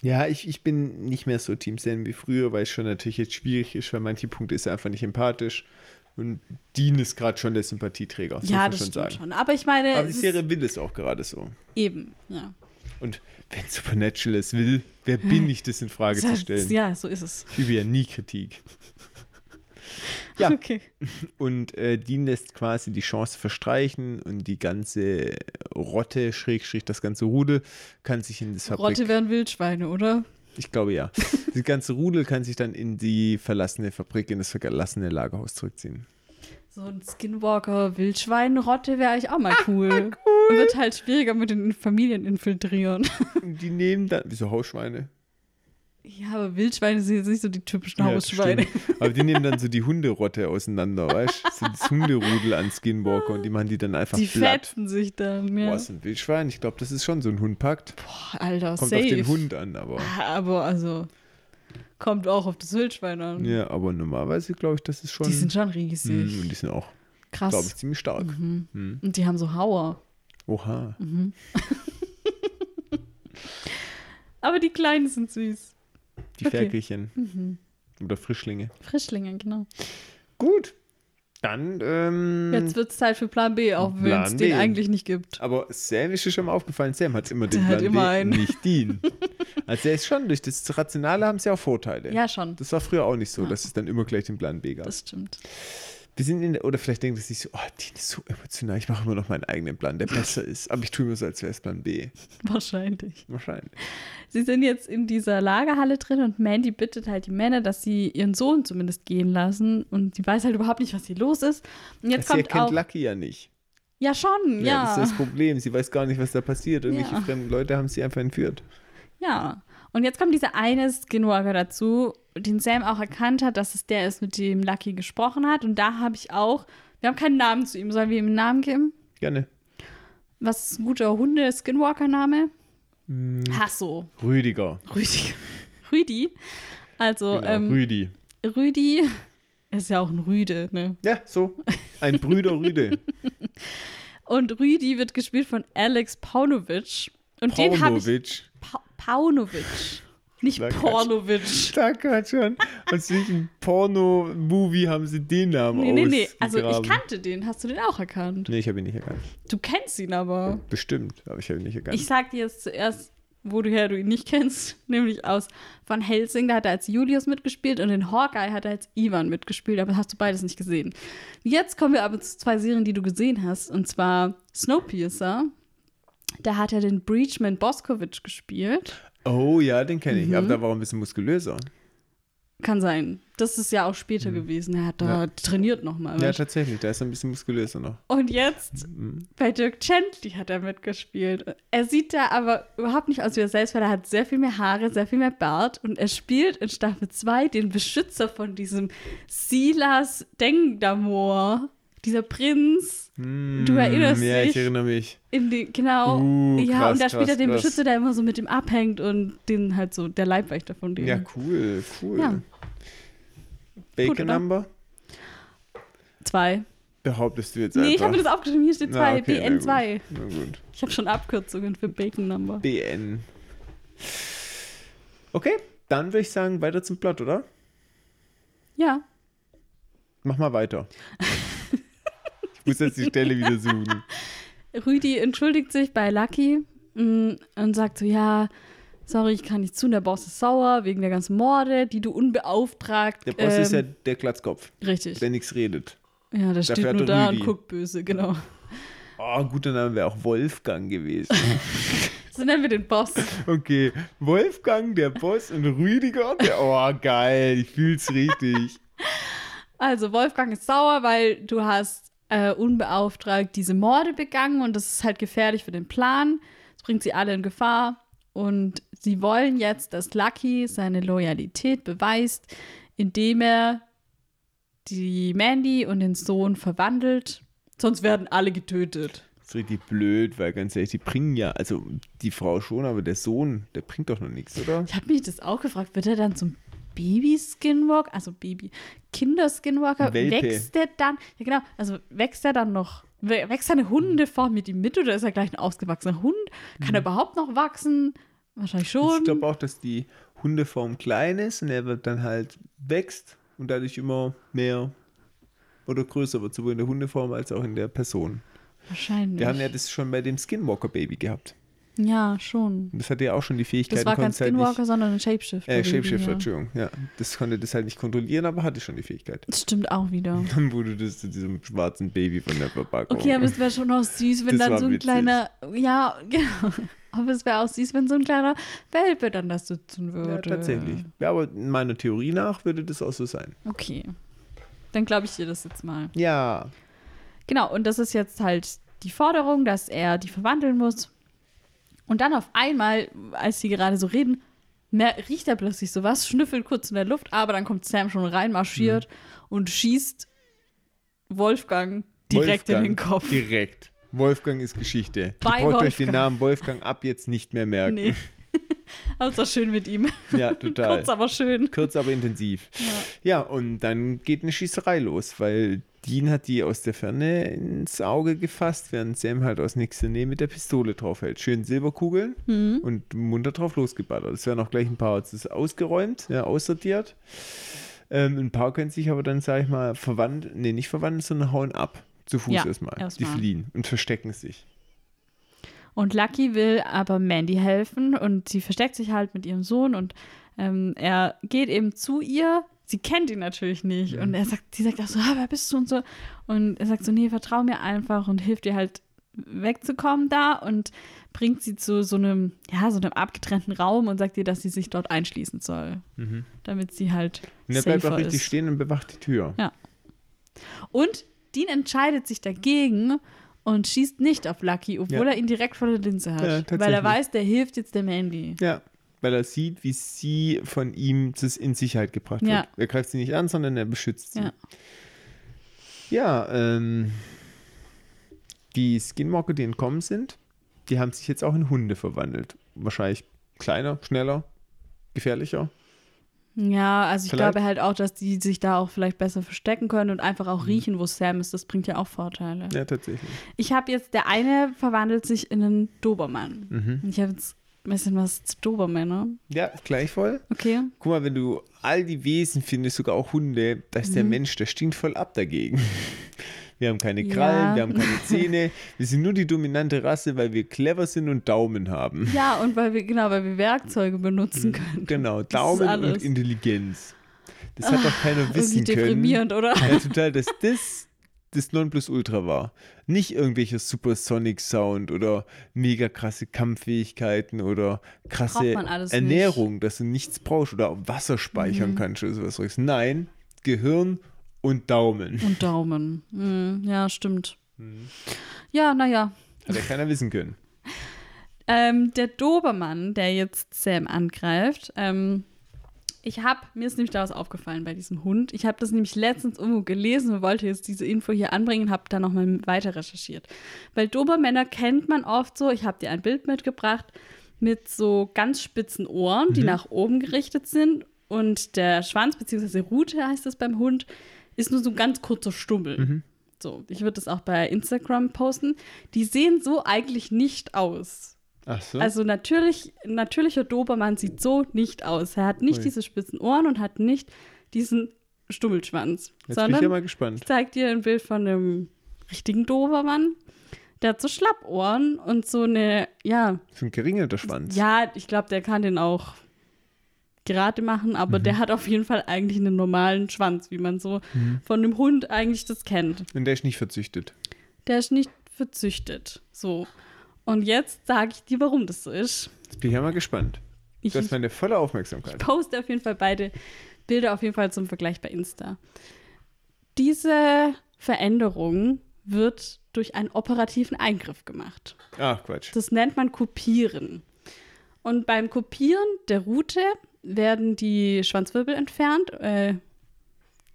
Speaker 2: Ja, ich, ich bin nicht mehr so Team Sam wie früher, weil es schon natürlich jetzt schwierig ist, weil manche Punkte ist er einfach nicht empathisch. Und Dean ist gerade schon der Sympathieträger, muss
Speaker 1: ja, das
Speaker 2: schon
Speaker 1: stimmt
Speaker 2: sagen.
Speaker 1: schon. Aber ich meine,
Speaker 2: Aber die Serie will es auch gerade so.
Speaker 1: eben, ja.
Speaker 2: Und wenn Supernatural es will, wer bin ich, das in Frage zu stellen?
Speaker 1: Ja, so ist es.
Speaker 2: Ich übe ja nie Kritik. Ja.
Speaker 1: Okay.
Speaker 2: Und äh, Dean lässt quasi die Chance verstreichen und die ganze Rotte, Schrägstrich, das ganze Rudel kann sich in das Fabrik...
Speaker 1: Rotte wären Wildschweine, oder?
Speaker 2: Ich glaube ja. Das ganze Rudel kann sich dann in die verlassene Fabrik, in das verlassene Lagerhaus zurückziehen.
Speaker 1: So ein Skinwalker-Wildschwein-Rotte wäre eigentlich auch mal cool. Wird halt schwieriger mit den Familien infiltrieren.
Speaker 2: Die nehmen dann, wieso Hausschweine?
Speaker 1: ja, aber Wildschweine sind jetzt nicht so die typischen
Speaker 2: Ja,
Speaker 1: Hausschweine.
Speaker 2: stimmt. Aber die nehmen dann so die Hunderotte auseinander, weißt du? So das Hunderudel an Skinwalker und die machen die dann einfach
Speaker 1: die
Speaker 2: platt.
Speaker 1: fetzen sich dann, ja.
Speaker 2: Boah, ist ein Wildschwein? Ich glaube, das ist schon so ein Hundpakt.
Speaker 1: Boah, Alter,
Speaker 2: Kommt
Speaker 1: safe.
Speaker 2: auf den Hund an, aber.
Speaker 1: Aber also, kommt auch auf das Wildschwein an.
Speaker 2: Ja, aber normalerweise glaube ich, das ist schon.
Speaker 1: Die sind schon riesig.
Speaker 2: Mm, und die sind auch,
Speaker 1: Krass.
Speaker 2: glaube ich, ziemlich stark.
Speaker 1: Mhm. Und die haben so Hauer.
Speaker 2: Oha.
Speaker 1: Aber die Kleinen sind süß.
Speaker 2: Die
Speaker 1: Okay.
Speaker 2: Ferkelchen. Oder Frischlinge.
Speaker 1: Frischlinge, genau.
Speaker 2: Gut. Dann, ähm.
Speaker 1: Jetzt wird es Zeit für Plan B, auch wenn es den eigentlich nicht gibt.
Speaker 2: Aber Sam ist dir schon mal aufgefallen, Sam hat immer den
Speaker 1: Der
Speaker 2: Plan
Speaker 1: immer
Speaker 2: B,
Speaker 1: einen.
Speaker 2: nicht Dean. Also er ist schon, durch das Rationale haben sie auch Vorteile.
Speaker 1: Ja, schon.
Speaker 2: Das war früher auch nicht so, dass es dann immer gleich den Plan B gab.
Speaker 1: Das stimmt.
Speaker 2: Wir sind in der, oder vielleicht denkt es sich so, oh, Dean ist so emotional, ich mache immer noch meinen eigenen Plan, der besser ist. Aber ich tue immer so, als wäre es Plan B.
Speaker 1: Wahrscheinlich.
Speaker 2: Wahrscheinlich.
Speaker 1: Sie sind jetzt in dieser Lagerhalle drin und Mandy bittet halt die Männer, dass sie ihren Sohn zumindest gehen lassen. Und sie weiß halt überhaupt nicht, was hier los ist. Und jetzt
Speaker 2: sie
Speaker 1: kommt
Speaker 2: erkennt
Speaker 1: auch.
Speaker 2: Lucky ja nicht.
Speaker 1: Ja, schon,
Speaker 2: Ja.
Speaker 1: ja.
Speaker 2: Das ist das Problem. Sie weiß gar nicht, was da passiert. Irgendwelche
Speaker 1: Ja.
Speaker 2: fremden Leute haben sie einfach entführt.
Speaker 1: Ja. Und jetzt kommt dieser eine Skinwalker dazu, den Sam auch erkannt hat, dass es der ist, mit dem Lucky gesprochen hat. Und da habe ich auch, wir haben keinen Namen zu ihm. Sollen wir ihm einen Namen geben?
Speaker 2: Gerne.
Speaker 1: Was ist ein guter Hunde-Skinwalker-Name?
Speaker 2: Hm.
Speaker 1: Hasso.
Speaker 2: Rüdiger.
Speaker 1: Rüdi. Rüdi. Also,
Speaker 2: Genau,
Speaker 1: ähm,
Speaker 2: Rüdi.
Speaker 1: Rüdi ist ja auch ein Rüde, ne?
Speaker 2: Ja, so. Ein Brüder Rüde.
Speaker 1: Und Rüdi wird gespielt von Alex Paunovic. Und den habe ich.
Speaker 2: Paunovic.
Speaker 1: Pa Paunovic. Nicht
Speaker 2: Quatsch.
Speaker 1: Pornovic.
Speaker 2: Danke, schon. Aus welchem Porno-Movie haben sie den Namen
Speaker 1: Nee, nee, nee. Also ich kannte den. Hast du den auch erkannt?
Speaker 2: Nee, ich habe ihn nicht erkannt.
Speaker 1: Du kennst ihn aber.
Speaker 2: Bestimmt, aber ich habe ihn nicht erkannt.
Speaker 1: Ich sag dir jetzt zuerst woher du ihn nicht kennst, nämlich aus Van Helsing. Da hat er als Julius mitgespielt und in Hawkeye hat er als Ivan mitgespielt, aber hast du beides nicht gesehen. Jetzt kommen wir aber zu zwei Serien, die du gesehen hast, und zwar Snowpiercer. Da hat er den Breachman Boskovic gespielt.
Speaker 2: Oh ja, den kenne ich. Mhm. Aber da war er ein bisschen muskulöser.
Speaker 1: Kann sein. Das ist ja auch später mhm. gewesen. Er hat da ja. trainiert nochmal.
Speaker 2: Ja, tatsächlich. Da ist er ein bisschen muskulöser noch.
Speaker 1: Und jetzt mhm. bei Dirk Gently hat er mitgespielt. Er sieht da aber überhaupt nicht aus wie er selbst, weil er hat sehr viel mehr Haare, sehr viel mehr Bart. Und er spielt in Staffel 2 den Beschützer von diesem Silas Dengdamor. Dieser Prinz. Mm, du erinnerst
Speaker 2: ja, dich? Ja, ich erinnere mich.
Speaker 1: Die, genau. Uh, ja, krass, und da spielt er den krass. Beschützer, der immer so mit dem abhängt und den halt so, der Leibwächter von dem.
Speaker 2: Ja, cool, cool. Ja. Bacon Number?
Speaker 1: Zwei.
Speaker 2: Behauptest du jetzt
Speaker 1: einfach? Nee, ich habe mir das aufgeschrieben. Hier steht zwei. okay, BN2. Na gut. Na gut. Ich habe schon Abkürzungen für Bacon Number.
Speaker 2: BN. Okay, dann würde ich sagen, weiter zum Plot, oder?
Speaker 1: Ja.
Speaker 2: Mach mal weiter. muss jetzt die Stelle wieder suchen.
Speaker 1: Rüdi entschuldigt sich bei Lucky mm, und sagt so, ja, sorry, ich kann nicht zu, der Boss ist sauer wegen der ganzen Morde, die du unbeauftragt.
Speaker 2: Der Boss ähm, ist ja ähm, der Glatzkopf.
Speaker 1: Richtig.
Speaker 2: Der nichts redet.
Speaker 1: Ja, der steht nur da Rüdi. und guckt böse, genau.
Speaker 2: Oh, guter Name wäre auch Wolfgang gewesen.
Speaker 1: so nennen wir den Boss.
Speaker 2: Okay, Wolfgang, der Boss und Rüdiger, der, oh geil, ich fühl's richtig.
Speaker 1: Also Wolfgang ist sauer, weil du hast äh, unbeauftragt diese Morde begangen und das ist halt gefährlich für den Plan. Das bringt sie alle in Gefahr. Und sie wollen jetzt, dass Lucky seine Loyalität beweist, indem er die Mandy und den Sohn verwandelt. Sonst werden alle getötet.
Speaker 2: Das ist richtig blöd, weil ganz ehrlich, die bringen ja, also die Frau schon, aber der Sohn, der bringt doch noch nichts, oder?
Speaker 1: Ich habe mich das auch gefragt, wird er dann zum Baby-Skinwalker, also Baby, Kinder-Skinwalker, wächst der dann, ja genau, also wächst er dann noch Wächst seine Hundeform mit ihm mit oder ist er gleich ein ausgewachsener Hund? Kann er mhm. überhaupt noch wachsen? Wahrscheinlich schon.
Speaker 2: Ich glaube auch, dass die Hundeform klein ist und er wird dann halt wächst und dadurch immer mehr oder größer wird, sowohl in der Hundeform als auch in der Person.
Speaker 1: Wahrscheinlich.
Speaker 2: Wir haben ja das schon bei dem Skinwalker-Baby gehabt.
Speaker 1: Ja, schon.
Speaker 2: Das hatte ja auch schon die Fähigkeit.
Speaker 1: Das war kein Skinwalker, halt nicht, sondern ein Shapeshifter.
Speaker 2: Äh, Shapeshifter, ja. Entschuldigung. Ja, das konnte das halt nicht kontrollieren, aber hatte schon die Fähigkeit.
Speaker 1: Das stimmt auch wieder.
Speaker 2: Dann wurde das zu diesem schwarzen Baby von der Verpackung.
Speaker 1: Okay, aber es wäre schon auch süß, wenn das dann so ein witzig. kleiner, ja, genau. Aber es wäre auch süß, wenn so ein kleiner Welpe dann das sitzen würde. Ja,
Speaker 2: tatsächlich. Ja, aber in meiner Theorie nach würde das auch so sein.
Speaker 1: Okay. Dann glaube ich dir das jetzt mal.
Speaker 2: Ja.
Speaker 1: Genau, und das ist jetzt halt die Forderung, dass er die verwandeln muss und dann auf einmal, als sie gerade so reden, riecht er plötzlich sowas, schnüffelt kurz in der Luft, aber dann kommt Sam schon reinmarschiert mhm. und schießt Wolfgang direkt Wolfgang in den Kopf.
Speaker 2: Direkt. Wolfgang ist Geschichte. Bei Ihr braucht euch den Namen Wolfgang ab jetzt nicht mehr merken. Nee.
Speaker 1: Aber es war schön mit ihm.
Speaker 2: Ja, total.
Speaker 1: Kurz, aber schön.
Speaker 2: Kurz, aber intensiv. Ja. ja, und dann geht eine Schießerei los, weil Dean hat die aus der Ferne ins Auge gefasst, während Sam halt aus nächster Nähe mit der Pistole draufhält. Schön Silberkugeln mhm. und munter drauf losgeballert. Es werden auch gleich ein paar das ist ausgeräumt, ja, aussortiert. Ähm, ein paar können sich aber dann, sag ich mal, verwandeln, nee, nicht verwandeln, sondern hauen ab. Zu Fuß ja, erstmal. erstmal. Die fliehen und verstecken sich.
Speaker 1: Und Lucky will aber Mandy helfen und sie versteckt sich halt mit ihrem Sohn und ähm, er geht eben zu ihr. Sie kennt ihn natürlich nicht ja. und er sagt, sie sagt auch so, ah, wer bist du und so. Und er sagt so, nee, vertrau mir einfach und hilft ihr halt wegzukommen da und bringt sie zu so einem, ja, so einem abgetrennten Raum und sagt ihr, dass sie sich dort einschließen soll. Mhm. Damit sie halt.
Speaker 2: Und er bleibt auch richtig ist. stehen und bewacht die Tür.
Speaker 1: Ja. Und Dean entscheidet sich dagegen und schießt nicht auf Lucky, obwohl ja. er ihn direkt vor der Linse hat. Ja, weil er weiß, der hilft jetzt der Mandy.
Speaker 2: Ja, weil er sieht, wie sie von ihm in Sicherheit gebracht ja. wird. Er greift sie nicht an, sondern er beschützt sie. Ja, ja ähm, die Skinwalker, die entkommen sind, die haben sich jetzt auch in Hunde verwandelt. Wahrscheinlich kleiner, schneller, gefährlicher.
Speaker 1: Ja, also ich vielleicht. glaube halt auch, dass die sich da auch vielleicht besser verstecken können und einfach auch mhm. riechen, wo Sam ist. Das bringt ja auch Vorteile.
Speaker 2: Ja, tatsächlich.
Speaker 1: Ich habe jetzt, der eine verwandelt sich in einen Dobermann. Mhm. Ich habe jetzt bisschen was zu Dobermänner.
Speaker 2: Ja, gleichvoll.
Speaker 1: Okay.
Speaker 2: Guck mal, wenn du all die Wesen findest, sogar auch Hunde, da ist mhm. der Mensch, der stinkt voll ab dagegen. Wir haben keine Krallen,
Speaker 1: Ja.
Speaker 2: wir haben keine Zähne. Wir sind nur die dominante Rasse, weil wir clever sind und Daumen haben.
Speaker 1: Ja, und weil wir, genau, weil wir Werkzeuge benutzen können.
Speaker 2: Genau,
Speaker 1: ist
Speaker 2: Daumen und. Intelligenz. Das hat doch keiner wissen können.
Speaker 1: deprimierend, oder?
Speaker 2: Ja, total, dass das das Nonplusultra war. Nicht irgendwelcher Supersonic Sound oder mega krasse Kampffähigkeiten oder krasse Ernährung, dass du nichts brauchst oder auch Wasser
Speaker 1: Mhm.
Speaker 2: speichern kannst oder sowas. Nein, Gehirn und Daumen.
Speaker 1: Und Daumen. Hm, ja, stimmt.
Speaker 2: Mhm.
Speaker 1: Ja, naja.
Speaker 2: Hat ja keiner wissen können.
Speaker 1: Ähm, der Dobermann, der jetzt Sam angreift, ähm, ich habe, mir ist nämlich da was aufgefallen bei diesem Hund. Ich habe das nämlich letztens irgendwo gelesen und wollte jetzt diese Info hier anbringen, habe da nochmal weiter recherchiert. Weil Dobermänner kennt man oft so, ich habe dir ein Bild mitgebracht, mit so ganz spitzen Ohren, die nach oben gerichtet sind und der Schwanz, beziehungsweise Rute heißt es beim Hund, ist nur so ein ganz kurzer Stummel. So, ich würde das auch bei Instagram posten. Die sehen so eigentlich nicht aus.
Speaker 2: So.
Speaker 1: Also natürlich, natürlicher Dobermann sieht so nicht aus. Er hat nicht
Speaker 2: Ui.
Speaker 1: diese spitzen Ohren und hat nicht diesen Stummelschwanz.
Speaker 2: Jetzt bin ich
Speaker 1: sondern
Speaker 2: ja mal gespannt.
Speaker 1: ich zeig dir ein Bild von einem richtigen Dobermann. Der hat so Schlappohren und so eine, ja,
Speaker 2: So ein geringelter Schwanz.
Speaker 1: ja, ich glaube, der kann den auch gerade machen, aber
Speaker 2: Mhm.
Speaker 1: der hat auf jeden Fall eigentlich einen normalen Schwanz, wie man so
Speaker 2: Mhm.
Speaker 1: von einem Hund eigentlich das kennt.
Speaker 2: Und der ist nicht verzüchtet.
Speaker 1: Der ist nicht verzüchtet. So. Und jetzt sage ich dir, warum das so ist.
Speaker 2: Jetzt bin ich ja mal gespannt.
Speaker 1: Ich,
Speaker 2: Du hast meine volle Aufmerksamkeit.
Speaker 1: poste auf jeden Fall beide Bilder auf jeden Fall zum Vergleich bei Insta. Diese Veränderung wird durch einen operativen Eingriff gemacht.
Speaker 2: Ach, Quatsch.
Speaker 1: Das nennt man Kopieren. Und beim Kopieren der Route werden die Schwanzwirbel entfernt, äh,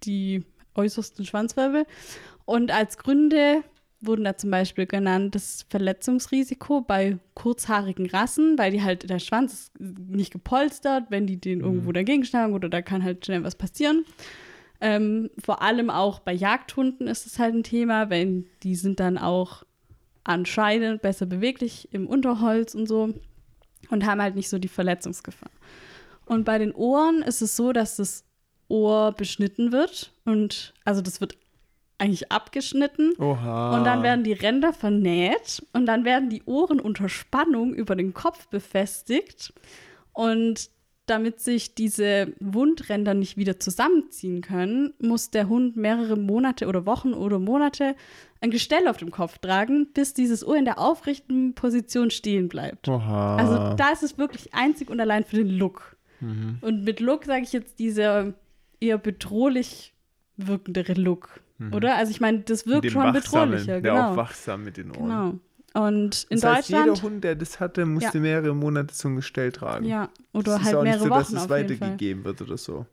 Speaker 1: die äußersten Schwanzwirbel. Und als Gründe wurden da zum Beispiel genannt das Verletzungsrisiko bei kurzhaarigen Rassen, weil die halt der Schwanz nicht gepolstert, wenn die den irgendwo dagegen schlagen oder da kann halt schnell was passieren. Ähm, vor allem auch bei Jagdhunden ist es halt ein Thema, wenn die sind dann auch anscheinend besser beweglich im Unterholz und so und haben halt nicht so die Verletzungsgefahr. Und bei den Ohren ist es so, dass das Ohr beschnitten wird und also das wird eigentlich abgeschnitten
Speaker 2: Oha.
Speaker 1: und dann werden die Ränder vernäht und dann werden die Ohren unter Spannung über den Kopf befestigt. Und damit sich diese Wundränder nicht wieder zusammenziehen können, muss der Hund mehrere Monate oder Wochen oder Monate ein Gestell auf dem Kopf tragen, bis dieses Ohr in der aufrechten Position stehen bleibt.
Speaker 2: Oha.
Speaker 1: Also da ist es wirklich einzig und allein für den Look.
Speaker 2: Mhm.
Speaker 1: Und mit Look sage ich jetzt dieser eher bedrohlich wirkendere Look, oder? Also ich meine, das wirkt schon
Speaker 2: Wachsamen,
Speaker 1: bedrohlicher,
Speaker 2: Der auch
Speaker 1: genau.
Speaker 2: wachsam mit den Ohren.
Speaker 1: Genau. Und in
Speaker 2: das heißt,
Speaker 1: Deutschland,
Speaker 2: jeder Hund, der das hatte, musste mehrere Monate zum Gestell tragen.
Speaker 1: ja,
Speaker 2: Das
Speaker 1: oder
Speaker 2: ist
Speaker 1: halt
Speaker 2: auch nicht
Speaker 1: mehrere
Speaker 2: so, dass
Speaker 1: Wochen
Speaker 2: es
Speaker 1: auf jeden Fall.
Speaker 2: weitergegeben wird oder so.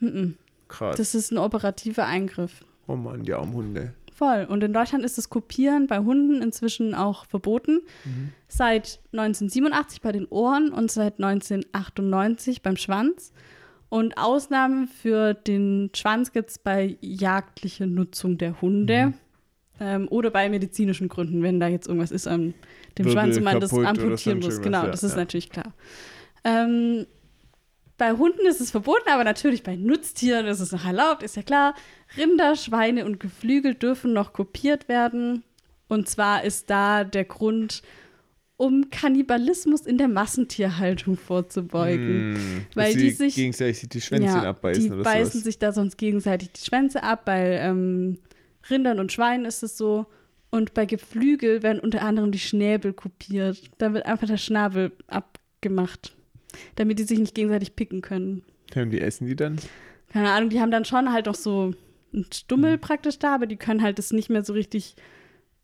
Speaker 1: Mhm.
Speaker 2: Krass.
Speaker 1: Das ist ein operativer Eingriff.
Speaker 2: oh Mann, die armen Hunde.
Speaker 1: Voll. Und in Deutschland ist das Kopieren bei Hunden inzwischen auch verboten.
Speaker 2: Mhm.
Speaker 1: Seit 1987 bei den Ohren und seit 1998 beim Schwanz. Und Ausnahmen für den Schwanz gibt es bei jagdlicher Nutzung der Hunde
Speaker 2: Mhm.
Speaker 1: ähm, oder bei medizinischen Gründen, wenn da jetzt irgendwas ist an dem Schwanz und man das amputieren muss. Genau,
Speaker 2: ja,
Speaker 1: das ist
Speaker 2: ja.
Speaker 1: natürlich klar. Ähm, bei Hunden ist es verboten, aber natürlich bei Nutztieren ist es noch erlaubt, ist ja klar. Rinder, Schweine und Geflügel dürfen noch kopiert werden. Und zwar ist da der Grund, um Kannibalismus in der Massentierhaltung vorzubeugen.
Speaker 2: Hm,
Speaker 1: Weil die sich-
Speaker 2: gegenseitig die Schwänze abbeißen
Speaker 1: die
Speaker 2: oder
Speaker 1: beißen
Speaker 2: sowas.
Speaker 1: sich da sonst gegenseitig die Schwänze ab. Bei ähm, Rindern und Schweinen ist es so. Und bei Geflügel werden unter anderem die Schnäbel kopiert. Da wird einfach der Schnabel abgemacht, damit die sich nicht gegenseitig picken können.
Speaker 2: Ja, und die essen die dann?
Speaker 1: Keine Ahnung, die haben dann schon halt noch so einen
Speaker 2: Mhm.
Speaker 1: Stummel praktisch da, aber die können halt das nicht mehr so richtig.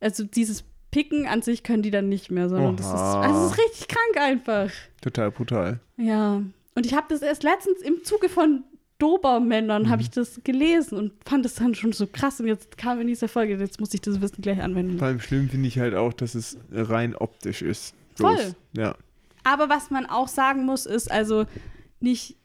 Speaker 1: Also dieses Picken an sich können die dann nicht mehr, sondern das ist,
Speaker 2: Oha.
Speaker 1: also es ist richtig krank einfach.
Speaker 2: Total brutal.
Speaker 1: Ja. Und ich habe das erst letztens im Zuge von Dobermännern habe ich das gelesen und fand das dann schon so krass. Und jetzt kam in dieser Folge, jetzt muss ich das Wissen gleich anwenden.
Speaker 2: Vor allem schlimm finde ich halt auch, dass es rein optisch ist.
Speaker 1: Voll.
Speaker 2: Bloß. Ja.
Speaker 1: Aber was man auch sagen muss, ist also nicht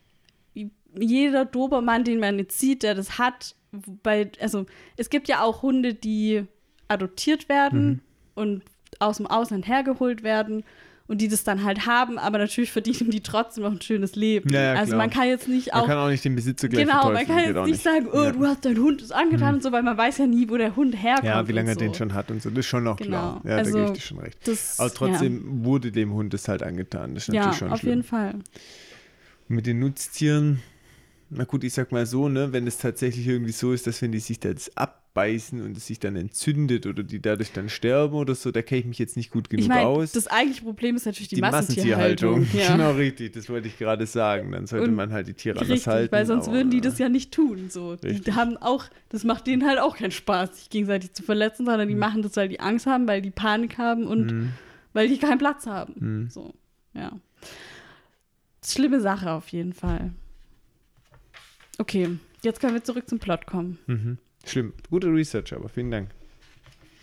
Speaker 1: jeder Dobermann, den man jetzt sieht, der das hat, bei, also es gibt ja auch Hunde, die adoptiert werden
Speaker 2: Mhm.
Speaker 1: Und aus dem Ausland hergeholt werden und die das dann halt haben, aber natürlich verdienen die trotzdem noch ein schönes Leben.
Speaker 2: Ja, ja,
Speaker 1: also
Speaker 2: klar.
Speaker 1: man kann jetzt nicht
Speaker 2: Man
Speaker 1: auch
Speaker 2: kann auch nicht den Besitzer gleich
Speaker 1: Genau, man kann jetzt nicht sagen, oh,
Speaker 2: Ja.
Speaker 1: du hast dein Hund ist angetan und so, weil man weiß ja nie, wo der Hund herkommt.
Speaker 2: Ja, wie lange er
Speaker 1: so.
Speaker 2: den schon hat und so, das ist schon noch klar.
Speaker 1: Genau.
Speaker 2: Ja,
Speaker 1: Also,
Speaker 2: da gebe ich dir schon recht.
Speaker 1: Das,
Speaker 2: Aber trotzdem wurde dem Hund das halt angetan. Das ist natürlich
Speaker 1: ja
Speaker 2: schon
Speaker 1: auf
Speaker 2: schlimm.
Speaker 1: jeden Fall.
Speaker 2: Mit den Nutztieren, na gut, ich sag mal so, ne, wenn es tatsächlich irgendwie so ist, dass wenn die sich da jetzt abbeißen und es sich dann entzündet oder die dadurch dann sterben oder so, da kenne ich mich jetzt nicht gut genug
Speaker 1: Ich meine,
Speaker 2: aus.
Speaker 1: das eigentliche Problem ist natürlich die,
Speaker 2: die
Speaker 1: Massentierhaltung.
Speaker 2: Massentierhaltung.
Speaker 1: Ja.
Speaker 2: Genau richtig, das wollte ich gerade sagen. Dann sollte
Speaker 1: Und
Speaker 2: man halt die Tiere anders
Speaker 1: Richtig,
Speaker 2: halten.
Speaker 1: weil sonst
Speaker 2: aber,
Speaker 1: würden die das ja nicht tun. So. Die haben auch, das macht denen halt auch keinen Spaß, sich gegenseitig zu verletzen, sondern die machen das, weil die Angst haben, weil die Panik haben und
Speaker 2: Mhm.
Speaker 1: weil die keinen Platz haben.
Speaker 2: Mhm.
Speaker 1: So, ja. Schlimme Sache auf jeden Fall. Okay, jetzt können wir zurück zum Plot kommen.
Speaker 2: Mhm. Schlimm. Guter Research, aber vielen Dank.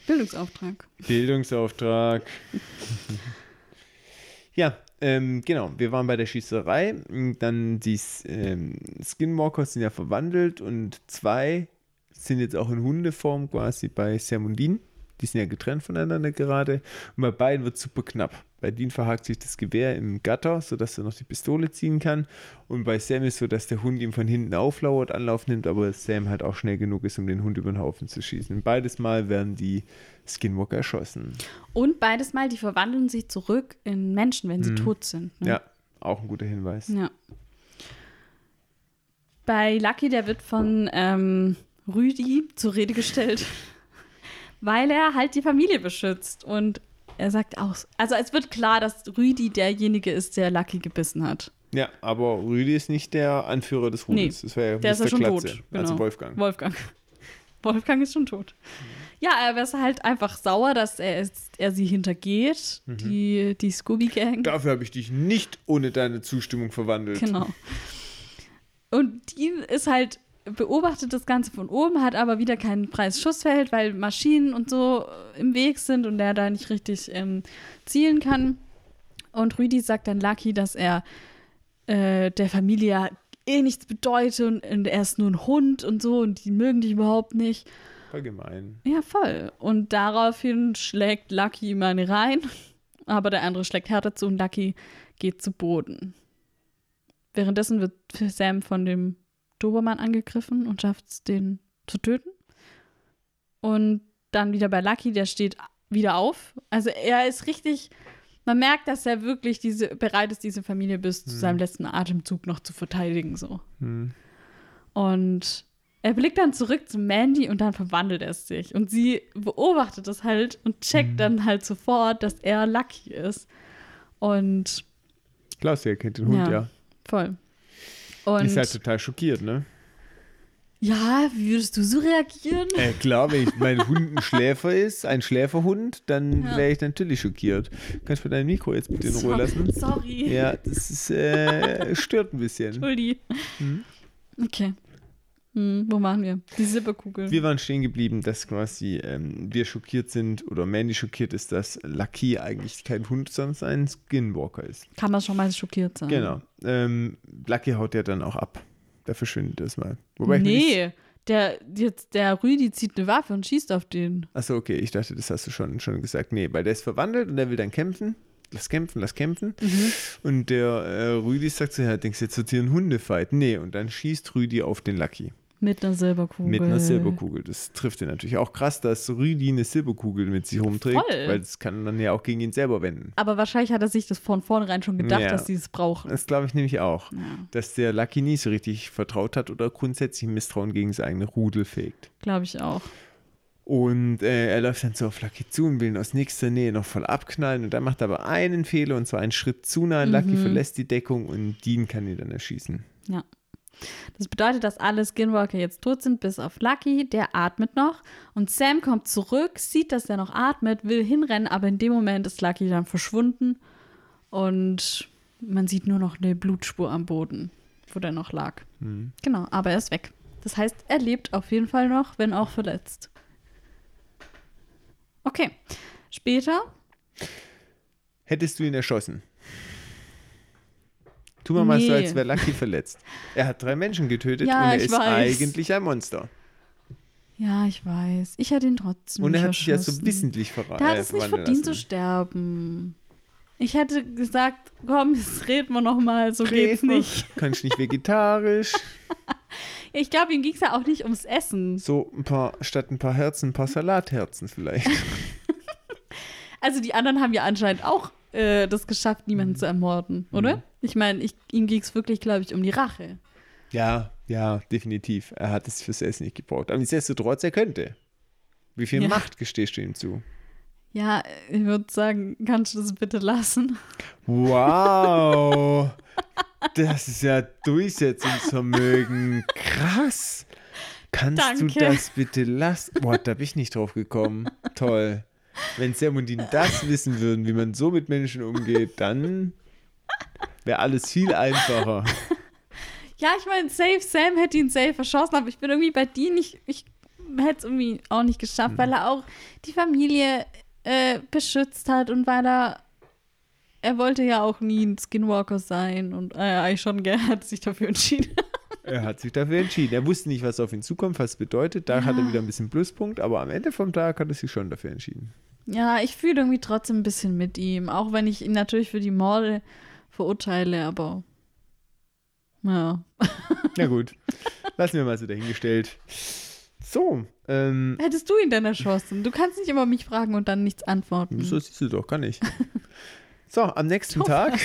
Speaker 1: Bildungsauftrag.
Speaker 2: Bildungsauftrag. ja, ähm, genau. Wir waren bei der Schießerei. Dann die ähm, Skinwalkers sind ja verwandelt und zwei sind jetzt auch in Hundeform quasi bei Sam und Dean. Die sind ja getrennt voneinander gerade. Und bei beiden wird es super knapp. Bei Dean verhakt sich das Gewehr im Gatter, sodass er noch die Pistole ziehen kann. Und bei Sam ist so, dass der Hund ihm von hinten auflauert, Anlauf nimmt, aber Sam halt auch schnell genug ist, um den Hund über den Haufen zu schießen. Und beides Mal werden die Skinwalker erschossen.
Speaker 1: Und beides Mal, die verwandeln sich zurück in Menschen, wenn sie tot sind. ne?
Speaker 2: Ja, auch ein guter Hinweis.
Speaker 1: Ja. Bei Lucky, der wird von ähm, Rüdi zur Rede gestellt, weil er halt die Familie beschützt. Und er sagt auch, also es wird klar, dass Rüdi derjenige ist, der Lucky gebissen hat.
Speaker 2: Ja, aber Rüdi ist nicht der Anführer des Rudels.
Speaker 1: Nee,
Speaker 2: das wäre ja
Speaker 1: Der ist
Speaker 2: Mr.
Speaker 1: ja schon
Speaker 2: Glatze,
Speaker 1: tot.
Speaker 2: Also
Speaker 1: genau.
Speaker 2: Wolfgang.
Speaker 1: Wolfgang. Wolfgang ist schon tot. Ja, er ist halt einfach sauer, dass er, es- er sie hintergeht,
Speaker 2: Mhm.
Speaker 1: die, die Scooby-Gang.
Speaker 2: Dafür habe ich dich nicht ohne deine Zustimmung verwandelt.
Speaker 1: Genau. Und Dean ist halt, beobachtet das Ganze von oben, hat aber wieder kein freies Schussfeld, weil Maschinen und so äh, im Weg sind und er da nicht richtig ähm, zielen kann. Und Rüdi sagt dann Lucky, dass er äh, der Familie eh nichts bedeutet und, und er ist nur ein Hund und so und die mögen dich überhaupt nicht.
Speaker 2: Voll gemein.
Speaker 1: Ja, voll. Und daraufhin schlägt Lucky ihm eine rein, aber der andere schlägt härter zu und Lucky geht zu Boden. Währenddessen wird Sam von dem Dobermann angegriffen und schafft es, den zu töten. Und dann wieder bei Lucky, der steht wieder auf. Also er ist richtig, man merkt, dass er wirklich diese, bereit ist, diese Familie bis zu seinem letzten Atemzug noch zu verteidigen. So.
Speaker 2: Hm.
Speaker 1: Und er blickt dann zurück zu Mandy und dann verwandelt er sich. Und sie beobachtet das halt und checkt dann halt sofort, dass er Lucky ist. Und
Speaker 2: Klar, sie erkennt den Hund,
Speaker 1: Ja.
Speaker 2: ja.
Speaker 1: voll. Und
Speaker 2: Ist halt total schockiert, ne?
Speaker 1: ja, wie würdest du so reagieren?
Speaker 2: Äh, klar, wenn ich, mein Hund ein Schläfer ist, ein Schläferhund, dann
Speaker 1: Ja.
Speaker 2: wäre ich natürlich schockiert. Kannst du mir dein Mikro jetzt bitte in Ruhe lassen?
Speaker 1: Sorry.
Speaker 2: Ja, das ist, äh, stört ein bisschen.
Speaker 1: Entschuldi.
Speaker 2: Mhm.
Speaker 1: Okay. Hm, wo machen wir? Die Silberkugel.
Speaker 2: Wir waren stehen geblieben, dass quasi ähm, wir schockiert sind oder Mandy schockiert ist, dass Lucky eigentlich kein Hund, sondern ein Skinwalker ist.
Speaker 1: Kann man schon mal schockiert sein.
Speaker 2: Genau. Ähm, Lucky haut ja dann auch ab. Da verschwindet das mal. Wobei
Speaker 1: nee, der, jetzt, der Rüdi zieht eine Waffe und schießt auf den.
Speaker 2: Achso, okay, ich dachte, das hast du schon, schon gesagt. Nee, weil der ist verwandelt und der will dann kämpfen. Lass kämpfen, lass kämpfen.
Speaker 1: Mhm.
Speaker 2: Und der äh, Rüdi sagt so, ja, denkst du, jetzt wird hier ein Hundefight? Nee, und dann schießt Rüdi auf den Lucky.
Speaker 1: Mit einer Silberkugel.
Speaker 2: Mit einer Silberkugel. Das trifft ihn natürlich auch krass, dass Rüdi eine Silberkugel mit sich rumträgt,
Speaker 1: Voll.
Speaker 2: weil das kann man ja auch gegen ihn selber wenden.
Speaker 1: Aber wahrscheinlich hat er sich das von vornherein schon gedacht,
Speaker 2: Ja.
Speaker 1: dass sie es brauchen.
Speaker 2: Das glaube ich nämlich auch.
Speaker 1: Ja.
Speaker 2: Dass der Lucky nie so richtig vertraut hat oder grundsätzlich Misstrauen gegen sein eigene Rudel fegt.
Speaker 1: Glaube ich auch.
Speaker 2: Und äh, er läuft dann so auf Lucky zu und will ihn aus nächster Nähe noch voll abknallen. Und dann macht er aber einen Fehler und zwar einen Schritt zu nah. Lucky
Speaker 1: Mhm.
Speaker 2: verlässt die Deckung und Dean kann ihn dann erschießen.
Speaker 1: Ja. Das bedeutet, dass alle Skinwalker jetzt tot sind, bis auf Lucky, der atmet noch. Und Sam kommt zurück, sieht, dass er noch atmet, will hinrennen, aber in dem Moment ist Lucky dann verschwunden. Und man sieht nur noch eine Blutspur am Boden, wo der noch lag.
Speaker 2: Mhm.
Speaker 1: Genau, aber er ist weg. Das heißt, er lebt auf jeden Fall noch, wenn auch verletzt. Okay. Später
Speaker 2: Hättest du ihn erschossen? Tu mal mal so,
Speaker 1: Nee.
Speaker 2: als wäre Lucky verletzt. Er hat drei Menschen getötet
Speaker 1: Ja,
Speaker 2: und er ist
Speaker 1: weiß.
Speaker 2: eigentlich ein Monster.
Speaker 1: Ja, ich weiß. Ich hätte ihn trotzdem
Speaker 2: Und er hat sich ja so wissentlich verraten.
Speaker 1: Der hat es nicht verdient zu sterben. Ich hätte gesagt, komm, jetzt reden wir noch mal, so geht's
Speaker 2: Red mal.
Speaker 1: nicht.
Speaker 2: Kannst nicht vegetarisch.
Speaker 1: Ich glaube, ihm ging es ja auch nicht ums Essen.
Speaker 2: So ein paar, statt ein paar Herzen, ein paar Salatherzen vielleicht.
Speaker 1: Also die anderen haben ja anscheinend auch äh, das geschafft, niemanden zu ermorden, oder?
Speaker 2: Mhm.
Speaker 1: Ich meine, ihm ging es wirklich, glaube ich, um die Rache.
Speaker 2: Ja, ja, definitiv. Er hat es fürs Essen nicht gebraucht. Aber nichtsdestotrotz, er könnte. Wie viel
Speaker 1: Ja.
Speaker 2: Macht gestehst du ihm zu?
Speaker 1: Ja, ich würde sagen, kannst du das bitte lassen?
Speaker 2: Wow! Das ist ja Durchsetzungsvermögen. Krass! Kannst
Speaker 1: Danke.
Speaker 2: du das bitte lassen? Boah, da bin ich nicht drauf gekommen. Toll. Wenn Sam und Dean das wissen würden, wie man so mit Menschen umgeht, dann wäre alles viel einfacher.
Speaker 1: Ja, ich meine, safe Sam hätte ihn safe erschossen, aber ich bin irgendwie bei Dean nicht, ich hätte es irgendwie auch nicht geschafft, weil er auch die Familie äh, beschützt hat und weil er er wollte ja auch nie ein Skinwalker sein und äh, eigentlich schon gerne hat sich dafür entschieden.
Speaker 2: Er hat sich dafür entschieden. Er wusste nicht, was auf ihn zukommt, was es bedeutet. Da hat er wieder ein bisschen Pluspunkt, aber am Ende vom Tag hat er sich schon dafür entschieden.
Speaker 1: Ja, ich fühle irgendwie trotzdem ein bisschen mit ihm, auch wenn ich ihn natürlich für die Morde verurteile, aber ja.
Speaker 2: Na gut, lassen wir mal so dahingestellt. So, ähm,
Speaker 1: Hättest du ihn denn erschossen? Du kannst nicht immer mich fragen und dann nichts antworten.
Speaker 2: so siehst du doch, kann ich. So, am nächsten Tag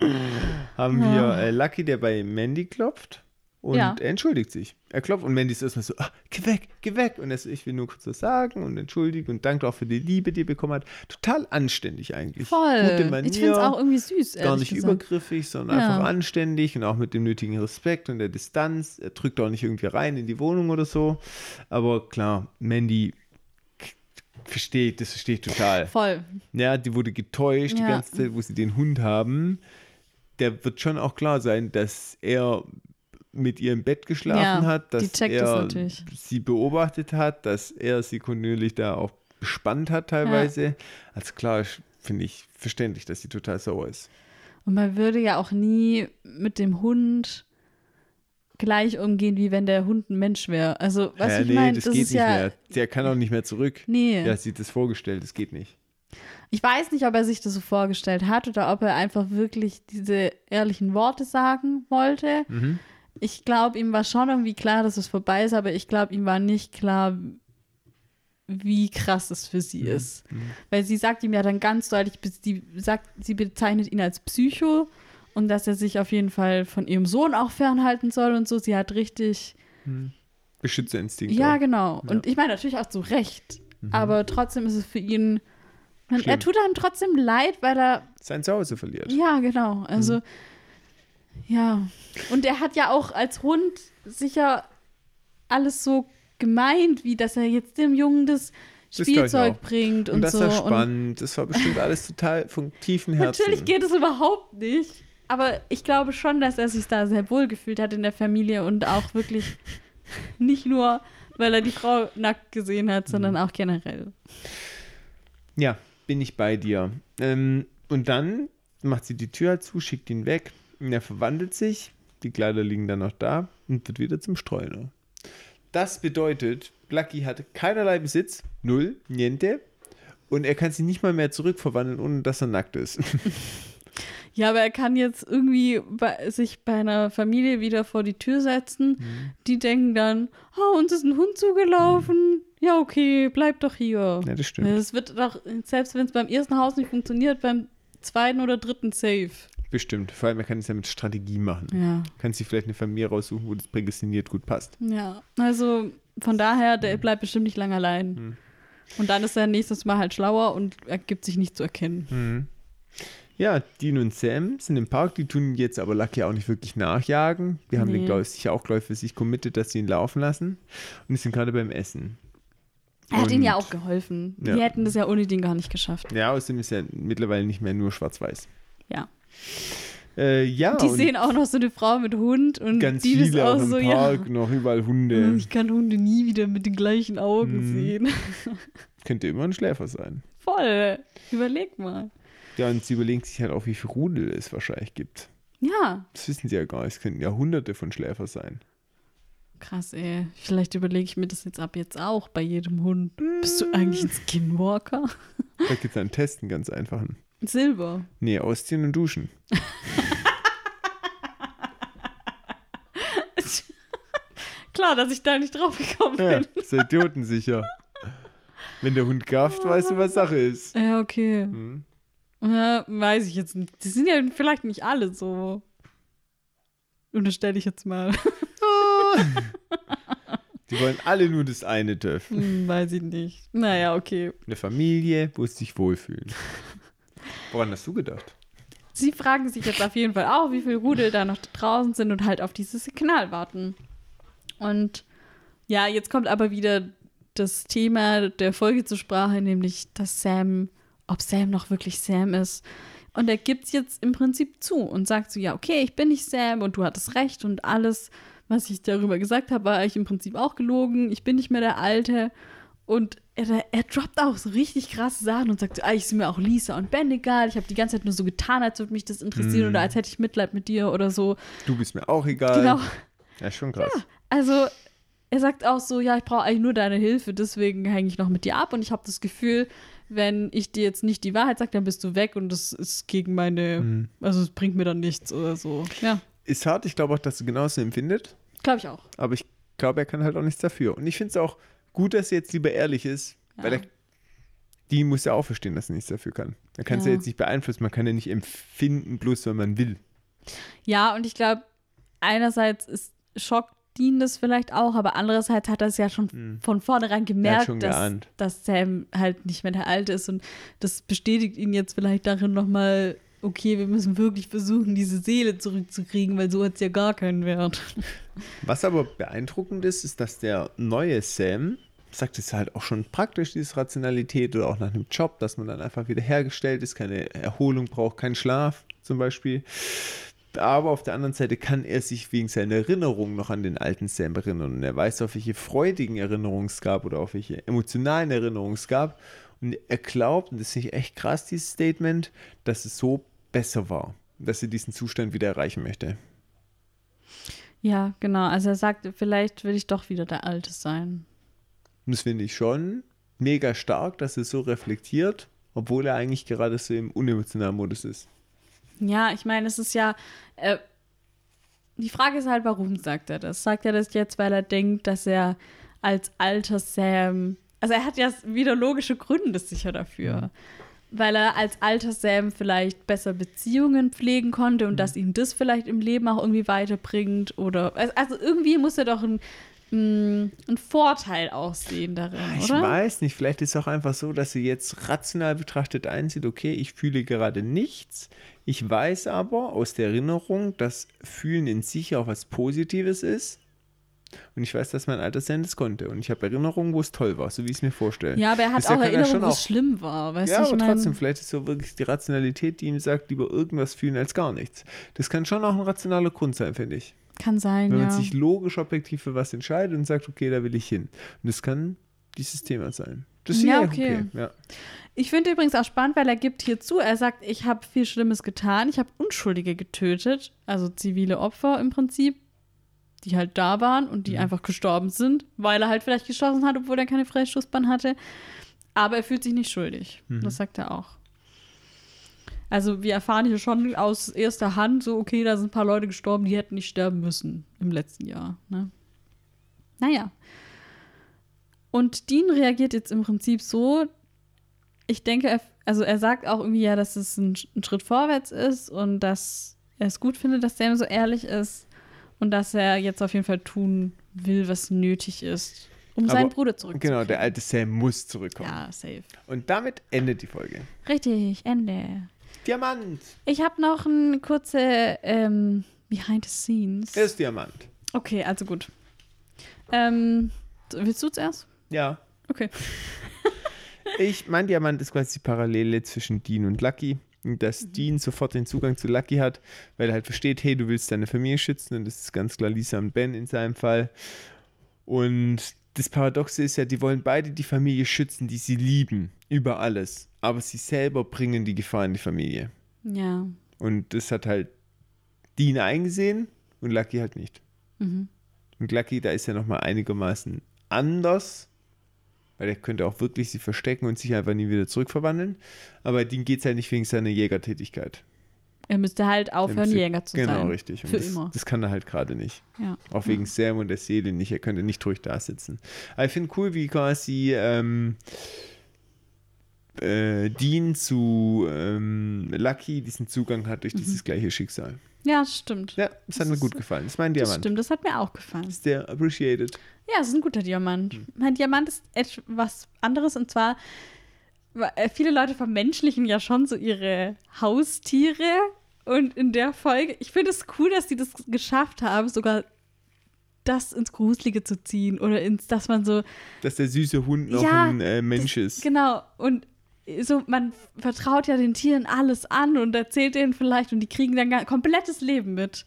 Speaker 2: haben wir äh, Lucky, der bei Mandy klopft und
Speaker 1: Ja.
Speaker 2: er entschuldigt sich. Er klopft und Mandy ist erstmal so, ah, geh weg, geh weg. Und er so, ich will nur kurz was sagen und entschuldigt und dankt auch für die Liebe, die er bekommen hat. Total anständig eigentlich. Gute
Speaker 1: Voll.
Speaker 2: Manier.
Speaker 1: Ich finde es auch irgendwie süß,
Speaker 2: gar nicht
Speaker 1: gesagt.
Speaker 2: übergriffig, sondern
Speaker 1: Ja.
Speaker 2: einfach anständig und auch mit dem nötigen Respekt und der Distanz. Er drückt auch nicht irgendwie rein in die Wohnung oder so. Aber klar, Mandy versteht, das verstehe ich total.
Speaker 1: Voll.
Speaker 2: Ja, die wurde getäuscht die
Speaker 1: Ja.
Speaker 2: ganze Zeit, wo sie den Hund haben. Der wird schon auch klar sein, dass er mit ihr im Bett geschlafen
Speaker 1: Ja,
Speaker 2: hat, dass
Speaker 1: das
Speaker 2: er
Speaker 1: natürlich.
Speaker 2: sie beobachtet hat, dass er sie kontinuierlich da auch bespannt hat teilweise. Also klar, finde ich verständlich, dass sie total sauer ist.
Speaker 1: Und man würde ja auch nie mit dem Hund gleich umgehen, wie wenn der Hund ein Mensch wäre. Also, was
Speaker 2: Ja,
Speaker 1: ich
Speaker 2: nee,
Speaker 1: meine,
Speaker 2: das
Speaker 1: das,
Speaker 2: geht
Speaker 1: ist
Speaker 2: nicht
Speaker 1: ja.
Speaker 2: mehr. Der kann auch nicht mehr zurück.
Speaker 1: Nee.
Speaker 2: Er hat sich das vorgestellt, das geht nicht.
Speaker 1: Ich weiß nicht, ob er sich das so vorgestellt hat oder ob er einfach wirklich diese ehrlichen Worte sagen wollte.
Speaker 2: Mhm.
Speaker 1: Ich glaube, ihm war schon irgendwie klar, dass es vorbei ist, aber ich glaube, ihm war nicht klar, wie krass es für
Speaker 2: Mhm.
Speaker 1: sie ist. Weil sie sagt ihm ja dann ganz deutlich, sie sagt, sie bezeichnet ihn als Psycho und dass er sich auf jeden Fall von ihrem Sohn auch fernhalten soll und so. Sie hat richtig,
Speaker 2: Beschützerinstinkt.
Speaker 1: ja,
Speaker 2: auch.
Speaker 1: genau. Und ich meine natürlich auch zu Recht, aber trotzdem ist es für ihn, man, er tut einem trotzdem leid, weil er
Speaker 2: Sein Zuhause verliert.
Speaker 1: ja, genau. Also,
Speaker 2: Mhm.
Speaker 1: ja. Und er hat ja auch als Hund sicher alles so gemeint, wie dass er jetzt dem Jungen das
Speaker 2: Das
Speaker 1: Spielzeug
Speaker 2: auch.
Speaker 1: bringt und,
Speaker 2: Und das
Speaker 1: so.
Speaker 2: war spannend. Das war bestimmt alles total von tiefen
Speaker 1: Und
Speaker 2: Herzen.
Speaker 1: natürlich geht es überhaupt nicht. Aber ich glaube schon, dass er sich da sehr wohl gefühlt hat in der Familie und auch wirklich nicht nur, weil er die Frau nackt gesehen hat, sondern
Speaker 2: Mhm.
Speaker 1: auch generell.
Speaker 2: Ja, bin ich bei dir. Ähm, und dann macht sie die Tür zu, schickt ihn weg. Und er verwandelt sich. Die Kleider liegen dann noch da und wird wieder zum Streuner. Das bedeutet, Lucky hat keinerlei Besitz, null, niente. Und er kann sich nicht mal mehr zurückverwandeln, ohne dass er nackt ist.
Speaker 1: Ja, aber er kann jetzt irgendwie bei, sich bei einer Familie wieder vor die Tür setzen.
Speaker 2: Mhm.
Speaker 1: Die denken dann, oh, uns ist ein Hund zugelaufen. Ja, okay, bleib doch hier.
Speaker 2: ja, das stimmt.
Speaker 1: Es wird doch, selbst wenn es beim ersten Haus nicht funktioniert, beim zweiten oder dritten safe.
Speaker 2: Bestimmt. Vor allem, er kann es ja mit Strategie machen.
Speaker 1: Ja.
Speaker 2: Kann sich vielleicht eine Familie raussuchen, wo das prädestiniert gut passt.
Speaker 1: Ja, also von daher, der bleibt bestimmt nicht lange allein.
Speaker 2: Hm.
Speaker 1: Und dann ist er nächstes Mal halt schlauer und er gibt sich nicht zu erkennen.
Speaker 2: Mhm. Ja, Dean und Sam sind im Park, die tun jetzt aber Lucky auch nicht wirklich nachjagen. Die haben den,
Speaker 1: Nee.
Speaker 2: glaube ich, sicher auch, glaube ich, für sich committed, dass sie ihn laufen lassen. Und die sind gerade beim Essen.
Speaker 1: Er hat ihnen ja
Speaker 2: Und-
Speaker 1: auch geholfen.
Speaker 2: Ja.
Speaker 1: Die hätten das ja ohne den gar nicht geschafft.
Speaker 2: Ja, außerdem ist ja mittlerweile nicht mehr nur schwarz-weiß.
Speaker 1: Ja.
Speaker 2: Äh, ja,
Speaker 1: Die
Speaker 2: und
Speaker 1: sehen auch noch so eine Frau mit Hund und
Speaker 2: ganz
Speaker 1: die ist
Speaker 2: viele
Speaker 1: auch
Speaker 2: auch im
Speaker 1: so,
Speaker 2: Park,
Speaker 1: ja.
Speaker 2: noch überall Hunde.
Speaker 1: Ich kann Hunde nie wieder mit den gleichen Augen
Speaker 2: Mhm.
Speaker 1: sehen.
Speaker 2: Könnte immer ein Schläfer sein.
Speaker 1: Voll. Überleg mal.
Speaker 2: Ja, und sie überlegen sich halt auch, wie viele Rudel es wahrscheinlich gibt.
Speaker 1: Ja.
Speaker 2: Das wissen sie ja gar nicht. Es könnten ja hunderte von Schläfer sein.
Speaker 1: Krass, ey. Vielleicht überlege ich mir das jetzt ab jetzt auch bei jedem Hund. Bist du eigentlich ein Skinwalker?
Speaker 2: Da gibt es einen Test, einen ganz einfachen.
Speaker 1: Silber.
Speaker 2: Nee, ausziehen und duschen.
Speaker 1: Klar, dass ich da nicht drauf gekommen
Speaker 2: Ja,
Speaker 1: bin.
Speaker 2: ist idiotensicher. Wenn der Hund gafft, weißt du, was Sache ist.
Speaker 1: Ja, okay.
Speaker 2: Hm.
Speaker 1: Ja, weiß ich jetzt nicht. Die sind ja vielleicht nicht alle so. Unterstelle ich jetzt mal.
Speaker 2: Die wollen alle nur das eine dürfen.
Speaker 1: Hm, weiß ich nicht. Naja, okay.
Speaker 2: Eine Familie, wo sie sich wohlfühlen. Woran hast du gedacht?
Speaker 1: Sie fragen sich jetzt auf jeden Fall auch, wie viele Rudel da noch draußen sind und halt auf dieses Signal warten. Und ja, jetzt kommt aber wieder das Thema der Folge zur Sprache, nämlich, dass Sam, ob Sam noch wirklich Sam ist. Und er gibt es jetzt im Prinzip zu und sagt so, ja, okay, ich bin nicht Sam und du hattest recht und alles, was ich darüber gesagt habe, war eigentlich im Prinzip auch gelogen. Ich bin nicht mehr der Alte. Und er, er droppt auch so richtig krasse Sachen und sagt, so, eigentlich sind mir auch Lisa und Ben egal. Ich habe die ganze Zeit nur so getan, als würde mich das interessieren
Speaker 2: Mm.
Speaker 1: oder als hätte ich Mitleid mit dir oder so.
Speaker 2: Du bist mir auch egal.
Speaker 1: Genau.
Speaker 2: Ja, schon krass.
Speaker 1: Also er sagt auch so, ja, ich brauche eigentlich nur deine Hilfe, deswegen hänge ich noch mit dir ab und ich habe das Gefühl, wenn ich dir jetzt nicht die Wahrheit sage, dann bist du weg und das ist gegen meine,
Speaker 2: Mhm.
Speaker 1: also es bringt mir dann nichts oder so. Ja,
Speaker 2: Ist hart, ich glaube auch, dass er genauso empfindet.
Speaker 1: glaube ich auch.
Speaker 2: Aber ich glaube, er kann halt auch nichts dafür. Und ich finde es auch gut, dass er jetzt lieber ehrlich ist, weil
Speaker 1: Ja.
Speaker 2: er, die muss ja auch verstehen, dass er nichts dafür kann. Er kann es ja.
Speaker 1: Ja.
Speaker 2: jetzt nicht beeinflussen, man kann ja nicht empfinden, bloß wenn man will.
Speaker 1: Ja, und ich glaube, einerseits ist schockt ihn das vielleicht auch, aber andererseits hat er es ja schon von vornherein gemerkt, dass, dass Sam halt nicht mehr der Alte ist und das bestätigt ihn jetzt vielleicht darin nochmal, okay, wir müssen wirklich versuchen, diese Seele zurückzukriegen, weil so hat es ja gar keinen Wert.
Speaker 2: Was aber beeindruckend ist, ist, dass der neue Sam, sagt es halt auch schon praktisch, diese Rationalität oder auch nach einem Job, dass man dann einfach wieder hergestellt ist, keine Erholung braucht, keinen Schlaf zum Beispiel. Aber auf der anderen Seite kann er sich wegen seiner Erinnerung noch an den alten Sam erinnern. Und er weiß, auf welche freudigen Erinnerungen es gab oder auf welche emotionalen Erinnerungen es gab. Und er glaubt, und das finde ich echt krass, dieses Statement, dass es so besser war. Dass er diesen Zustand wieder erreichen möchte.
Speaker 1: Ja, genau. Also er sagt, vielleicht will ich doch wieder der Alte sein.
Speaker 2: Und das finde ich schon mega stark, dass er so reflektiert, obwohl er eigentlich gerade so im unemotionalen Modus ist.
Speaker 1: Ja, ich meine, es ist ja. Äh, die Frage ist halt, warum sagt er das? Sagt er das jetzt, weil er denkt, dass er als alter Sam. Also, er hat ja wieder logische Gründe sicher dafür. Weil er als alter Sam vielleicht besser Beziehungen pflegen konnte und dass ihm das vielleicht im Leben auch irgendwie weiterbringt. Oder. Also, irgendwie muss er doch ein, ein, ein Vorteil auch sehen darin,
Speaker 2: Ich
Speaker 1: oder?
Speaker 2: weiß nicht, vielleicht ist es auch einfach so, dass er jetzt rational betrachtet einsieht, okay, ich fühle gerade nichts. Ich weiß aber aus der Erinnerung, dass Fühlen in sich auch was Positives ist. Und ich weiß, dass mein alter Sam das konnte. Und ich habe Erinnerungen, wo es toll war, so wie ich es mir vorstelle.
Speaker 1: Ja, aber er hat
Speaker 2: Deshalb
Speaker 1: auch
Speaker 2: er
Speaker 1: Erinnerungen, wo es schlimm war. Weißt
Speaker 2: Ja,
Speaker 1: du, ich
Speaker 2: aber
Speaker 1: mein-
Speaker 2: trotzdem, vielleicht ist so wirklich die Rationalität, die ihm sagt, lieber irgendwas fühlen als gar nichts. Das kann schon auch ein rationaler Grund sein, finde ich.
Speaker 1: Kann sein,
Speaker 2: Wenn
Speaker 1: ja.
Speaker 2: man sich logisch objektiv für was entscheidet und sagt, okay, da will ich hin. Und das kann dieses Thema sein. Das ist
Speaker 1: Ja,
Speaker 2: ja
Speaker 1: okay.
Speaker 2: okay. Ja.
Speaker 1: Ich finde übrigens auch spannend, weil er gibt hier zu, er sagt, ich habe viel Schlimmes getan, ich habe Unschuldige getötet, also zivile Opfer im Prinzip, die halt da waren und die einfach gestorben sind, weil er halt vielleicht geschossen hat, obwohl er keine Freistoßbahn hatte. Aber er fühlt sich nicht schuldig. Das sagt er auch. Also wir erfahren hier schon aus erster Hand, so okay, da sind ein paar Leute gestorben, die hätten nicht sterben müssen im letzten Jahr. Ne? Naja. Und Dean reagiert jetzt im Prinzip so, ich denke, er, also er sagt auch irgendwie ja, dass es ein, ein Schritt vorwärts ist und dass er es gut findet, dass Sam so ehrlich ist und dass er jetzt auf jeden Fall tun will, was nötig ist, um
Speaker 2: Aber-
Speaker 1: seinen Bruder zurückzukriegen.
Speaker 2: Genau, der alte Sam muss zurückkommen.
Speaker 1: Ja, safe.
Speaker 2: Und damit endet die Folge.
Speaker 1: Richtig, Ende.
Speaker 2: Diamant.
Speaker 1: Ich habe noch eine kurze ähm, Behind the Scenes.
Speaker 2: Er ist Diamant.
Speaker 1: Okay, also gut. Ähm, willst du zuerst?
Speaker 2: Ja.
Speaker 1: Okay.
Speaker 2: Ich, mein Diamant ist quasi die Parallele zwischen Dean und Lucky. Dass Dean sofort den Zugang zu Lucky hat, weil er halt versteht, hey, du willst deine Familie schützen. Und das ist ganz klar Lisa und Ben in seinem Fall. Und das Paradoxe ist ja, die wollen beide die Familie schützen, die sie lieben, über alles. Aber sie selber bringen die Gefahr in die Familie.
Speaker 1: Ja.
Speaker 2: Und das hat halt Dean eingesehen und Lucky halt nicht.
Speaker 1: Mhm.
Speaker 2: Und Lucky, da ist er nochmal einigermaßen anders. Weil der könnte auch wirklich sie verstecken und sich einfach nie wieder zurückverwandeln. Aber Dean geht es halt nicht wegen seiner Jägertätigkeit.
Speaker 1: Er müsste halt aufhören,
Speaker 2: müsste-
Speaker 1: Jäger zu
Speaker 2: genau,
Speaker 1: sein.
Speaker 2: richtig. Und
Speaker 1: Für
Speaker 2: das,
Speaker 1: immer.
Speaker 2: das kann er halt gerade nicht.
Speaker 1: Ja.
Speaker 2: Auch wegen Sam und der Seele nicht. Er könnte nicht ruhig da sitzen. Aber ich finde cool, wie quasi ähm, äh, Dean zu ähm, Lucky diesen Zugang hat durch dieses gleiche Schicksal.
Speaker 1: Ja, das stimmt.
Speaker 2: Ja, das hat
Speaker 1: Das
Speaker 2: mir
Speaker 1: ist-
Speaker 2: gut gefallen. Das ist mein
Speaker 1: Das
Speaker 2: Diamant.
Speaker 1: stimmt, das hat mir auch gefallen.
Speaker 2: Das ist der appreciated.
Speaker 1: Ja, es ist ein guter Diamant.
Speaker 2: Hm.
Speaker 1: Mein Diamant ist etwas anderes und zwar, äh, viele Leute vermenschlichen ja schon so ihre Haustiere und in der Folge, ich finde es cool, dass die das geschafft haben, sogar das ins Gruselige zu ziehen oder ins, dass man so,
Speaker 2: Dass der süße Hund noch
Speaker 1: Ja,
Speaker 2: ein äh, Mensch ist.
Speaker 1: genau, und so, man vertraut ja den Tieren alles an und erzählt denen vielleicht und die kriegen dann ein komplettes Leben mit.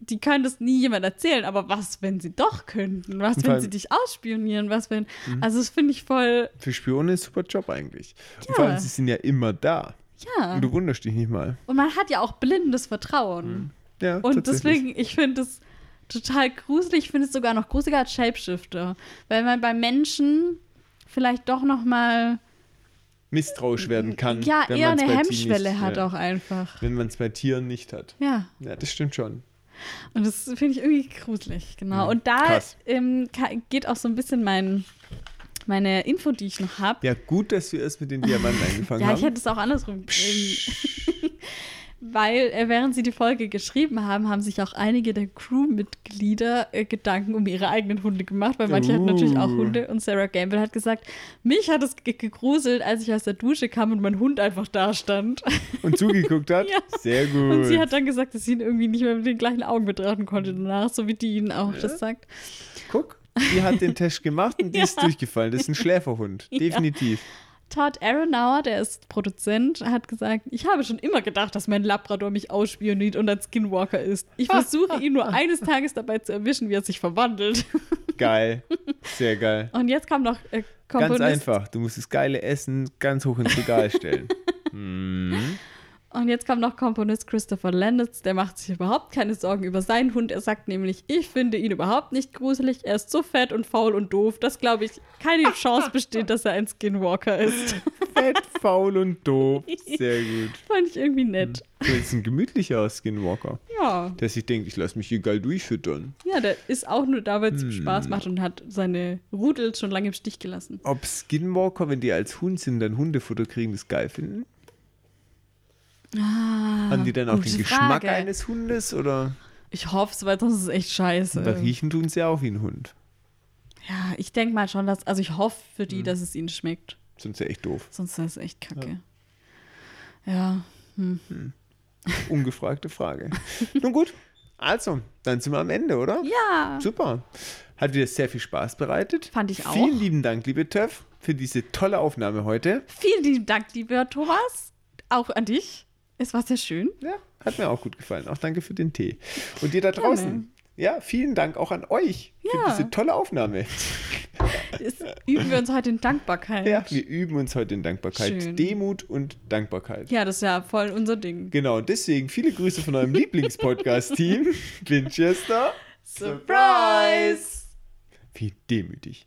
Speaker 1: Die können das nie jemand erzählen, aber was, wenn sie doch könnten? Was,
Speaker 2: Und
Speaker 1: wenn sie dich ausspionieren? Was, wenn.
Speaker 2: Mhm.
Speaker 1: Also, das finde ich voll.
Speaker 2: Für Spione ist ein super Job eigentlich. Und
Speaker 1: Ja.
Speaker 2: vor allem, sie sind ja immer da.
Speaker 1: Ja.
Speaker 2: Und du wunderst dich nicht mal.
Speaker 1: Und man hat ja auch blindes Vertrauen.
Speaker 2: Ja,
Speaker 1: Und
Speaker 2: Mhm.
Speaker 1: deswegen, ich finde es total gruselig. Ich finde es sogar noch gruseliger als Shapeshifter. Weil man bei Menschen vielleicht doch noch mal
Speaker 2: misstrauisch werden kann.
Speaker 1: ja,
Speaker 2: wenn
Speaker 1: eher eine Hemmschwelle
Speaker 2: nicht,
Speaker 1: hat
Speaker 2: ja.
Speaker 1: auch einfach.
Speaker 2: Wenn man es bei Tieren nicht hat.
Speaker 1: Ja.
Speaker 2: Ja, das stimmt schon.
Speaker 1: Und das finde ich irgendwie gruselig, genau.
Speaker 2: Mhm.
Speaker 1: Und da ähm, geht auch so ein bisschen mein, meine Info, die ich noch habe.
Speaker 2: Ja, gut, dass wir erst mit den Diamanten angefangen
Speaker 1: Ja,
Speaker 2: haben.
Speaker 1: ich hätte es auch andersrum. Weil, äh, während sie die Folge geschrieben haben, haben sich auch einige der Crewmitglieder äh, Gedanken um ihre eigenen Hunde gemacht, weil manche hatten natürlich auch
Speaker 2: Uh.
Speaker 1: Hunde. Und Sarah Gamble hat gesagt, mich hat es ge gegruselt, als ich aus der Dusche kam und mein Hund einfach da stand.
Speaker 2: Und zugeguckt hat.
Speaker 1: Ja.
Speaker 2: Sehr gut.
Speaker 1: Und sie hat dann gesagt, dass sie ihn irgendwie nicht mehr mit den gleichen Augen betrachten konnte danach, so wie die ihn auch das sagt.
Speaker 2: Guck, die hat den Test gemacht und die ist durchgefallen. Das ist ein Schläferhund.
Speaker 1: Ja. Todd Aronauer, der ist Produzent, hat gesagt, ich habe schon immer gedacht, dass mein Labrador mich ausspioniert und ein Skinwalker ist. Ich versuche ihn nur eines Tages dabei zu erwischen, wie er sich verwandelt.
Speaker 2: Geil. Sehr geil.
Speaker 1: Und jetzt kam noch äh,
Speaker 2: Ganz
Speaker 1: Komponist.
Speaker 2: einfach. Du musst das geile Essen ganz hoch ins Regal stellen. mhm.
Speaker 1: Und jetzt kam noch Komponist Christopher Landis, der macht sich überhaupt keine Sorgen über seinen Hund. Er sagt nämlich, ich finde ihn überhaupt nicht gruselig. Er ist so fett und faul und doof, dass, glaube ich, keine Chance besteht, dass er ein Skinwalker ist.
Speaker 2: Fett, faul und doof. Sehr gut.
Speaker 1: Fand ich irgendwie nett.
Speaker 2: Du bist ein gemütlicher Skinwalker,
Speaker 1: Ja.
Speaker 2: der sich denkt, ich lasse mich hier geil durchfüttern.
Speaker 1: Ja, der ist auch nur da, weil es ihm
Speaker 2: Hm.
Speaker 1: Spaß macht und hat seine Rudel schon lange im Stich gelassen.
Speaker 2: Ob Skinwalker, wenn die als Hund sind, dann Hundefutter kriegen, das geil finden?
Speaker 1: Ah,
Speaker 2: Haben die dann auch den Geschmack
Speaker 1: Frage.
Speaker 2: eines Hundes oder?
Speaker 1: Ich hoffe es, weil sonst ist es echt scheiße.
Speaker 2: Weil riechen tun sie ja auch wie ein Hund.
Speaker 1: Ja, ich denke mal schon, dass, also ich hoffe für
Speaker 2: Hm.
Speaker 1: die, dass es ihnen schmeckt.
Speaker 2: Sonst ja echt doof.
Speaker 1: Sonst ist es echt kacke. Ja. Hm.
Speaker 2: Ungefragte Frage. Nun gut, also, dann sind wir am Ende, oder?
Speaker 1: Ja.
Speaker 2: Super. Hat wieder sehr viel Spaß bereitet.
Speaker 1: Fand ich auch.
Speaker 2: Vielen lieben Dank, liebe Töff, für diese tolle Aufnahme heute.
Speaker 1: Vielen lieben Dank, lieber Thomas. Auch an dich. Es war sehr schön.
Speaker 2: Ja, hat mir auch gut gefallen. Auch danke für den Tee. Und dir da draußen. Ja, vielen Dank auch an euch für
Speaker 1: Ja.
Speaker 2: diese tolle Aufnahme.
Speaker 1: Jetzt üben wir uns heute in Dankbarkeit.
Speaker 2: Ja, wir üben uns heute in Dankbarkeit.
Speaker 1: Schön.
Speaker 2: Demut und Dankbarkeit.
Speaker 1: Ja, das ist ja voll unser Ding.
Speaker 2: Genau, deswegen viele Grüße von eurem Lieblingspodcast-Team, Winchester.
Speaker 1: Surprise!
Speaker 2: Wie demütig.